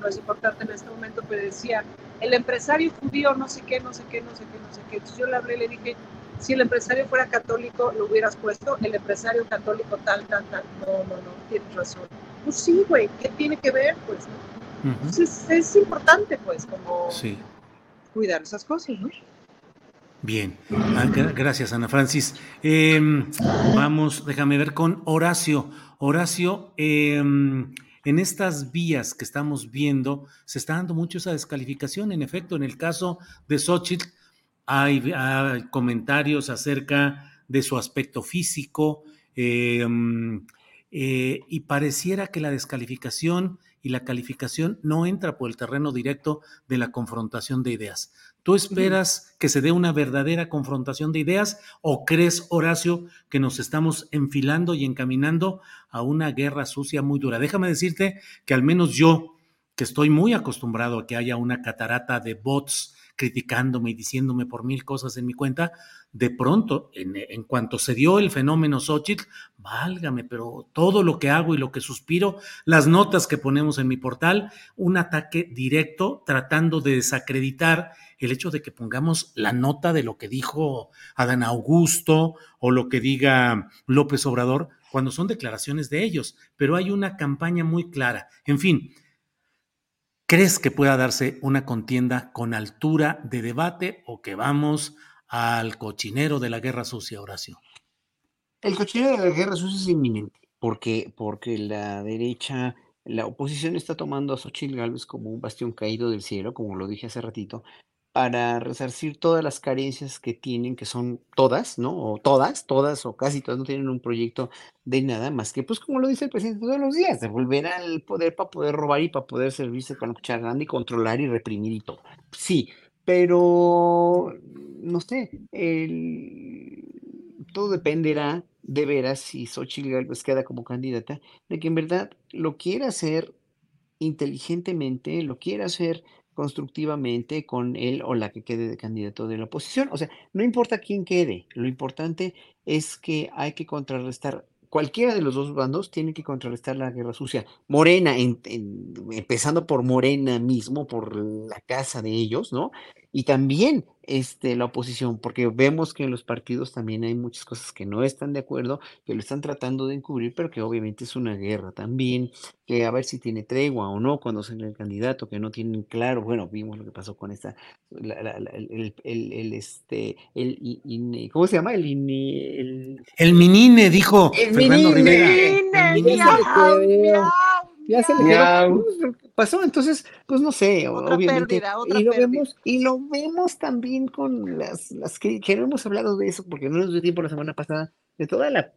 no es importante en este momento, pero decía, el empresario judío no sé qué, no sé qué, no sé qué, no sé qué. Entonces yo le hablé y le dije, si el empresario fuera católico, lo hubieras puesto, el empresario católico tal, tal, tal. No, no, no, tienes razón. Pues sí, güey, ¿qué tiene que ver? Pues, Entonces es importante, pues, como cuidar esas cosas, ¿no? Bien, ah, gracias Ana Francis. Em, vamos, déjame ver con Horacio. Horacio, em, en estas vías que estamos viendo, se está dando mucho esa descalificación. En efecto, en el caso de Xochitl, hay, comentarios acerca de su aspecto físico em, eh, y pareciera que la descalificación y la calificación no entra por el terreno directo de la confrontación de ideas. ¿Tú esperas que se dé una verdadera confrontación de ideas o crees, Horacio, que nos estamos enfilando y encaminando a una guerra sucia muy dura? Déjame decirte que al menos yo, que estoy muy acostumbrado a que haya una catarata de bots criticándome y diciéndome por mil cosas en mi cuenta, de pronto, en, cuanto se dio el fenómeno Xochitl, válgame, pero todo lo que hago y lo que suspiro, las notas que ponemos en mi portal, un ataque directo tratando de desacreditar el hecho de que pongamos la nota de lo que dijo Adán Augusto o lo que diga López Obrador, cuando son declaraciones de ellos, pero hay una campaña muy clara. En fin, ¿crees que pueda darse una contienda con altura de debate o que vamos al cochinero de la guerra sucia, Horacio? El cochinero de la guerra sucia es inminente, porque, porque la derecha, la oposición está tomando a Xochitl Gálvez como un bastión caído del cielo, como lo dije hace ratito, para resarcir todas las carencias que tienen, que son todas, ¿no? O todas, todas o casi todas no tienen un proyecto de nada más que, pues como lo dice el presidente todos los días, de volver al poder para poder robar y para poder servirse con la cuchara grande y controlar y reprimir y todo. Sí, pero no sé, todo dependerá de veras si Xochitl Gálvez queda como candidata, de que en verdad lo quiera hacer inteligentemente, lo quiera hacer constructivamente con él o la que quede de candidato de la oposición. O sea, no importa quién quede, lo importante es que hay que contrarrestar cualquiera de los dos bandos tiene que contrarrestar la guerra sucia. Morena, empezando por Morena mismo, por la casa de ellos, ¿no? Y también este, la oposición, porque vemos que en los partidos también hay muchas cosas que no están de acuerdo, que lo están tratando de encubrir, pero que obviamente es una guerra también, que a ver si tiene tregua o no cuando sale el candidato, que no tienen claro, bueno, vimos lo que pasó con esta, el, el, este, el, ¿cómo se llama? El, el, el Minine, dijo Fernando Rivera. El minine ya se le pasó, entonces, pues no sé, obviamente. y lo vemos, y lo vemos también con las, las que, hemos hablado de eso, porque no nos dio tiempo la semana pasada, de toda la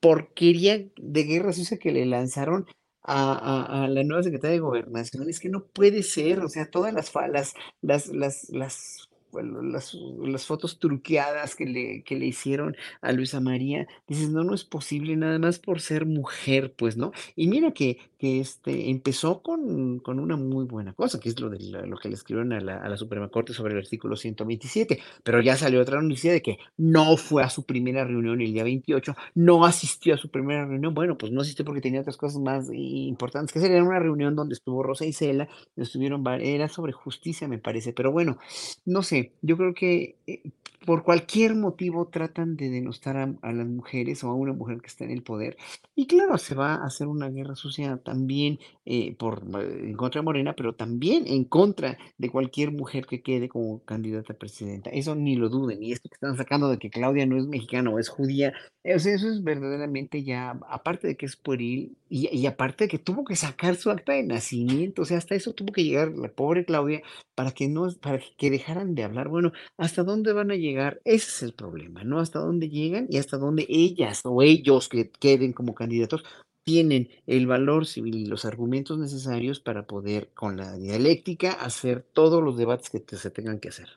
porquería de guerra sucia que le lanzaron a, a, la nueva secretaria de gobernación. Es que no puede ser, o sea, todas las falas, las, las, las las, las, fotos truqueadas que le, que le hicieron a Luisa María, dices, no, no es posible nada más por ser mujer, pues, ¿no? Y mira que, que este, empezó con, con una muy buena cosa, que es lo, de lo que le escribieron a la, a la, Suprema Corte sobre el artículo 127, pero ya salió otra noticia de que no fue a su primera reunión el día 28, no asistió a su primera reunión, bueno, pues no asistió porque tenía otras cosas más importantes que era una reunión donde estuvo Rosa y Cela, estuvieron, era sobre justicia, me parece, pero bueno, no sé, yo creo que eh, por cualquier motivo tratan de denostar a, las mujeres o a una mujer que está en el poder. Y claro, se va a hacer una guerra sucia también eh, por, eh, en contra de Morena, pero también en contra de cualquier mujer que quede como candidata a presidenta. Eso ni lo duden. Y esto que están sacando de que Claudia no es mexicana o es judía, o sea, eso es verdaderamente ya, aparte de que es pueril, y, y aparte de que tuvo que sacar su acta de nacimiento, o sea, hasta eso tuvo que llegar la pobre Claudia para que no, para que dejaran de hablar. Bueno, ¿hasta dónde van a llegar? Ese es el problema, ¿no? Hasta dónde llegan y hasta dónde ellas o ellos que queden como candidatos tienen el valor civil y los argumentos necesarios para poder, con la dialéctica, hacer todos los debates que se tengan que hacer.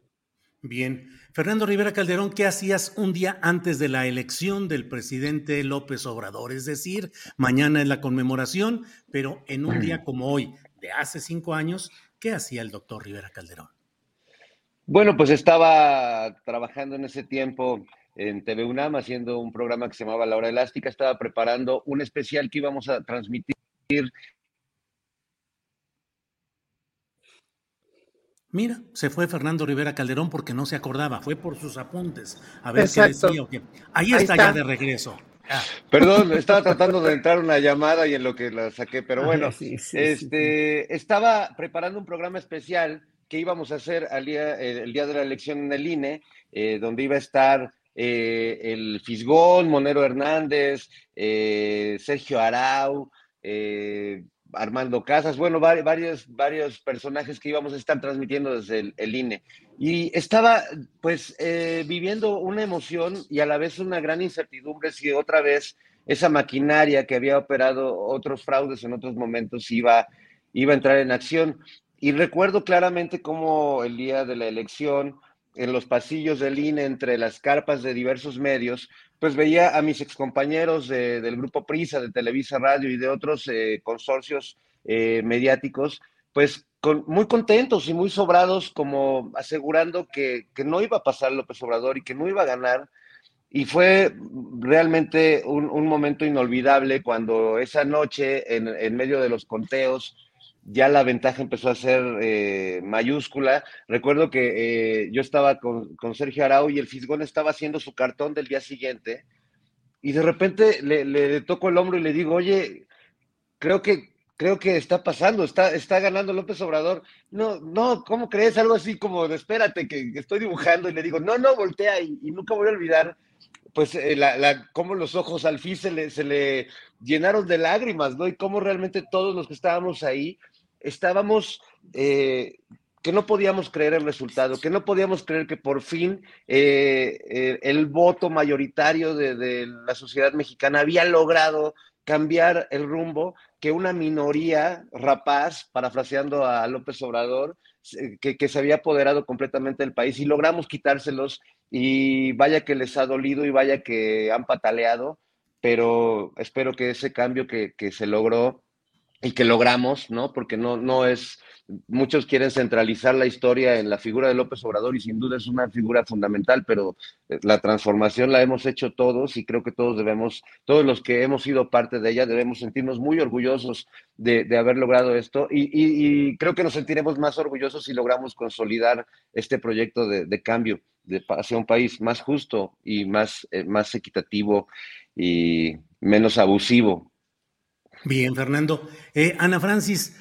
Bien. Fernando Rivera Calderón, ¿qué hacías un día antes de la elección del presidente López Obrador? Es decir, mañana es la conmemoración, pero en un día como hoy, de hace cinco años, ¿qué hacía el doctor Rivera Calderón? Bueno, pues estaba trabajando en ese tiempo en TV UNAM haciendo un programa que se llamaba La Hora Elástica, estaba preparando un especial que íbamos a transmitir. Mira, se fue Fernando Rivera Calderón porque no se acordaba, fue por sus apuntes. A ver qué decía o qué. Ahí, está, ya de regreso. Perdón, estaba tratando de entrar una llamada y en lo que la saqué, pero bueno, este, estaba preparando un programa especial que íbamos a hacer el día de la elección en el INE, eh, donde iba a estar eh, el Fisgón, Monero Hernández, eh, Sergio Arau, Armando Casas, bueno, varios, varios personajes que íbamos a estar transmitiendo desde el, INE. Y estaba pues viviendo una emoción y a la vez una gran incertidumbre si otra vez esa maquinaria que había operado otros fraudes en otros momentos iba, iba a entrar en acción. Y recuerdo claramente cómo el día de la elección, en los pasillos del INE, entre las carpas de diversos medios, pues veía a mis excompañeros del grupo Prisa, de Televisa Radio y de otros eh, consorcios eh, mediáticos, pues muy contentos y muy sobrados, como asegurando que, no iba a pasar López Obrador y que no iba a ganar. Y fue realmente un, momento inolvidable cuando esa noche, en medio de los conteos, ya la ventaja empezó a ser eh, mayúscula. Recuerdo que eh, yo estaba con, Sergio Arau y el Fisgón estaba haciendo su cartón del día siguiente y de repente le, toco el hombro y le digo, oye, creo que, creo que está pasando, está, está ganando López Obrador. No, no, ¿cómo crees? Algo así como, espérate, que, estoy dibujando y le digo, no, no, voltea y, nunca voy a olvidar pues eh, la, la, cómo los ojos al fin se le, se le llenaron de lágrimas, ¿no? Y cómo realmente todos los que estábamos ahí estábamos, eh, que no podíamos creer el resultado, que no podíamos creer que por fin eh, eh, el voto mayoritario de, la sociedad mexicana había logrado cambiar el rumbo, que una minoría rapaz, parafraseando a López Obrador, que, que, se había apoderado completamente del país y logramos quitárselos y vaya que les ha dolido y vaya que han pataleado, pero espero que ese cambio que, que se logró y que logramos, ¿no? Porque no, no es, muchos quieren centralizar la historia en la figura de López Obrador y sin duda es una figura fundamental, pero eh, la transformación la hemos hecho todos y creo que todos debemos, todos los que hemos sido parte de ella, debemos sentirnos muy orgullosos de, haber logrado esto y, creo que nos sentiremos más orgullosos si logramos consolidar este proyecto de, cambio de, hacia un país más justo y más, eh, más equitativo y menos abusivo Bien, Fernando. Eh, Ana Francis,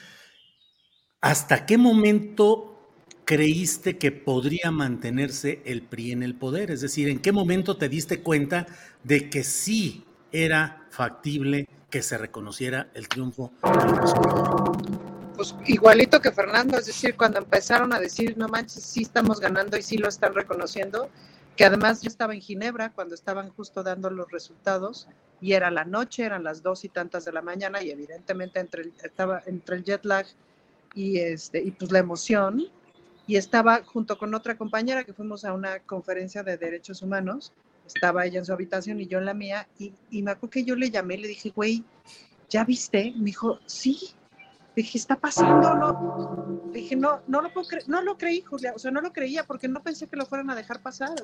¿hasta qué momento creíste que podría mantenerse el PRI en el poder? Es decir, ¿en qué momento te diste cuenta de que sí era factible que se reconociera el triunfo Pues igualito que Fernando, es decir, cuando empezaron a decir, no manches, sí estamos ganando y sí lo están reconociendo, que además yo estaba en Ginebra cuando estaban justo dando los resultados y era la noche, eran las dos y tantas de la mañana y evidentemente entre el, estaba entre el jet lag y, este, y pues la emoción y estaba junto con otra compañera que fuimos a una conferencia de derechos humanos, estaba ella en su habitación y yo en la mía y, y me acuerdo que yo le llamé le dije, güey, ¿ya viste? Me dijo, sí. dije, está pasando, ¿no? Dije, no, no lo puedo no lo creí, Julia, o sea, no lo creía porque no pensé que lo fueran a dejar pasar.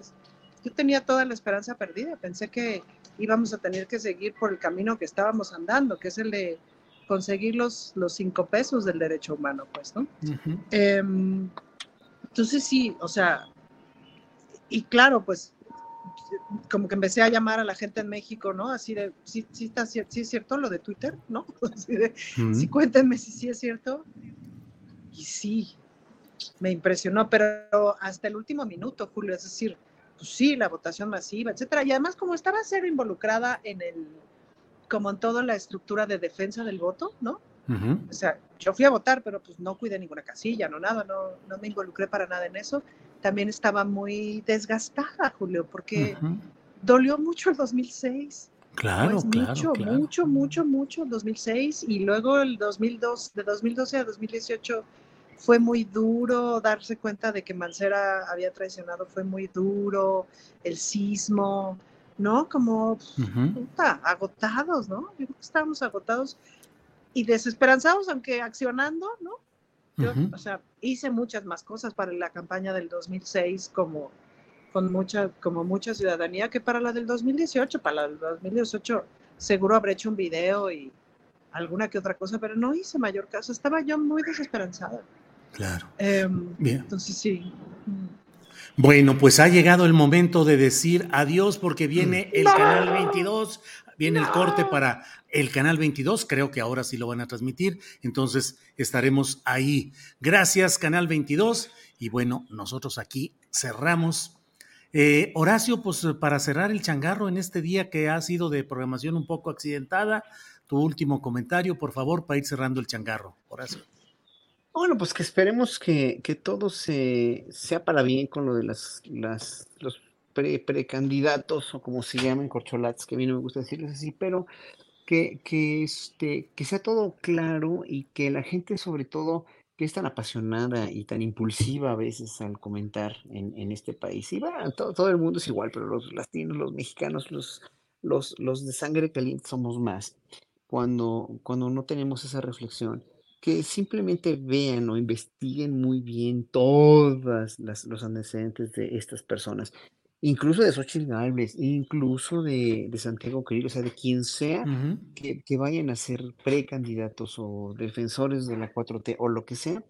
Yo tenía toda la esperanza perdida, pensé que íbamos a tener que seguir por el camino que estábamos andando, que es el de conseguir los, los cinco pesos del derecho humano, pues, ¿no? Em, entonces sí, o sea, y claro, pues como que empecé a llamar a la gente en México, ¿no? Así de, sí, sí, está, sí es cierto lo de Twitter, ¿no? Así de, sí, cuéntenme si sí es cierto. Y sí, me impresionó, pero hasta el último minuto, Julio, es decir, pues sí, la votación masiva, etcétera. Y además, como estaba ser involucrada en el, como en toda la estructura de defensa del voto, ¿no? O sea, yo fui a votar, pero pues no cuidé ninguna casilla, no nada, no, no me involucré para nada en eso. También estaba muy desgastada, Julio, porque dolió mucho el 2006. Claro, pues claro, mucho, claro. mucho, mucho, mucho, 2006 y luego el 2002, de 2012 a 2018 fue muy duro darse cuenta de que Mancera había traicionado, fue muy duro, el sismo, ¿no? Como Ujú. puta, agotados, ¿no? Yo creo que estábamos agotados y desesperanzados, aunque accionando, ¿no? Yo, Ujú. o sea, hice muchas más cosas para la campaña del 2006 como con mucha como mucha ciudadanía que para la del 2018, para la del 2018 seguro habré hecho un video y alguna que otra cosa, pero no hice mayor caso, estaba yo muy desesperanzada. Claro. Em, Bien. Entonces sí. Bueno, pues ha llegado el momento de decir adiós porque viene el No. canal 22, viene el corte para el canal 22, creo que ahora sí lo van a transmitir, entonces estaremos ahí. Gracias, canal 22, y bueno, nosotros aquí cerramos. Eh, Horacio, pues para cerrar el changarro en este día que ha sido de programación un poco accidentada, tu último comentario, por favor, para ir cerrando el changarro. Horacio. Bueno, pues que esperemos que, que todo se, sea para bien con lo de las, las, los pre, precandidatos o como se llaman, corcholates, que a mí no me gusta decirles así, pero que, que, este, que sea todo claro y que la gente sobre todo que es tan apasionada y tan impulsiva a veces al comentar en, en este país. Y va, todo, todo el mundo es igual, pero los latinos, los mexicanos, los, los, los de sangre caliente somos más cuando, cuando no tenemos esa reflexión que simplemente vean o investiguen muy bien todas las, los antecedentes de estas personas, incluso de Xochitl Gálvez, incluso de, de Santiago Krill, o sea, de quien sea que, que vayan a ser precandidatos o defensores de la 4T o lo que sea,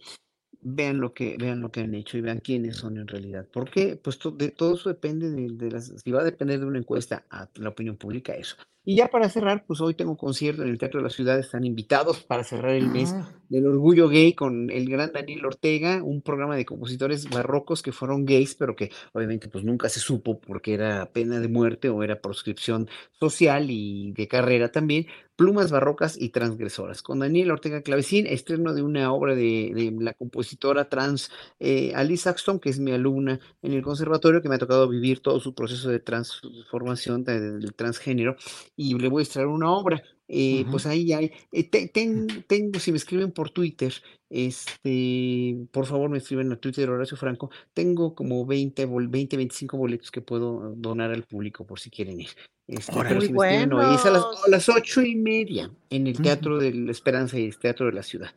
vean lo que, vean lo que han hecho y vean quiénes son en realidad. ¿Por qué? Pues to- de, todo eso depende de, de las, si va a depender de una encuesta a la opinión pública, eso. Y ya para cerrar, pues hoy tengo concierto en el Teatro de la Ciudad, están invitados para cerrar el mes Ah. del orgullo gay con el gran Daniel Ortega, un programa de compositores barrocos que fueron gays, pero que obviamente pues nunca se supo porque era pena de muerte o era proscripción social y de carrera también, plumas barrocas y transgresoras. Con Daniel Ortega Clavecín, estreno de una obra de, de la compositora trans eh, Alice Saxton, que es mi alumna en el conservatorio, que me ha tocado vivir todo su proceso de transformación de- del transgénero, y le voy a extraer una obra. Eh. Pues ahí hay, eh, te- ten- tengo, si me escriben por Twitter, este, por favor me escriben a Twitter Horacio Franco, tengo como 20, bol- 20, 25 boletos que puedo donar al público por si quieren ir. Este, pero si Muy me escriben hoy, es a las, buenos. a las ocho y media en el. Teatro de la Esperanza y el Teatro de la Ciudad.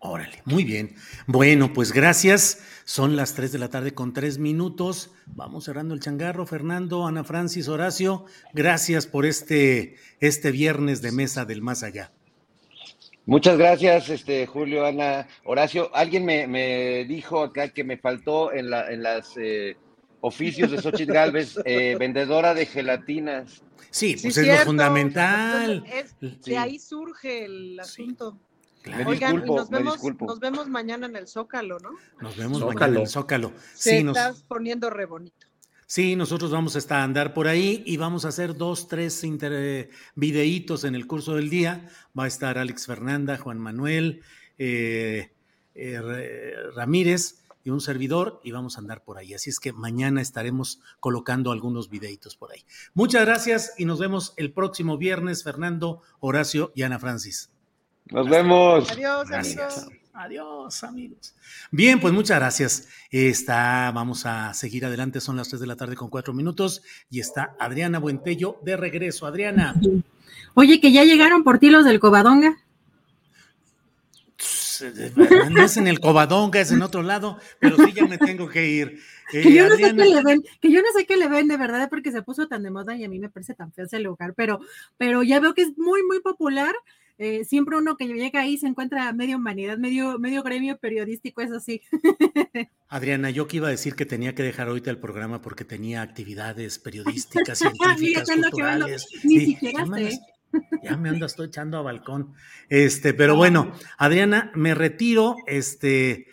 Órale, muy bien. Bueno, pues gracias. Son las 3 de la tarde con 3 minutos. Vamos cerrando el changarro. Fernando, Ana Francis, Horacio, gracias por este, este viernes de mesa del más allá. Muchas gracias, este, Julio, Ana, Horacio. Alguien me, me dijo acá que me faltó en, la, en las eh, oficios de Xochitl Galvez, eh, vendedora de gelatinas. Sí, Sí, pues es lo fundamental. Entonces, es- Sí. de ahí surge el asunto. Me Oigan, disculpo, y nos me vemos, disculpo. nos vemos mañana en el Zócalo, ¿no? Nos vemos mañana en el Zócalo. Se Sí, nos- está poniendo re bonito. Sí, nosotros vamos a estar a andar por ahí y vamos a hacer dos, tres inter- eh, videitos en el curso del día. Va a estar Alex Fernanda, Juan Manuel eh, eh, Re- Ramírez y un servidor y vamos a andar por ahí. Así es que mañana estaremos colocando algunos videitos por ahí. Muchas gracias y nos vemos el próximo viernes, Fernando, Horacio y Ana Francis. Nos vemos. Adiós, Gracias. amigos. Adiós, amigos. Bien, pues muchas gracias. Está, vamos a seguir adelante. Son las 3 de la tarde con 4 minutos y está Adriana Buentello de regreso. Adriana. Oye, que ya llegaron por ti los del Covadonga. No es en el Covadonga, es en otro lado, pero sí ya me tengo que ir. Eh, que yo no Adriana, sé qué le ven, que yo no sé qué le ven de verdad porque se puso tan de moda y a mí me parece tan feo ese lugar, pero, pero ya veo que es muy, muy popular. Eh, siempre uno que llega ahí se encuentra medio humanidad, medio, medio gremio periodístico, eso sí. Adriana, yo que iba a decir que tenía que dejar ahorita el programa porque tenía actividades periodísticas, científicas, que ando- culturales. ni Sí, siquiera sé. Ya me ando, estoy echando a balcón. Este, pero bueno, Adriana, me retiro. Este,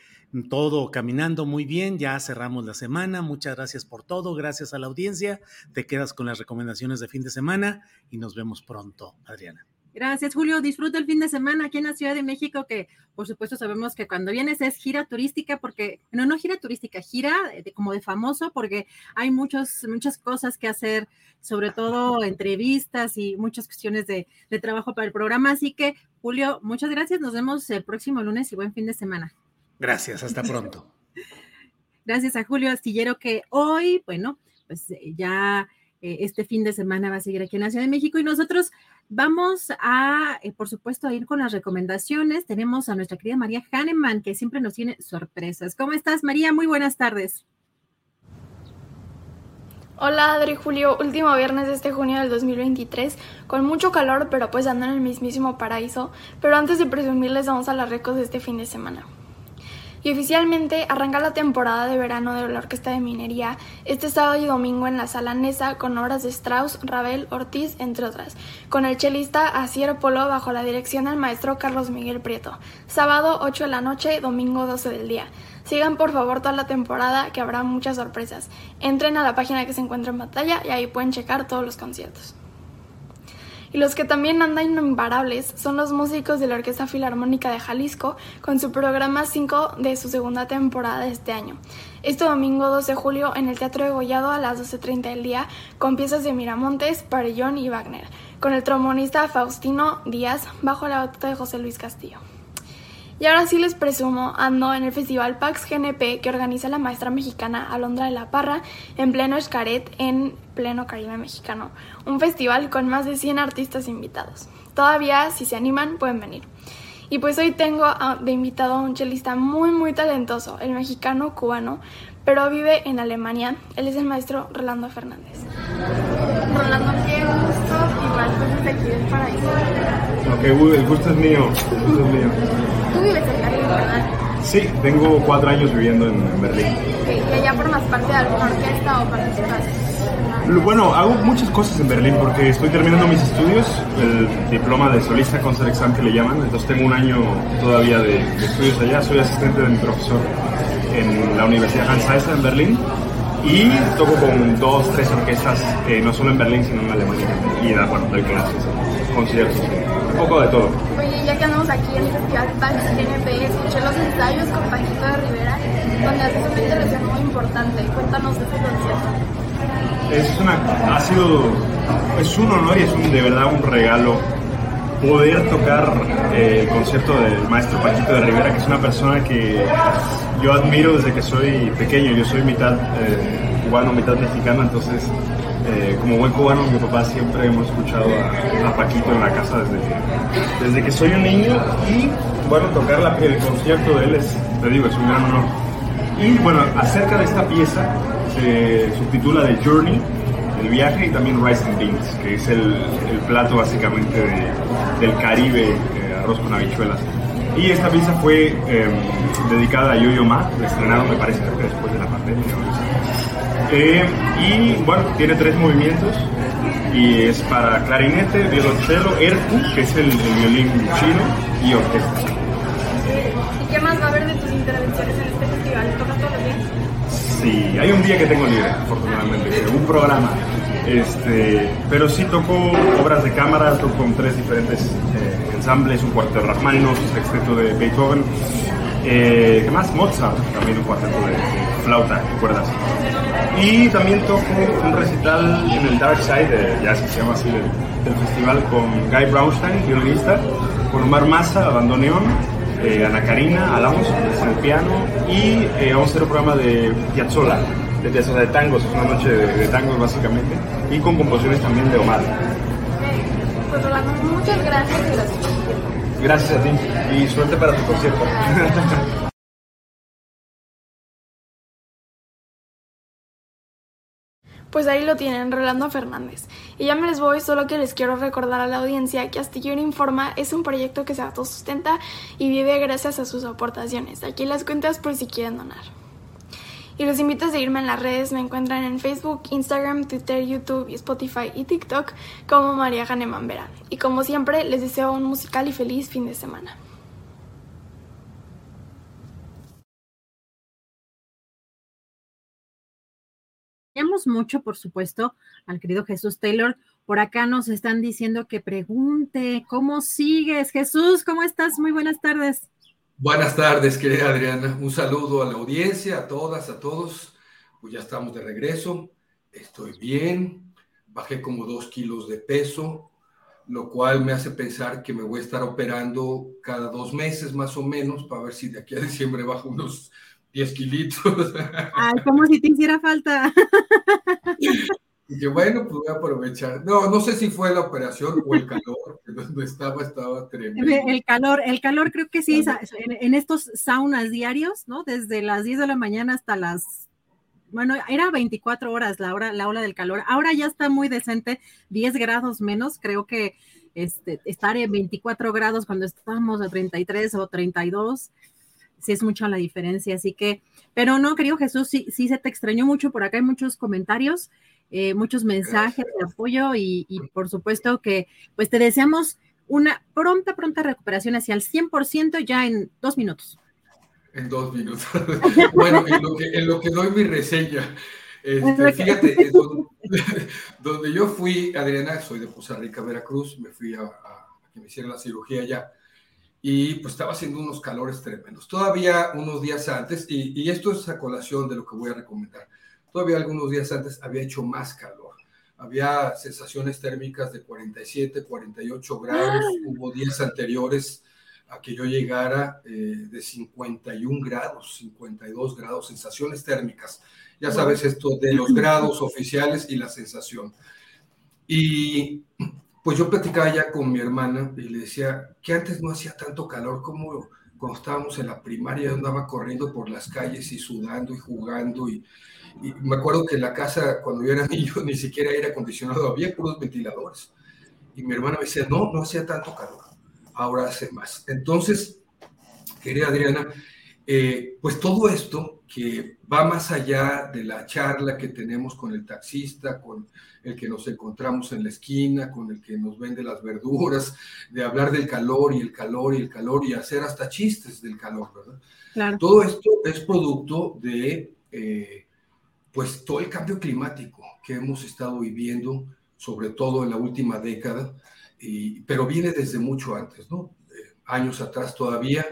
todo caminando muy bien. Ya cerramos la semana. Muchas gracias por todo. Gracias a la audiencia. Te quedas con las recomendaciones de fin de semana y nos vemos pronto, Adriana. Gracias, Julio. Disfruta el fin de semana aquí en la Ciudad de México, que por supuesto sabemos que cuando vienes es gira turística, porque, no, no gira turística, gira de, como de famoso, porque hay muchos, muchas cosas que hacer, sobre todo entrevistas y muchas cuestiones de, de trabajo para el programa. Así que, Julio, muchas gracias. Nos vemos el próximo lunes y buen fin de semana. Gracias, hasta pronto. gracias a Julio Astillero, que hoy, bueno, pues eh, ya eh, este fin de semana va a seguir aquí en la Ciudad de México y nosotros Vamos a, eh, por supuesto, a ir con las recomendaciones. Tenemos a nuestra querida María Hahnemann, que siempre nos tiene sorpresas. ¿Cómo estás, María? Muy buenas tardes. Hola Adri Julio, último viernes de este junio del 2023, con mucho calor, pero pues ando en el mismísimo paraíso. Pero antes de presumirles, vamos a las recos de este fin de semana y oficialmente arranca la temporada de verano de la Orquesta de Minería este sábado y domingo en la Sala Nesa con obras de Strauss, Ravel, Ortiz, entre otras, con el chelista Asier Polo bajo la dirección del maestro Carlos Miguel Prieto. Sábado 8 de la noche, domingo 12 del día. Sigan por favor toda la temporada que habrá muchas sorpresas. Entren a la página que se encuentra en pantalla y ahí pueden checar todos los conciertos. Y los que también andan imparables son los músicos de la Orquesta Filarmónica de Jalisco con su programa 5 de su segunda temporada de este año. Este domingo 12 de julio en el Teatro de Gollado a las 12.30 del día con piezas de Miramontes, Parellón y Wagner, con el trombonista Faustino Díaz bajo la batuta de José Luis Castillo. Y ahora sí les presumo, ando en el festival Pax GNP que organiza la maestra mexicana Alondra de la Parra en pleno Escaret en pleno Caribe mexicano. Un festival con más de 100 artistas invitados. Todavía, si se animan, pueden venir. Y pues hoy tengo de invitado a un chelista muy muy talentoso, el mexicano cubano, pero vive en Alemania. Él es el maestro Rolando Fernández. Rolando, igual pues desde aquí del paraíso. Ok, el gusto es mío, el gusto es mío. Tú vives en Berlín, ¿verdad? Sí, tengo cuatro años viviendo en, Berlín. ¿Y allá formas parte de alguna orquesta o participas? Bueno, hago muchas cosas en Berlín porque estoy terminando mis estudios, el diploma de solista con exam que le llaman, entonces tengo un año todavía de, estudios allá, soy asistente de mi profesor en la Universidad Hans Heiser en Berlín y toco con dos, tres orquestas, eh, no solo en Berlín, sino en Alemania. Y da, bueno, doy clases, conciertos, un poco de todo. Oye, ya que andamos aquí en el Festival Pax NP, escuché los ensayos con Paquito de Rivera, donde haces una intervención muy importante. Cuéntanos de ese concierto. Es una, ha sido, es un honor y es un, de verdad un regalo poder tocar eh, el concierto del maestro Paquito de Rivera, que es una persona que yo admiro desde que soy pequeño. Yo soy mitad eh, cubano, mitad mexicano, entonces eh, como buen cubano, mi papá siempre hemos escuchado a, Paquito en la casa desde, desde que soy un niño y bueno, tocar el concierto de él es, te digo, es un gran honor. Y bueno, acerca de esta pieza, se subtitula The Journey, el viaje y también rice and beans, que es el, plato básicamente del Caribe, eh, arroz con habichuelas. Y esta pieza fue em, dedicada a Yo-Yo Ma, estrenado me parece que después de la pandemia. Eh, y bueno, tiene tres movimientos y es para clarinete, violonchelo, erhu, que es el, violín chino, y orquesta. ¿Y qué más va a haber de tus intervenciones en este festival? ¿Tocas todos los días? Sí, hay un día que tengo libre, afortunadamente, un programa. Este, pero sí toco obras de cámara, toco con tres diferentes eh, ensambles, un cuarteto de Rachmaninoff, un sexteto de Beethoven, eh, ¿qué más? Mozart, también un cuarteto de, flauta, cuerdas. Y también toco un recital en el Dark Side, ya se llama así, del, festival, con Guy Braunstein, violinista, con Omar Massa, bandoneón, eh, Ana Karina Alonso, en el piano, y vamos a hacer un programa de Piazzolla, de, de tangos, es una noche de, tangos básicamente, y con composiciones también de Omar. Pues Rolando, muchas gracias y gracias. Gracias a ti y suerte para tu concierto. Pues ahí lo tienen, Rolando Fernández. Y ya me les voy, solo que les quiero recordar a la audiencia que Astillero Informa es un proyecto que se autosustenta y vive gracias a sus aportaciones. Aquí las cuentas por si quieren donar. Y los invito a seguirme en las redes, me encuentran en Facebook, Instagram, Twitter, YouTube, Spotify y TikTok como María Janeman Vera. Y como siempre, les deseo un musical y feliz fin de semana. mucho, por supuesto, al querido Jesús Taylor Por acá nos están diciendo que pregunte, ¿cómo sigues? Jesús, ¿cómo estás? Muy buenas tardes. Buenas tardes, querida Adriana. Un saludo a la audiencia, a todas, a todos. Pues ya estamos de regreso. Estoy bien. Bajé como dos kilos de peso, lo cual me hace pensar que me voy a estar operando cada dos meses más o menos para ver si de aquí a diciembre bajo unos 10 kilitos. Ay, como si te hiciera falta. Y bueno, pues voy a aprovechar. No, no sé si fue la operación o el calor, que donde estaba estaba tremendo. El calor, el calor creo que sí, en, estos saunas diarios, ¿no? Desde las 10 de la mañana hasta las, bueno, era 24 horas la hora, la ola del calor. Ahora ya está muy decente, 10 grados menos, creo que este, estar en 24 grados cuando estábamos a 33 o 32, sí es mucha la diferencia, así que, pero no, querido Jesús, sí, sí se te extrañó mucho, por acá hay muchos comentarios. Eh, muchos mensajes de apoyo y, por supuesto que pues te deseamos una pronta, pronta recuperación hacia el 100% ya en dos minutos. En dos minutos. bueno, en lo, que, en lo que doy mi reseña, este, fíjate, donde, yo fui, Adriana, soy de Poza Rica, Veracruz, me fui a, que me hicieran la cirugía allá y pues estaba haciendo unos calores tremendos. Todavía unos días antes, y, y esto es a colación de lo que voy a recomendar Todavía algunos días antes había hecho más calor. Había sensaciones térmicas de 47, 48 grados. Hubo días anteriores a que yo llegara eh, de 51 grados, 52 grados, sensaciones térmicas. Ya sabes esto de los grados oficiales y la sensación. Y pues yo platicaba ya con mi hermana y le decía que antes no hacía tanto calor como cuando estábamos en la primaria, andaba corriendo por las calles y sudando y jugando y, y me acuerdo que en la casa, cuando yo era niño, ni siquiera aire acondicionado, había puros ventiladores. Y mi hermana me decía, no, no hacía tanto calor, ahora hace más. Entonces, querida Adriana, eh, pues todo esto que va más allá de la charla que tenemos con el taxista, con el que nos encontramos en la esquina, con el que nos vende las verduras, de hablar del calor y el calor y el calor y hacer hasta chistes del calor, ¿verdad? Todo esto es producto de eh, pues todo el cambio climático que hemos estado viviendo, sobre todo en la última década, y, pero viene desde mucho antes, ¿no? Eh, años atrás todavía,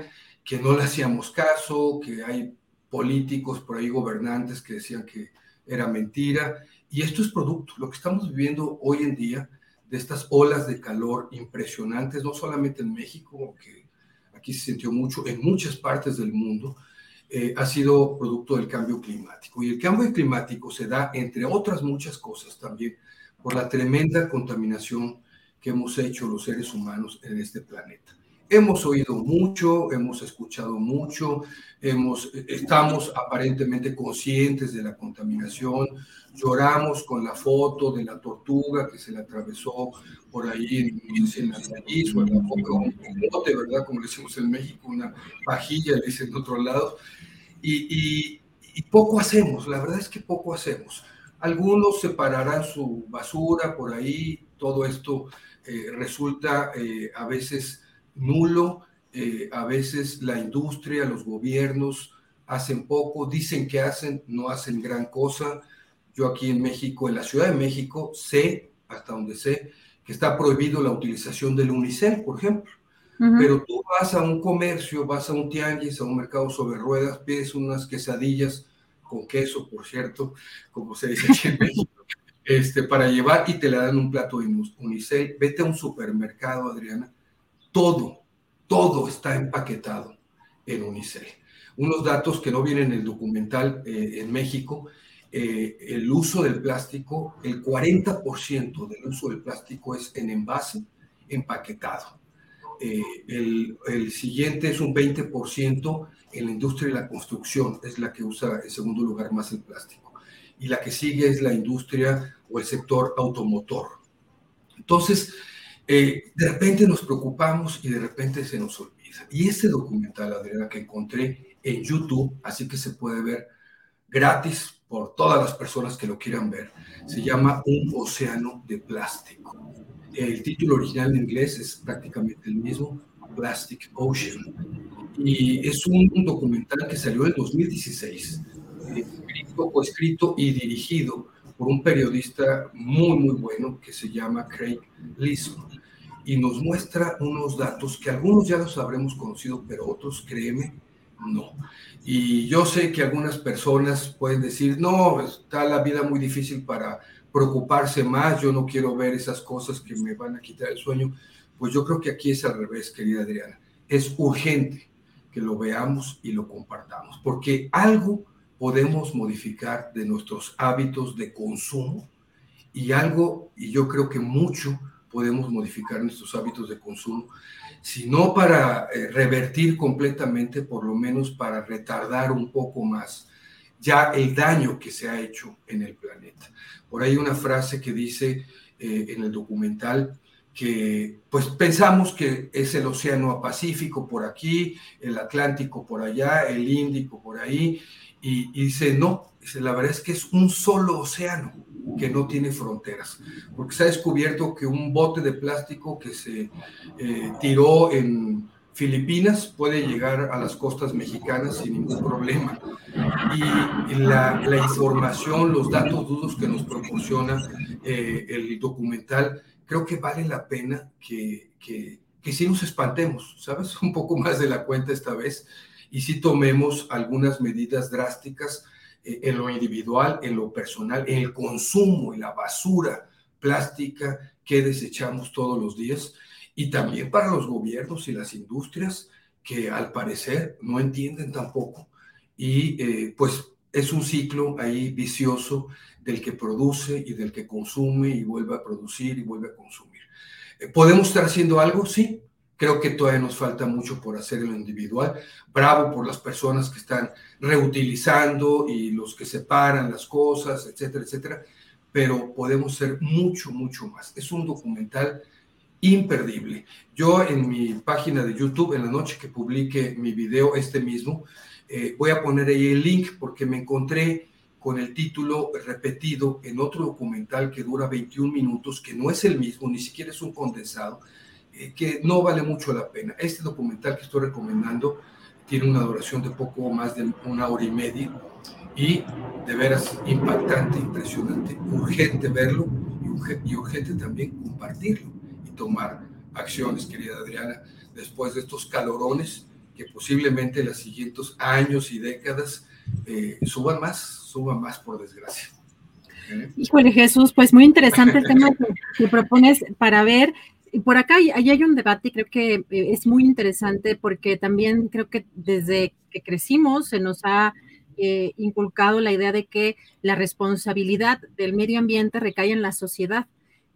que no le hacíamos caso, que hay políticos por ahí gobernantes que decían que era mentira, y esto es producto, lo que estamos viviendo hoy en día, de estas olas de calor impresionantes, no solamente en México, que aquí se sintió mucho, en muchas partes del mundo, eh, ha sido producto del cambio climático. Y el cambio climático se da, entre otras muchas cosas también, por la tremenda contaminación que hemos hecho los seres humanos en este planeta. Hemos oído mucho, hemos escuchado mucho, hemos, estamos aparentemente conscientes de la contaminación, lloramos con la foto de la tortuga que se le atravesó por ahí en, la nariz o en la boca, un bote, ¿verdad? Como decimos en México, una pajilla, le dicen en otro lado. Y, poco hacemos, la verdad es que poco hacemos. Algunos separarán su basura por ahí, todo esto eh, resulta eh, a veces nulo, eh, a veces la industria, los gobiernos hacen poco, dicen que hacen, no hacen gran cosa. Yo aquí en México, en la Ciudad de México, sé, hasta donde sé, que está prohibido la utilización del unicel, por ejemplo. Pero tú vas a un comercio, vas a un tianguis, a un mercado sobre ruedas, pides unas quesadillas con queso, por cierto, como se dice aquí en México, este, para llevar y te le dan un plato de unicel. Vete a un supermercado, Adriana, todo, todo está empaquetado en unicel. Unos datos que no vienen en el documental eh, en México, eh, el uso del plástico, el 40% del uso del plástico es en envase empaquetado. Eh, el, el, siguiente es un 20% en la industria de la construcción, es la que usa en segundo lugar más el plástico. Y la que sigue es la industria o el sector automotor. Entonces, eh, de repente nos preocupamos y de repente se nos olvida. Y ese documental, Adriana, que encontré en YouTube, así que se puede ver gratis por todas las personas que lo quieran ver. Se llama Un océano de plástico. El título original en inglés es prácticamente el mismo, Plastic Ocean. Y es un, documental que salió en 2016, escrito, escrito y dirigido por un periodista muy, muy bueno que se llama Craig Leeson y nos muestra unos datos que algunos ya los habremos conocido, pero otros, créeme, no. Y yo sé que algunas personas pueden decir, no, está la vida muy difícil para preocuparse más, yo no quiero ver esas cosas que me van a quitar el sueño. Pues yo creo que aquí es al revés, querida Adriana. Es urgente que lo veamos y lo compartamos, porque algo podemos modificar de nuestros hábitos de consumo y algo, y yo creo que mucho, podemos modificar nuestros hábitos de consumo, si no para eh, revertir completamente, por lo menos para retardar un poco más ya el daño que se ha hecho en el planeta. Por ahí una frase que dice eh, en el documental que pues pensamos que es el Océano Pacífico por aquí, el Atlántico por allá, el Índico por ahí, y, dice, no, la verdad es que es un solo océano que no tiene fronteras, porque se ha descubierto que un bote de plástico que se eh, tiró en Filipinas puede llegar a las costas mexicanas sin ningún problema. Y la, la información, los datos dudos que nos proporciona eh, el documental, creo que vale la pena que, que, que sí nos espantemos, ¿sabes? Un poco más de la cuenta esta vez y sí tomemos algunas medidas drásticas eh, en lo individual, en lo personal, en el consumo, en la basura plástica que desechamos todos los días y también para los gobiernos y las industrias que al parecer no entienden tampoco y eh, pues es un ciclo ahí vicioso del que produce y del que consume y vuelve a producir y vuelve a consumir. Eh, ¿Podemos estar haciendo algo? Sí, Creo que todavía nos falta mucho por hacer en lo individual. Bravo por las personas que están reutilizando y los que separan las cosas, etcétera, etcétera. Pero podemos ser mucho, mucho más. Es un documental imperdible. Yo en mi página de YouTube, en la noche que publique mi video, este mismo, eh, voy a poner ahí el link porque me encontré con el título repetido en otro documental que dura 21 minutos, que no es el mismo, ni siquiera es un condensado, que no vale mucho la pena. Este documental que estoy recomendando tiene una duración de poco más de una hora y media y de veras impactante, impresionante, urgente verlo y urgente también compartirlo y tomar acciones, querida Adriana, después de estos calorones que posiblemente en los siguientes años y décadas eh, suban más, suban más por desgracia. Híjole Jesús, pues muy interesante el tema que propones para ver por acá ahí hay un debate creo que eh, es muy interesante porque también creo que desde que crecimos se nos ha eh, inculcado la idea de que la responsabilidad del medio ambiente recae en la sociedad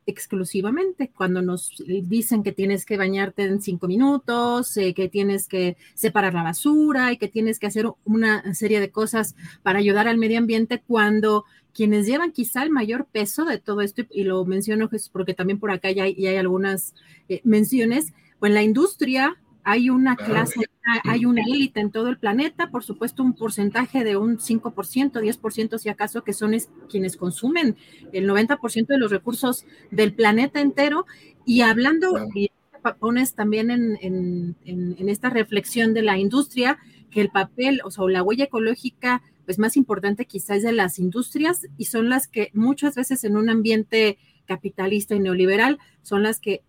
exclusivamente. Cuando nos dicen que tienes que bañarte en cinco minutos, eh, que tienes que separar la basura y que tienes que hacer una serie de cosas para ayudar al medio ambiente, cuando quienes llevan quizá el mayor peso de todo esto, y lo menciono porque también por acá ya hay, hay algunas eh, menciones, pues en la industria hay una clase, hay una élite en todo el planeta, por supuesto un porcentaje de un 5%, 10% si acaso, que son quienes consumen el 90% de los recursos del planeta entero. Y hablando, y pones también en, en, en, esta reflexión de la industria, que el papel, o sea, la huella ecológica pues más importante quizás de las industrias y son las que muchas veces en un ambiente capitalista y neoliberal son las que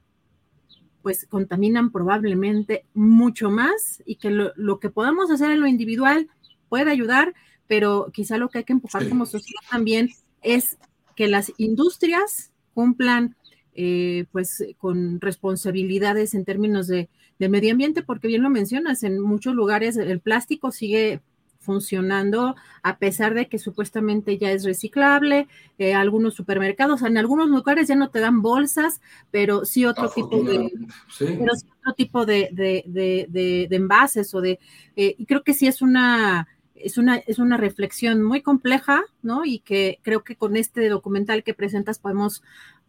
pues contaminan probablemente mucho más y que lo, que podamos hacer en lo individual puede ayudar, pero quizá lo que hay que empujar como sociedad también es que las industrias cumplan eh, pues con responsabilidades en términos de, de, medio ambiente, porque bien lo mencionas, en muchos lugares el plástico sigue funcionando a pesar de que supuestamente ya es reciclable. Eh, algunos supermercados, en algunos lugares ya no te dan bolsas, pero sí otro tipo de, Pero otro tipo de, de, envases o de, eh, y creo que sí es una, es una, es una reflexión muy compleja, ¿no? Y que creo que con este documental que presentas podemos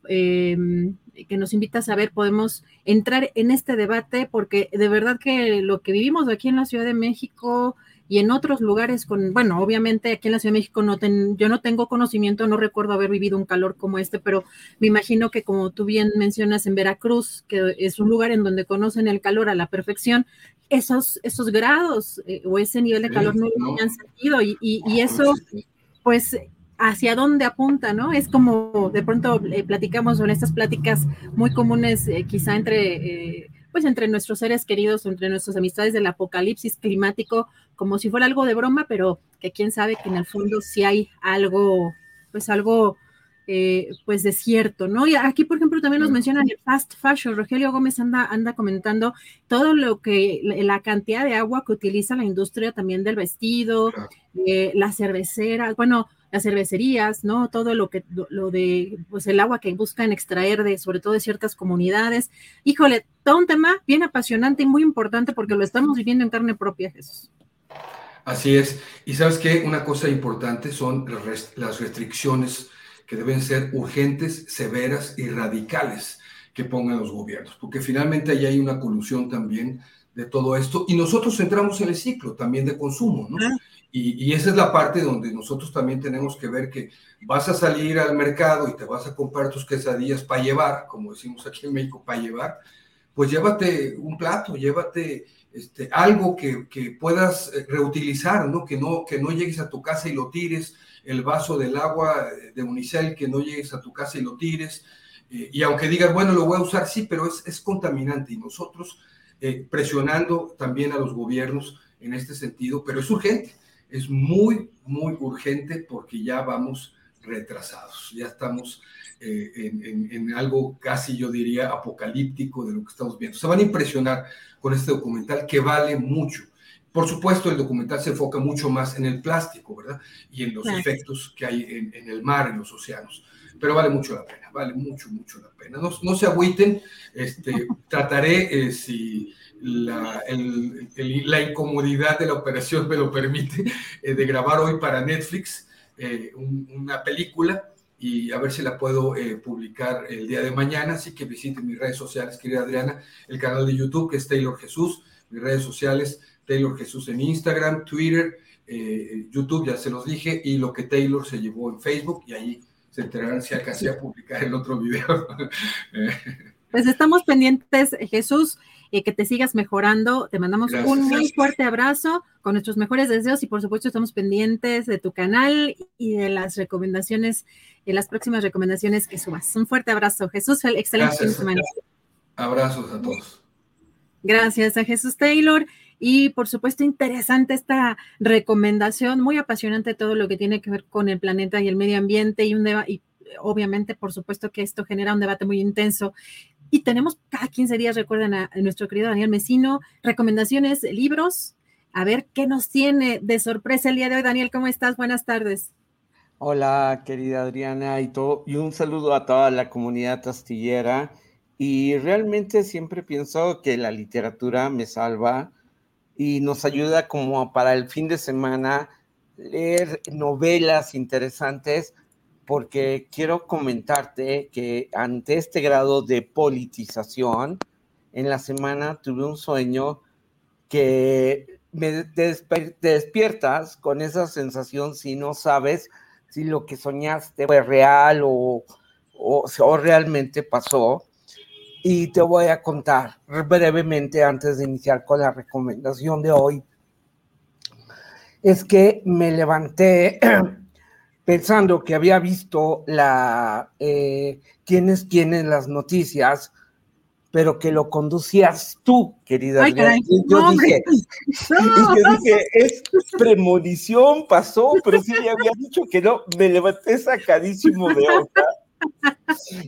em, que nos invitas a ver, podemos entrar en este debate, porque de verdad que lo que vivimos aquí en la Ciudad de México y en otros lugares con, bueno, obviamente aquí en la Ciudad de México no yo no tengo conocimiento, no recuerdo haber vivido un calor como este, pero me imagino que como tú bien mencionas en Veracruz, que es un lugar en donde conocen el calor a la perfección, esos, esos grados eh, o ese nivel de calor no lo han sentido y, y, eso, pues hacia dónde apunta, ¿no? Es como de pronto eh, platicamos en estas pláticas muy comunes, eh, quizá entre, eh, pues entre nuestros seres queridos, entre nuestras amistades del apocalipsis climático, como si fuera algo de broma, pero que quién sabe que en el fondo sí hay algo, pues algo eh, pues desierto, ¿no? Y aquí, por ejemplo, también nos mencionan el fast fashion. Rogelio Gómez anda, anda comentando todo lo que, la cantidad de agua que utiliza la industria también del vestido, eh, las cerveceras, bueno, las cervecerías, ¿no? Todo lo que, lo de, pues el agua que buscan extraer de, sobre todo de ciertas comunidades. Híjole, todo un tema bien apasionante y muy importante porque lo estamos viviendo en carne propia, Jesús. Así es. Y sabes que una cosa importante son las restricciones que deben ser urgentes, severas y radicales que pongan los gobiernos, porque finalmente ahí hay una colusión también de todo esto y nosotros entramos en el ciclo también de consumo, ¿no? Y, y, esa es la parte donde nosotros también tenemos que ver que vas a salir al mercado y te vas a comprar tus quesadillas para llevar, como decimos aquí en México, para llevar, pues llévate un plato, llévate este, algo que, puedas eh, reutilizar. Que, ¿no? que no llegues a tu casa y lo tires, el vaso del agua de Unicel, que no llegues a tu casa y lo tires. Eh, y aunque digas, bueno, lo voy a usar, sí, pero es, contaminante. Y nosotros eh, presionando también a los gobiernos en este sentido, pero es urgente, es muy, muy urgente porque ya vamos retrasados, ya estamos eh, en, en, algo casi, yo diría, apocalíptico de lo que estamos viendo. Se van a impresionar con este documental que vale mucho. Por supuesto, el documental se enfoca mucho más en el plástico, ¿verdad? Y en los efectos que hay en, en, el mar, en los océanos. Pero vale mucho la pena, vale mucho, mucho la pena. No, no se agüiten, este, trataré, eh, si la, el, el, la, incomodidad de la operación me lo permite, eh, de grabar hoy para Netflix eh, un, una película y a ver si la puedo eh, publicar el día de mañana. Así que visiten mis redes sociales, querida Adriana, el canal de YouTube que es Taylor Jesús, mis redes sociales Taylor Jesús en Instagram, Twitter, eh, YouTube, ya se los dije, y lo que Taylor se llevó en Facebook, y ahí se enterarán si alcancé a publicar el otro video. pues estamos pendientes, Jesús, y que te sigas mejorando. Te mandamos Gracias. un muy fuerte abrazo con nuestros mejores deseos y por supuesto estamos pendientes de tu canal y de las recomendaciones, de las próximas recomendaciones que subas. Un fuerte abrazo, Jesús. Excelente semana. Abrazos a todos. Gracias a Jesús Taylor. Y por supuesto, interesante esta recomendación, muy apasionante todo lo que tiene que ver con el planeta y el medio ambiente y un y obviamente, por supuesto que esto genera un debate muy intenso. Y tenemos cada 15 días, recuerden a, nuestro querido Daniel Mesino, recomendaciones, libros. A ver qué nos tiene de sorpresa el día de hoy. Daniel, ¿cómo estás? Buenas tardes. Hola, querida Adriana, y, todo, y un saludo a toda la comunidad astillera. Y realmente siempre pienso que la literatura me salva y nos ayuda como para el fin de semana leer novelas interesantes, porque quiero comentarte que ante este grado de politización, en la semana tuve un sueño que me te despiertas con esa sensación si no sabes si lo que soñaste fue real o, o, o realmente pasó y te voy a contar brevemente antes de iniciar con la recomendación de hoy. Es que me levanté pensando que había visto la eh, quiénes tienen las noticias, pero que lo conducías tú, querida. Ay, caray, yo, no, dije, no. yo dije, es premonición, pasó, pero sí me había dicho que no. Me levanté sacadísimo de onda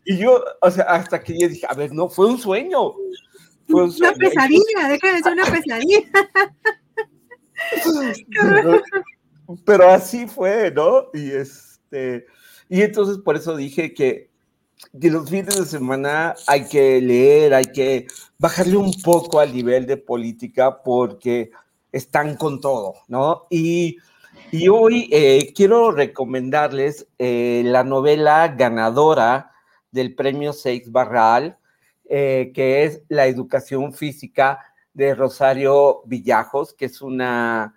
y yo, o sea, hasta que yo dije, a ver, no, fue un sueño. Fue un sueño. Una pesadilla, déjame decir una pesadilla. Pero, así fue, ¿no? Y este, y entonces por eso dije que, que los fines de semana hay que leer, hay que bajarle un poco al nivel de política porque están con todo, ¿no? Y y hoy eh, quiero recomendarles eh, la novela ganadora del premio Seix Barral, eh, que es La educación física de Rosario Villajos, que es una,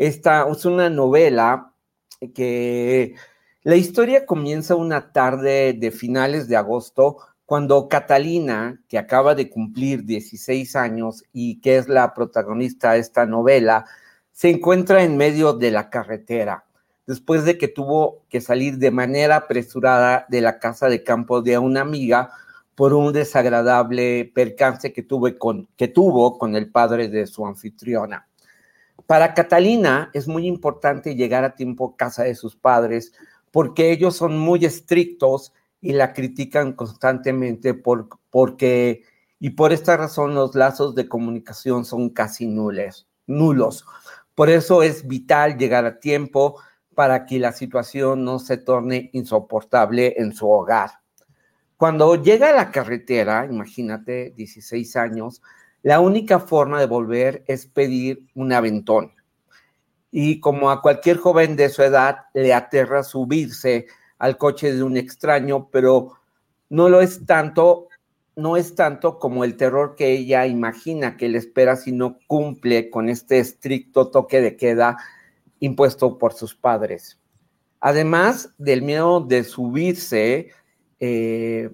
esta, es una novela que la historia comienza una tarde de finales de agosto cuando Catalina, que acaba de cumplir 16 años y que es la protagonista de esta novela, se encuentra en medio de la carretera. después de que tuvo que salir de manera apresurada de la casa de campo de una amiga por un desagradable percance que, tuve con, que tuvo con el padre de su anfitriona. Para Catalina es muy importante llegar a tiempo a casa de sus padres porque ellos son muy estrictos y la critican constantemente por, porque, y por esta razón los lazos de comunicación son casi nulos, nulos. Por eso es vital llegar a tiempo para que la situación no se torne insoportable en su hogar. Cuando llega a la carretera, imagínate, 16 años, la única forma de volver es pedir un aventón. Y como a cualquier joven de su edad le aterra subirse al coche de un extraño, pero no lo es tanto, no es tanto como el terror que ella imagina que le espera si no cumple con este estricto toque de queda impuesto por sus padres. Además del miedo de subirse eh,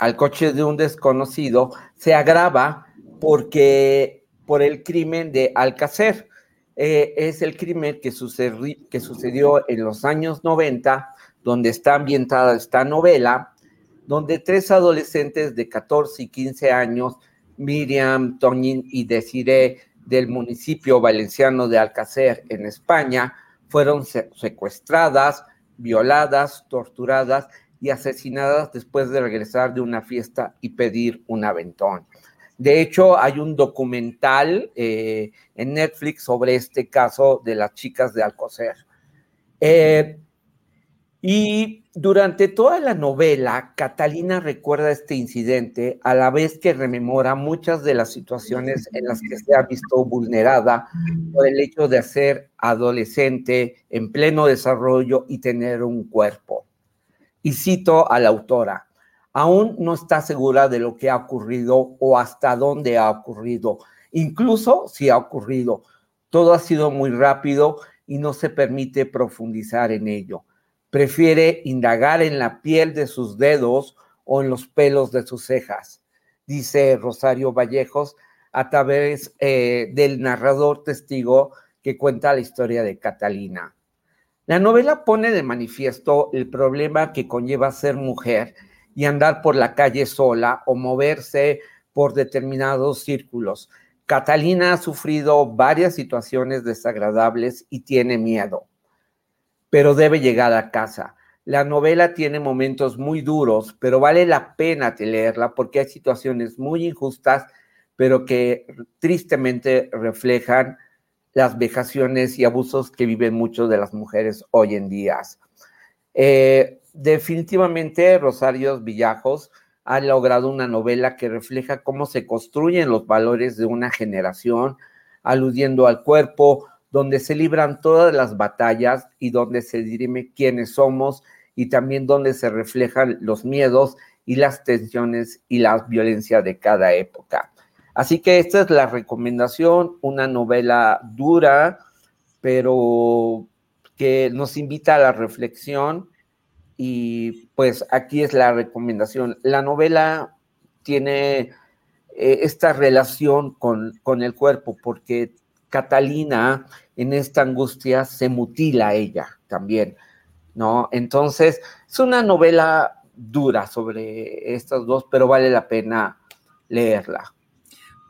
al coche de un desconocido, se agrava porque por el crimen de Alcacer. Eh, es el crimen que, que sucedió en los años 90 donde está ambientada esta novela, donde tres adolescentes de 14 y 15 años, Miriam, Toñín y Desiree, del municipio valenciano de Alcácer, en España, fueron secuestradas, violadas, torturadas y asesinadas después de regresar de una fiesta y pedir un aventón. De hecho, hay un documental eh, en Netflix sobre este caso de las chicas de Alcocer. Eh, y durante toda la novela, Catalina recuerda este incidente a la vez que rememora muchas de las situaciones en las que se ha visto vulnerada por el hecho de ser adolescente en pleno desarrollo y tener un cuerpo. Y cito a la autora, aún no está segura de lo que ha ocurrido o hasta dónde ha ocurrido, incluso si ha ocurrido. Todo ha sido muy rápido y no se permite profundizar en ello prefiere indagar en la piel de sus dedos o en los pelos de sus cejas, dice Rosario Vallejos a través eh, del narrador testigo que cuenta la historia de Catalina. La novela pone de manifiesto el problema que conlleva ser mujer y andar por la calle sola o moverse por determinados círculos. Catalina ha sufrido varias situaciones desagradables y tiene miedo pero debe llegar a casa. La novela tiene momentos muy duros, pero vale la pena leerla porque hay situaciones muy injustas, pero que tristemente reflejan las vejaciones y abusos que viven muchas de las mujeres hoy en día. Eh, definitivamente, Rosario Villajos ha logrado una novela que refleja cómo se construyen los valores de una generación, aludiendo al cuerpo, donde se libran todas las batallas y donde se dirime quiénes somos y también donde se reflejan los miedos y las tensiones y la violencia de cada época. Así que esta es la recomendación, una novela dura, pero que nos invita a la reflexión y pues aquí es la recomendación. La novela tiene eh, esta relación con, con el cuerpo porque Catalina en esta angustia se mutila ella también, ¿no? Entonces, es una novela dura sobre estas dos, pero vale la pena leerla.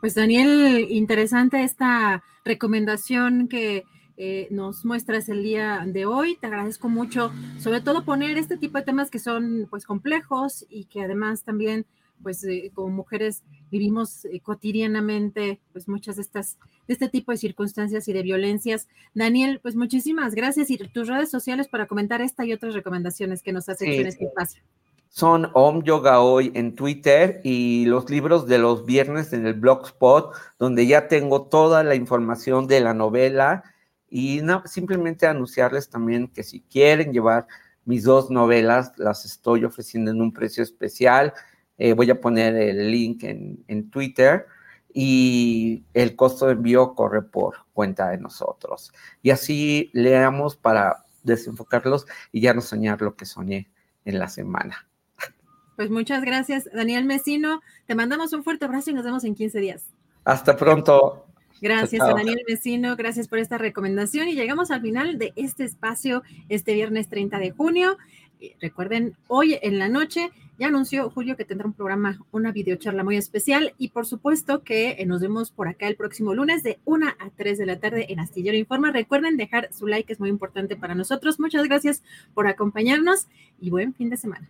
Pues Daniel, interesante esta recomendación que eh, nos muestras el día de hoy. Te agradezco mucho, sobre todo poner este tipo de temas que son pues complejos y que además también pues eh, como mujeres vivimos eh, cotidianamente pues muchas de estas de este tipo de circunstancias y de violencias. Daniel, pues muchísimas gracias y tus redes sociales para comentar esta y otras recomendaciones que nos has hecho en este espacio. Son Om Yoga Hoy en Twitter y los libros de los viernes en el Blogspot, donde ya tengo toda la información de la novela y no, simplemente anunciarles también que si quieren llevar mis dos novelas, las estoy ofreciendo en un precio especial eh, voy a poner el link en, Twitter y el costo de envío corre por cuenta de nosotros. Y así leamos para desenfocarlos y ya no soñar lo que soñé en la semana. Pues muchas gracias, Daniel Mesino. Te mandamos un fuerte abrazo y nos vemos en 15 días. Hasta pronto. Gracias a Daniel Vecino, gracias por esta recomendación y llegamos al final de este espacio este viernes 30 de junio. Recuerden, hoy en la noche ya anunció Julio que tendrá un programa, una videocharla muy especial y por supuesto que eh, nos vemos por acá el próximo lunes de 1 a 3 de la tarde en Astillero Informa. Recuerden dejar su like, es muy importante para nosotros. Muchas gracias por acompañarnos y buen fin de semana.